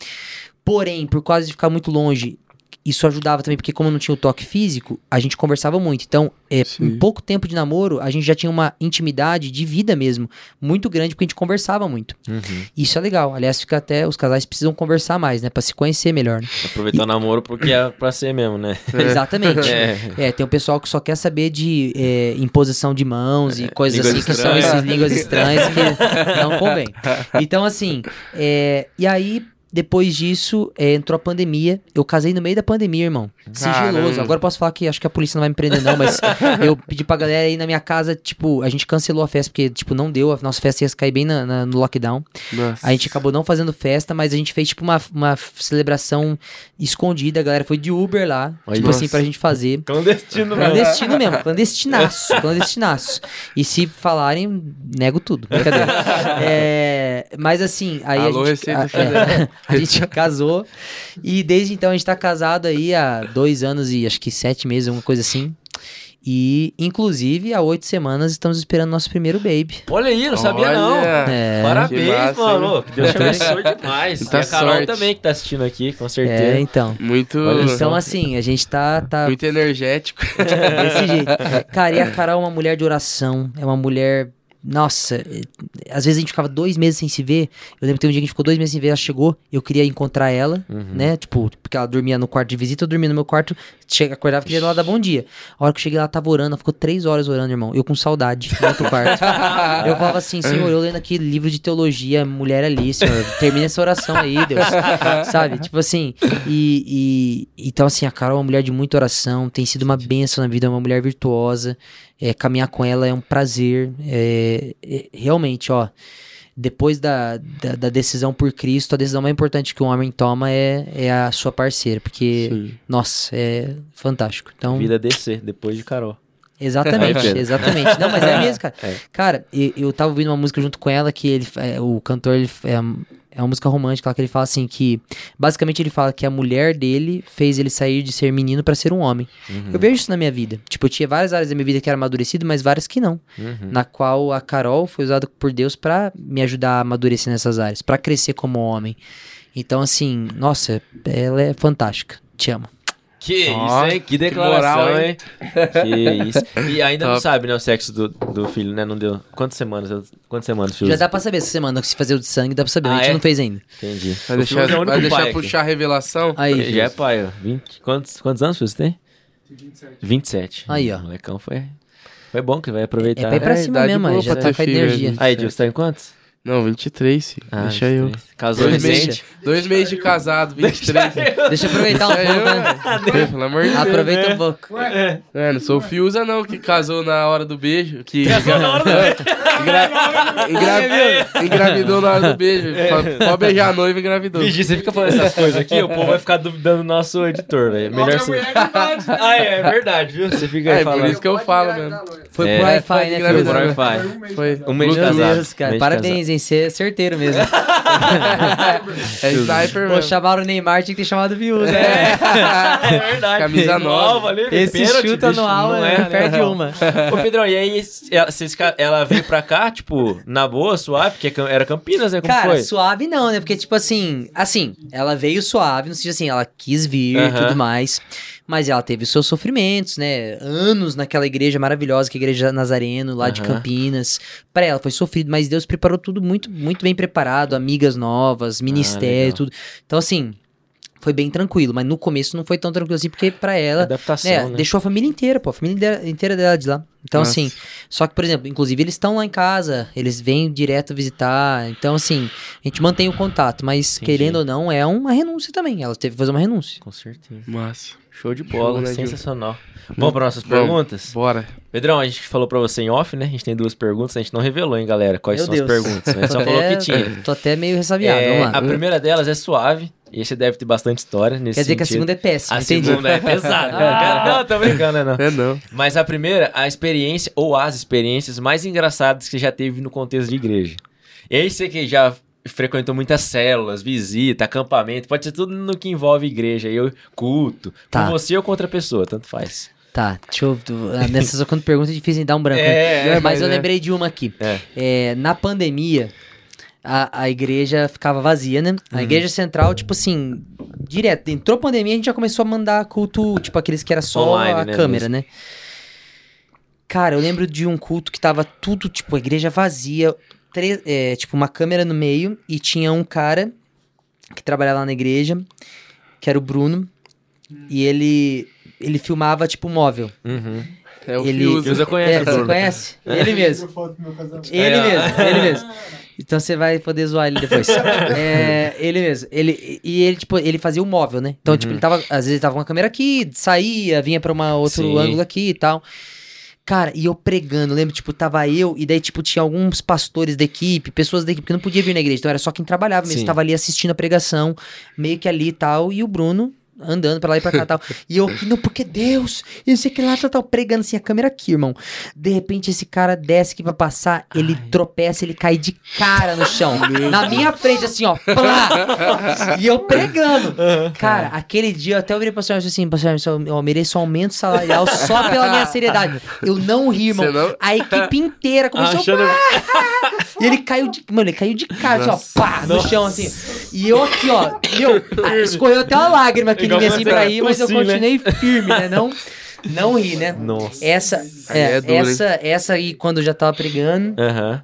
Porém, por causa de ficar muito longe, isso ajudava também, porque como não tinha o toque físico, a gente conversava muito. Então, é, em pouco tempo de namoro, a gente já tinha uma intimidade de vida mesmo, muito grande, porque a gente conversava muito. Uhum. Isso é legal. Aliás, fica até. Os casais precisam conversar mais, né? Pra se conhecer melhor. Né? Aproveitar o namoro porque é pra ser mesmo, né? Exatamente. É. É, tem um pessoal que só quer saber de é, imposição de mãos e coisas línguas assim, que são essas línguas estranhas que não convém. Então, assim, é, e aí, depois disso, é, entrou a pandemia. Eu casei no meio da pandemia, irmão. Sigiloso. Caramba. Agora eu posso falar que acho que a polícia não vai me prender, não, mas eu pedi pra galera ir na minha casa, tipo, a gente cancelou a festa, porque, tipo, não deu. A nossa festa ia cair bem na- na- no lockdown. Nossa. A gente acabou não fazendo festa, mas a gente fez, tipo, uma, uma celebração escondida. A galera foi de Uber lá, tipo assim, nossa. pra gente fazer. Clandestino, mesmo. Clandestino mesmo, clandestinaço, clandestinaço. E se falarem, nego tudo, brincadeira. É, mas assim, aí Alô, a gente, a, é, a gente casou e desde então a gente tá casado aí há dois anos e acho que sete meses, alguma coisa assim. E, inclusive, há oito semanas estamos esperando nosso primeiro baby. Olha aí, não sabia não. Olha. É, Que Parabéns, massa, mano. Que Deus te abençoe demais. Muita e a Carol sorte. também que tá assistindo aqui, com é, certeza. então. Muito. Então, assim, a gente tá, tá muito energético. Desse jeito. Cara, e a Carol é uma mulher de oração. É uma mulher. Nossa, é- às vezes a gente ficava dois meses sem se ver. Eu lembro que teve um dia que a gente ficou dois meses sem ver, ela chegou, eu queria encontrar ela, Uhum. né? Tipo, porque ela dormia no quarto de visita, eu dormia no meu quarto, chega, acordava e queria lá dar bom dia. A hora que eu cheguei, ela tava orando, ela ficou três horas orando, irmão. Eu com saudade no outro quarto. eu falava assim, Senhor, eu lendo aqui livro de teologia, mulher ali, Senhor, termina essa oração aí, Deus. Sabe? Tipo assim, e, e- então assim, a Carol é uma mulher de muita oração, tem sido uma bênção na vida, é uma mulher virtuosa. É, caminhar com ela é um prazer. É, é, realmente, ó. Depois da, da, da decisão por Cristo, a decisão mais importante que um homem toma é, é a sua parceira, porque, Sim. nossa, é fantástico. Então, Vida descer, depois de Carol. Exatamente, Pedro. exatamente. Não, mas é mesmo, cara. É. Cara, eu, eu tava ouvindo uma música junto com ela que ele, é, o cantor, ele, é, uma música romântica lá que ele fala assim que. Basicamente ele fala que a mulher dele fez ele sair de ser menino pra ser um homem. Uhum. Eu vejo isso na minha vida. Tipo, eu tinha várias áreas da minha vida que era amadurecido, mas várias que não. Uhum. Na qual a Carol foi usada por Deus pra me ajudar a amadurecer nessas áreas, pra crescer como homem. Então, assim, nossa, ela é fantástica. Te amo. Que isso, hein? Que que declaração, moral, hein? Que isso. E ainda não Top. sabe, né, o sexo do, do filho, né? Não deu. Quantas semanas? Quantas semanas, filho? Já dá pra saber essa semana, se fazer o de sangue, dá pra saber. Ah, a gente é? não fez ainda. Entendi. Vai O deixar, é vai deixar puxar a revelação? Aí, já é pai, ó. 20, quantos, quantos anos você tem? 27. 27. Aí, ó. O molecão foi, foi bom que vai aproveitar. É pra ir pra É, cima idade mesmo, boa aí já pra tá com a filho, energia. Aí, você tá em quantos? Não, 23, filho. Ah, Deixa eu. 23. Casou Dois recente. meses, dois meses de casado, 23. Deixa eu aproveitar um Deixa pouco, eu, né? Pelo amor de Deus. Aproveita um pouco. É, não sou o Fiuza, não, que casou na hora do beijo. Que Casou na hora do Engra... engra- Engravidou na hora do beijo. Pode- Pode beijar a noiva e engravidou. Vigi, você fica falando essas coisas aqui, o povo vai ficar duvidando do nosso editor, velho. Melhor você. Ah, é, é verdade, viu? Você fica aí É, por falando. isso que eu falo mesho. Foi É, pro Wi-Fi, foi né, Foi por Engravidou. Wi-Fi. Foi Um mês de casado. Parabéns, hein? Você é certeiro mesmo. É sniper, Pô, chamaram o Neymar, tinha que ter chamado o Viúva, né? É, é verdade. Camisa nova. ali, Esse pênalti, chuta bicho, no alvo, não né? é, Perde né? uma. Ô, Pedrão, e aí ela, ela veio pra cá, tipo, na boa, suave, porque é era Campinas, né? Como Cara, foi? suave não, né? Porque, tipo assim, assim, ela veio suave, no sentido assim, ela quis vir e Aham. tudo mais. Mas ela teve os seus sofrimentos, né? Anos naquela igreja maravilhosa, que é a igreja Nazareno, lá de Aham. Campinas. Pra ela foi sofrido, mas Deus preparou tudo muito, muito bem preparado, amigas novas, ministério, legal. tudo. Então, assim, foi bem tranquilo, mas no começo não foi tão tranquilo assim, porque pra ela. Adaptação, né, né? deixou a família inteira, pô, a família inteira- dela de lá. Então, Nossa. assim, só que, por exemplo, inclusive eles estão lá em casa, eles vêm direto visitar. Então, assim, a gente mantém o contato, mas Entendi. querendo ou não, é uma renúncia também. Ela teve que fazer uma renúncia. Com certeza. Massa. Show de bola, Show, né, sensacional. Vamos para nossas perguntas? Bora. Pedrão, a gente falou pra você em off, né? A gente tem duas perguntas, a gente não revelou, hein, galera, quais Meu são as Deus. perguntas. A gente só falou que tinha. Tô até meio ressabiado, É, vamos lá. a primeira delas é suave, e aí você deve ter bastante história nesse Quer dizer que a sentido. segunda é péssima, A entendi. segunda é pesada. Ah. Não, tô brincando, né, não. É não. Mas a primeira, a experiência ou as experiências mais engraçadas que você já teve no contexto de igreja. E aí você que já frequentou muitas células, visita, acampamento, pode ser tudo no que envolve igreja, eu culto, Tá. com você ou com outra pessoa, tanto faz. Tá, deixa eu. ah, Nessas quando pergunta é difícil em dar um branco. né? É, mas mas eu é. lembrei de uma aqui. É. É, na pandemia, a, a igreja ficava vazia, né? A Uhum. igreja central, tipo assim, direto. Entrou pandemia, a gente já começou a mandar culto, tipo aqueles que era só Online, a né, câmera, mesmo. né? Cara, eu lembro de um culto que tava tudo, tipo, a igreja vazia, tre- é, tipo, uma câmera no meio e tinha um cara que trabalhava lá na igreja, que era o Bruno, e ele ele filmava, tipo, móvel. Uhum. É o ele, Fiuza. Fiuza conhece é, você conhece? Ele mesmo. Ele É, mesmo, ele mesmo. Então você vai poder zoar ele depois. é, ele mesmo. Ele, e ele, tipo, ele fazia o móvel, né? Então, tipo, ele tava. Às vezes ele tava com a câmera aqui, saía, vinha pra uma outro Sim. ângulo aqui e tal. Cara, e eu pregando, lembro, tipo, tava eu, e daí, tipo, tinha alguns pastores da equipe, pessoas da equipe que não podia vir na igreja, então era só quem trabalhava mesmo, Sim. tava ali assistindo a pregação, meio que ali e tal, e o Bruno andando pra lá e pra cá e tal. E eu não, porque Deus, e sei que lá, tal, tal, pregando assim, a câmera aqui, irmão. De repente, esse cara desce aqui pra passar, ele tropeça, ele cai de cara no chão. na minha frente, assim, ó, plá! E eu pregando. Cara, aquele dia eu até virei pra senhora e disse assim, pastor, eu mereço um aumento salarial só pela minha seriedade. Eu não ri, irmão. Não- A equipe inteira começou Achando... e ele caiu de. Mano, ele caiu de cara, assim, ó, pá, no chão, assim. E eu aqui, ó, meu, escorreu até uma lágrima aqui assim, pra rir, mas eu tossir, né? continuei firme, né? Não, não ri, né? Nossa. Essa, é, é duro, hein? essa, essa aí, quando eu já tava pregando. Aham.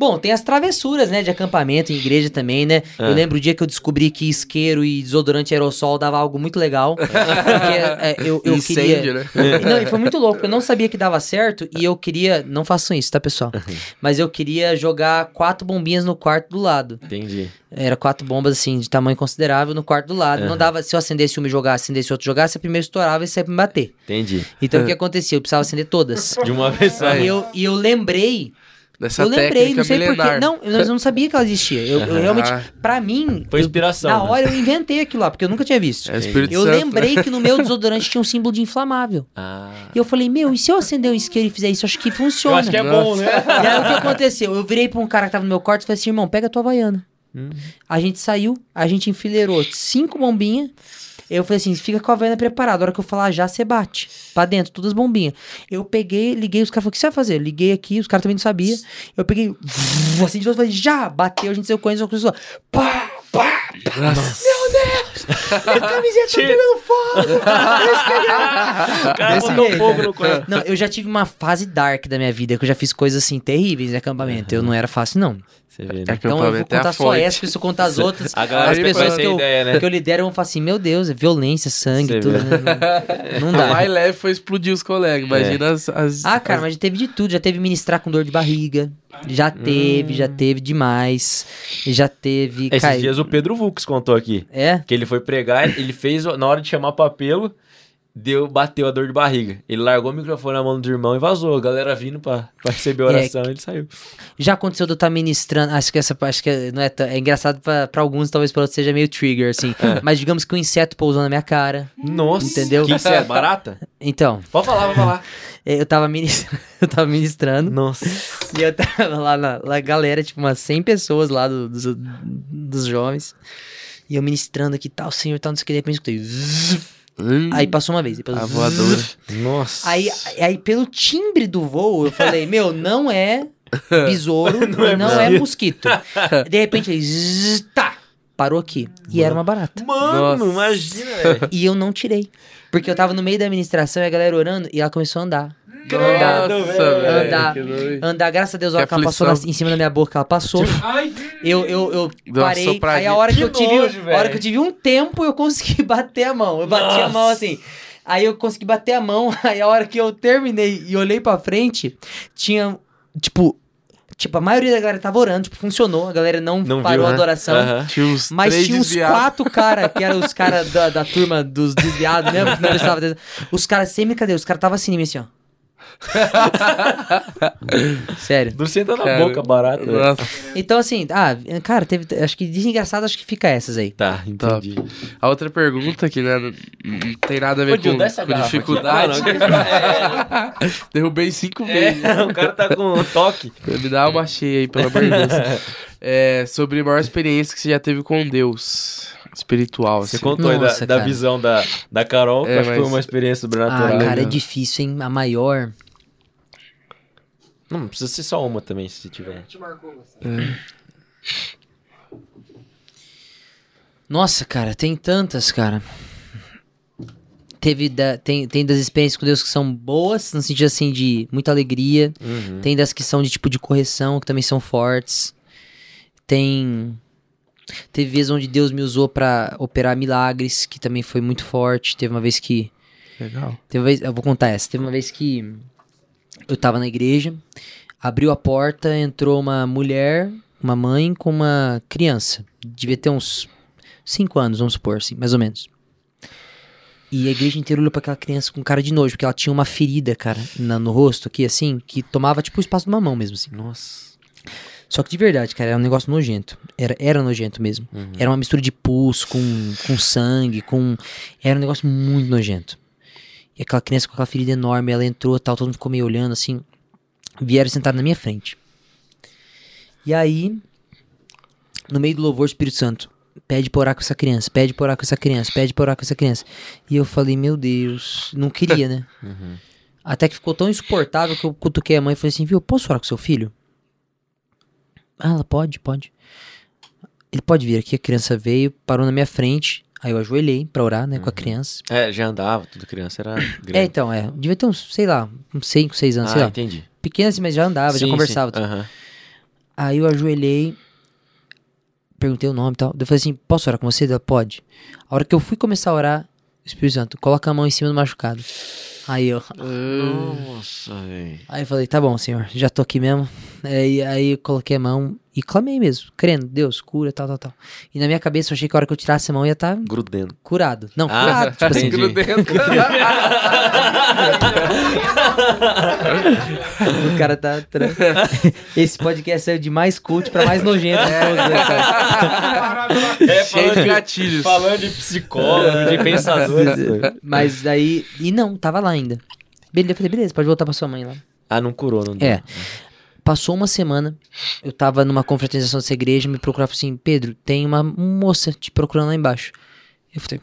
Bom, tem as travessuras, né, de acampamento em igreja também, né? Ah. Eu lembro o dia que eu descobri que isqueiro e desodorante aerossol dava algo muito legal. porque é, eu, eu Incêndio, queria... né? E Não, e foi muito louco. Eu não sabia que dava certo e eu queria. Não façam isso, tá, pessoal? Mas eu queria jogar quatro bombinhas no quarto do lado. Entendi. Era quatro bombas, assim, de tamanho considerável no quarto do lado. Não dava. Se eu acendesse uma e jogasse, acendesse outro, jogasse, a primeira estourava e pra me bater. Entendi. Então o que acontecia? Eu precisava acender todas. De uma vez só. E eu, e eu lembrei. Dessa eu lembrei, técnica não sei porquê. Não, eu não sabia que ela existia. Eu, eu realmente. Pra mim. Foi eu- inspiração, na né? hora eu inventei aquilo lá, porque eu nunca tinha visto. É Espírito Eu Santo, lembrei né? que no meu desodorante tinha um símbolo de inflamável. Ah. E eu falei, meu, e se eu acender um isqueiro e fizer isso? Acho que funciona. Eu acho que é bom, né? E aí o que aconteceu? Eu virei pra um cara que tava no meu quarto e falei assim, irmão, pega a tua Havaiana. Hum. A gente saiu, a gente enfileirou cinco bombinhas. Eu falei assim, fica com a venda preparada. A hora que eu falar já, você bate. Pra dentro, todas as bombinhas. Eu peguei, liguei, os caras falaram, o que você vai fazer? Eu liguei aqui, os caras também não sabiam. Eu peguei, assim de novo, falei, já! Bateu, a gente saiu correndo, só começou, pá, pá, a camiseta tá pegando fogo! O cara botou fogo né? no coração. Não, eu já tive uma fase dark da minha vida, que eu já fiz coisas assim terríveis em acampamento. Eu não era fácil, não. Você vê, né? Então eu vou é contar só fonte. essa, se eu contar as outras. A galera as pessoas que eu, ideia, né? que eu lidero vão falar assim: Meu Deus, é violência, sangue, Você tudo. né? Não, não O mais dá. leve foi explodir os colegas. Imagina as, as- Ah, cara, as- mas já teve de tudo. Já teve ministrar com dor de barriga. Já teve, já teve demais. Já teve. Esses cara, dias o Pedro Vux contou aqui. É? Que ele foi pregar, ele fez, na hora de chamar pra apelo, deu, bateu a dor de barriga. Ele largou o microfone na mão do irmão e vazou. A galera vindo pra, pra receber a oração, ele saiu. Já aconteceu de eu estar ministrando. Acho que essa acho que não é, é engraçado pra, pra alguns, talvez pra outros seja meio trigger, assim. Mas digamos que um inseto pousou na minha cara. Nossa. Entendeu? Que é barata? Então, Pode falar, pode falar. eu tava ministrando, eu tava ministrando Nossa. e eu tava lá na lá, galera, tipo, umas 100 pessoas lá do- dos, dos jovens. E eu ministrando aqui, tal, senhor, tal, não sei o que, de repente eu escutei. Hum, Aí passou uma vez. Depois, a voadora. Nossa. Aí, aí, pelo timbre do voo, eu falei, meu, não é besouro, não é, mosquito. De repente, ele, zzz, tá, parou aqui. E era uma barata. Mano, Nossa. imagina, velho. E eu não tirei. Porque eu tava no meio da administração e a galera orando e ela começou a andar. Nossa, velho. Andar. doido. Andar, graças a Deus, a hora Que que ela passou na- em cima da minha boca, ela passou. Eu, eu, eu Deu uma parei. Aí a hora que, Que eu tive. nojo, a hora velho. que eu tive um tempo, eu consegui bater a mão. Eu bati a mão assim. Aí eu consegui bater a mão. Aí a hora que eu terminei e olhei pra frente, tinha, tipo. Tipo, a maioria da galera tava orando, tipo, funcionou. A galera não, Não parou viu, a né? adoração. Aham. Tinha uns Mas tinha uns desviados. quatro caras, que eram os caras da, da turma dos desviados mesmo, que não prestava atenção. Os caras, sem brincadeira, os caras tava assim em mim, assim, ó. Sério. Não senta na Cara, boca. Nossa. Então, assim, ah, cara, teve. Acho que desengraçado, acho que fica essas aí. Tá, entendi. A outra pergunta que né, não, tem nada a ver Ô, com, com aqui. dificuldade. Não, não, Derrubei cinco vezes. É, o cara tá com toque. Me dá uma cheia aí, pelo amor de Deus. É, sobre a maior experiência que você já teve com Deus espiritual. Você assim. contou aí da, Nossa, da cara. visão da, da Carol, que É, que foi mas- uma experiência Ah, sobrenatural. cara, é difícil, hein? A maior. Não, não precisa ser só uma também, se tiver. Nossa, cara, tem tantas, cara. Teve da, tem, tem das experiências com Deus que são boas, no sentido assim de muita alegria. Uhum. Tem das que são de tipo de correção, que também são fortes. Tem. Teve vezes onde Deus me usou pra operar milagres, que também foi muito forte. Teve uma vez que. Legal. Teve uma vez, eu vou contar essa. Teve uma vez que eu tava na igreja, abriu a porta, entrou uma mulher, uma mãe com uma criança. Devia ter uns 5 anos, vamos supor, assim, mais ou menos. E a igreja inteira olhou pra aquela criança com cara de nojo, porque ela tinha uma ferida, cara, na- no rosto aqui, assim, que tomava tipo o espaço de uma mão mesmo, assim. Nossa. Só que de verdade, cara, era um negócio nojento. Era, era nojento mesmo. Era uma mistura de pus com, com sangue, com. Era um negócio muito nojento. E aquela criança com aquela ferida enorme, ela entrou tal, todo mundo ficou meio olhando assim. Vieram sentar na minha frente. E aí, no meio do louvor, o Espírito Santo pede pra orar com essa criança, pede pra orar com essa criança, pede pra orar com essa criança. E eu falei, meu Deus, não queria, né? Até que ficou tão insuportável que eu cutuquei a mãe e falei assim, viu, posso orar com seu filho? Ah, ela pode, pode. Ele pode vir aqui, a criança veio, parou na minha frente, aí eu ajoelhei pra orar, né, com a criança. É, já andava, tudo criança era grande. É, então, é, devia ter uns, sei lá, uns 5, 6 anos, sei ah, lá. entendi. Pequena assim, mas já andava, já Sim, conversava. sim. tudo. Aham. Aí eu ajoelhei, perguntei o nome e tal. Eu falei assim, posso orar com você? Ela, pode. A hora que eu fui começar a orar, o Espírito Santo, coloca a mão em cima do machucado. Aí eu, Nossa, velho. aí eu falei, tá bom, senhor, já tô aqui mesmo. Aí, aí eu coloquei a mão e clamei mesmo, crendo, Deus, cura, tal, tal, tal. E na minha cabeça eu achei que a hora que eu tirasse a mão ia estar Grudendo. curado. Não, Ah, curado, tipo assim. Grudento. O cara tá. tá- Esse podcast saiu de mais cult pra mais nojento né, cara? É, Cheio de gatilhos. falando de psicólogo, de pensador. Mas daí. E não, tava lá ainda. Beleza, eu falei, beleza, pode voltar pra sua mãe lá. ah, não curou, não deu. É. Passou uma semana, eu tava numa confraternização dessa igreja, me procurava assim, Pedro, tem uma moça te procurando lá embaixo. Eu falei,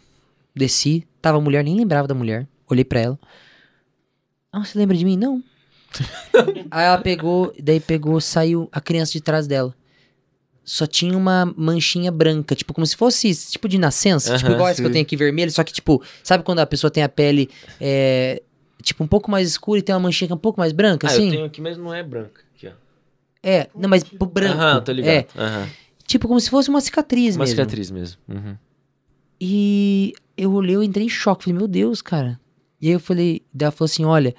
desci, tava a mulher, nem lembrava da mulher. Olhei pra ela. Ah, você lembra de mim? Não. Aí ela pegou, daí pegou, saiu a criança de trás dela. Só tinha uma manchinha branca, tipo, como se fosse tipo de nascença, tipo Aham, igual essa que eu sim. tenho aqui vermelha, só que tipo, sabe quando a pessoa tem a pele é, tipo um pouco mais escura e tem uma manchinha que é um pouco mais branca, Ah, assim? eu tenho aqui, mas não é branca. Aqui, ó. É, não, mas branco. Aham, tô ligado. É, Aham. tipo como se fosse uma cicatriz Uma mesmo. cicatriz mesmo. Uhum. E eu olhei, eu entrei em choque. Falei, meu Deus, cara. E aí eu falei, ela falou assim: olha,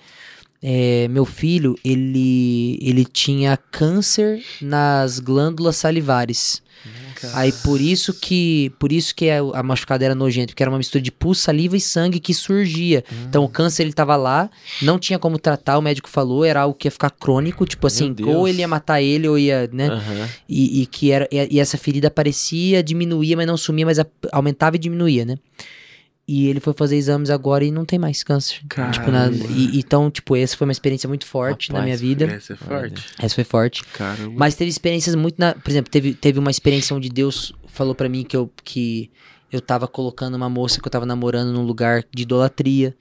é, meu filho, ele, ele tinha câncer nas glândulas salivares. Aí por isso que por isso que a, a machucada era nojenta, porque era uma mistura de pus, saliva e sangue que surgia. Então o câncer ele tava lá, não tinha como tratar, o médico falou, era algo que ia ficar crônico, tipo assim, ou ele ia matar ele ou ia, né? Aham. E, e que era e, e essa ferida aparecia, diminuía, mas não sumia, mas a- aumentava e diminuía, né? E ele foi fazer exames agora e não tem mais câncer. Tipo, na, Caramba. e, então, tipo, essa foi uma experiência muito forte na Rapaz, minha vida. Essa é forte. Essa foi forte. Caramba. Mas teve experiências muito na, por exemplo, teve, teve uma experiência onde Deus falou pra mim que eu que eu tava colocando uma moça que eu tava namorando num lugar de idolatria.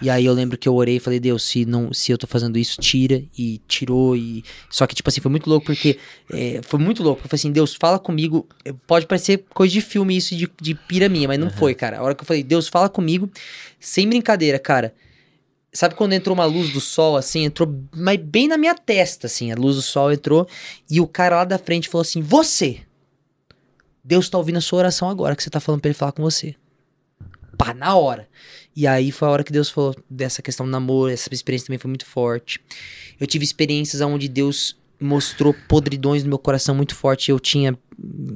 E aí eu lembro que eu orei e falei: "Deus, se não se eu tô fazendo isso, tira". E tirou e só que tipo assim, foi muito louco porque é, foi muito louco. Eu falei assim: "Deus, fala comigo". Pode parecer coisa de filme isso de, de pira minha, mas não foi, cara. A hora que eu falei: "Deus, fala comigo", sem brincadeira, cara. Sabe quando entrou uma luz do sol, assim, entrou mas bem na minha testa, assim, a luz do sol entrou e o cara lá da frente falou assim: Você! Deus tá ouvindo a sua oração agora que você tá falando pra ele falar com você. Pá, na hora. E aí foi a hora que Deus falou dessa questão do namoro, essa experiência também foi muito forte. Eu tive experiências onde Deus mostrou podridões no meu coração muito forte. Eu tinha.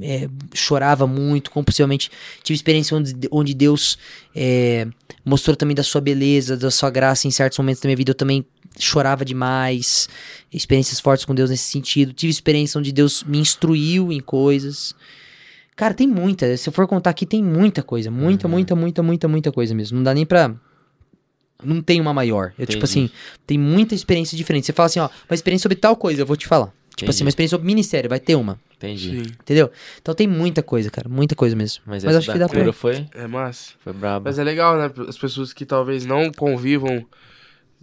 é, chorava muito, compulsivamente. Tive experiência onde, onde Deus é, mostrou também da sua beleza, da sua graça em certos momentos da minha vida. Eu também chorava demais. Experiências fortes com Deus nesse sentido. Tive experiência onde Deus me instruiu em coisas. Cara, tem muita. Se eu for contar aqui, tem muita coisa. Muita, muita, muita, muita, muita coisa mesmo. Não dá nem pra. Não tem uma maior. Eu, tipo Entendi. assim, tem muita experiência diferente. Você fala assim, ó, uma experiência sobre tal coisa, eu vou te falar. Tipo Entendi. assim, uma experiência sobre ministério, vai ter uma. Entendi. Sim. Entendeu? Então tem muita coisa, cara. Muita coisa mesmo. Mas, Mas acho que dá pra- foi, É massa. foi braba. Mas é legal, né? As pessoas que talvez não convivam,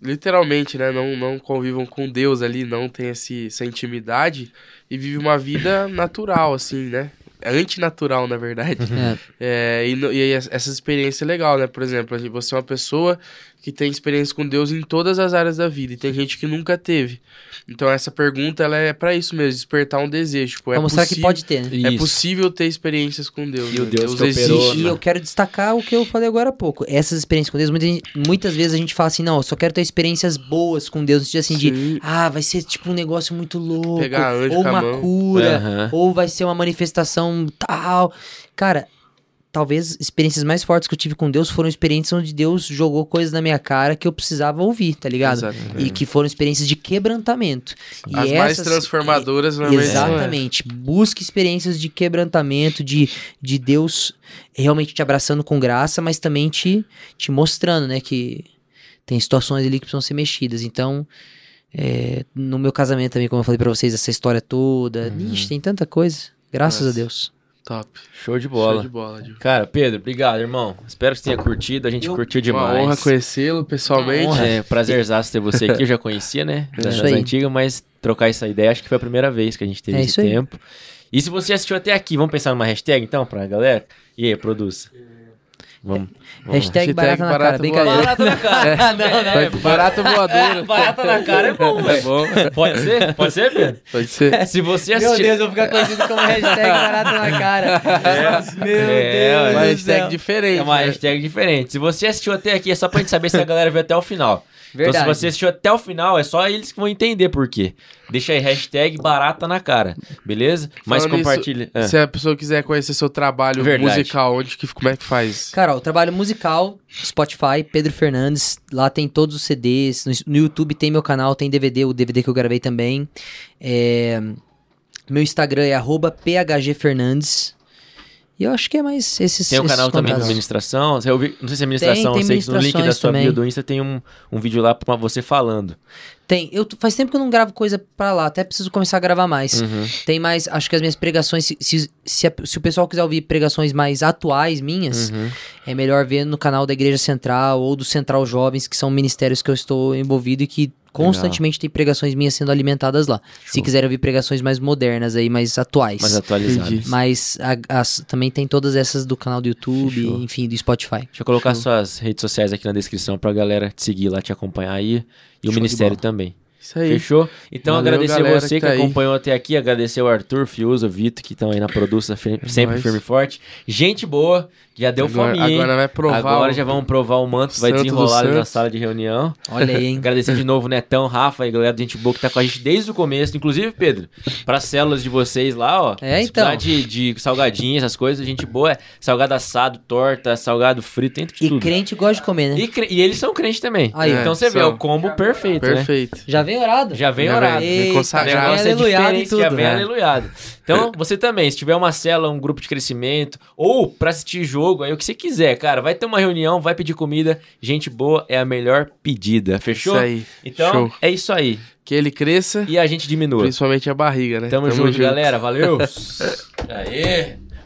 literalmente, né? Não, não convivam com Deus ali, não tem esse, essa intimidade e vive uma vida natural, assim, né? Antinatural, na verdade. É. É, e, e aí essa experiência é legal, né? Por exemplo, você é uma pessoa que tem experiência com Deus em todas as áreas da vida e tem gente que nunca teve. Então essa pergunta ela é pra isso mesmo, despertar um desejo. Tipo, é Pra mostrar que pode ter, né? É Isso. possível ter experiências com Deus. E o né? Deus que operou, E eu quero destacar o que eu falei agora há pouco. Essas experiências com Deus, muita gente- muitas vezes a gente fala assim, não, eu só quero ter experiências boas com Deus, no sentido assim de, Sim. ah, vai ser tipo um negócio muito louco, Pegar ou uma mão. cura, Aham. ou vai ser uma manifestação tal. Cara, talvez experiências mais fortes que eu tive com Deus foram experiências onde Deus jogou coisas na minha cara que eu precisava ouvir, tá ligado? Exatamente. E que foram experiências de quebrantamento. E As mais essas- transformadoras, normalmente, são Exatamente. Busque experiências de quebrantamento, de, de Deus realmente te abraçando com graça, mas também te, te mostrando, né, que tem situações ali que precisam ser mexidas. Então, é, no meu casamento também, como eu falei pra vocês, essa história toda, ixi, tem tanta coisa. Graças Nossa. a Deus. Top. Show de bola. Show de bola, Gil. Cara, Pedro, obrigado, irmão. Espero que você tenha curtido. A gente Eu- curtiu Uma demais. honra conhecê-lo pessoalmente. Honra. É, prazerzaço ter você aqui. Eu já conhecia, né? Das Isso aí. antigas, mas trocar essa ideia, acho que foi a primeira vez que a gente teve É esse isso aí. tempo. E se você assistiu até aqui, vamos pensar numa hashtag então pra galera? E aí, produz. Vamos. vamos. Hashtag Hashtag barata na cara, barata brincadeira. Barata na cara. não, não. Vai- Barata voadora. Barata na cara é bom, É velho. bom. Pode ser? Pode ser, Pedro? Pode ser. Se você Meu assistiu... Deus, eu vou ficar conhecido como hashtag barata na cara. Meu É, Deus. Uma do hashtag diferente. É uma né? hashtag diferente. Se você assistiu até aqui, é só pra gente saber se a galera viu até o final. Verdade. Então, se você assistiu até o final, é só eles que vão entender por quê. Deixa aí, hashtag barata na cara, beleza? Mas Falando compartilha. Ah. Se a pessoa quiser conhecer seu trabalho Verdade. musical, onde que, como é que faz? Cara, ó, o trabalho musical, Spotify, Pedro Fernandes, lá tem todos os CDs, no, no YouTube tem meu canal, tem DVD, o DVD que eu gravei também. É, meu Instagram é arroba phgfernandes. E eu acho que é mais esses Tem um canal também de contatos. administração. Eu vi- não sei se é administração, Tem- tem eu sei que no link da sua bio também. do Insta tem um, um vídeo lá pra você falando. Tem, eu faz tempo que eu não gravo coisa pra lá, até preciso começar a gravar mais. Uhum. Tem mais, acho que as minhas pregações, se, se, se, a- se o pessoal quiser ouvir pregações mais atuais minhas, Uhum. é melhor ver no canal da Igreja Central ou do Central Jovens, que são ministérios que eu estou envolvido e que constantemente tem pregações minhas sendo alimentadas lá. Se Show. quiserem ouvir pregações mais modernas aí, mais atuais. Mais atualizado. Entendi. Mas a- as- também tem todas essas do canal do YouTube, Fechou. enfim, do Spotify. Deixa eu colocar Show. suas redes sociais aqui na descrição pra galera te seguir lá, te acompanhar aí. E o Show de Ministério também. Isso aí. Fechou? Então Valeu, agradecer você que que, tá aí. acompanhou até aqui, agradecer o Arthur, Fiuza, o Vitor, que estão aí na produção fe- sempre firme e forte. Gente boa, já deu agora, fome. agora vai provar. Agora o- já vamos provar o manto, vai Santo desenrolar do na sala de reunião. Olha aí, hein? Agradecer de novo o Netão, Rafa e galera de gente boa que tá com a gente desde o começo. Inclusive, Pedro, para células de vocês lá, ó. É, então. precisar de, de salgadinho, essas coisas, gente boa é salgado assado, torta, salgado frito, tem de E tudo. crente gosta de comer, né? E, cre- e eles são crentes também. Aí, então você vê, São. é o combo perfeito, né? Perfeito. Já vem orado? Já vem Já orado. vem. Consagrado. Já vem é aleluiado e diferente, já tudo. vem né? aleluiado. Então, você também, se tiver uma célula, um grupo de crescimento, ou pra assistir jogo, aí o que você quiser, cara, vai ter uma reunião, vai pedir comida, gente boa é a melhor pedida, fechou? Isso aí. Então, Show. é isso aí. Que ele cresça, E a gente diminua. principalmente a barriga, né? Tamo, junto, galera. Valeu. Aê.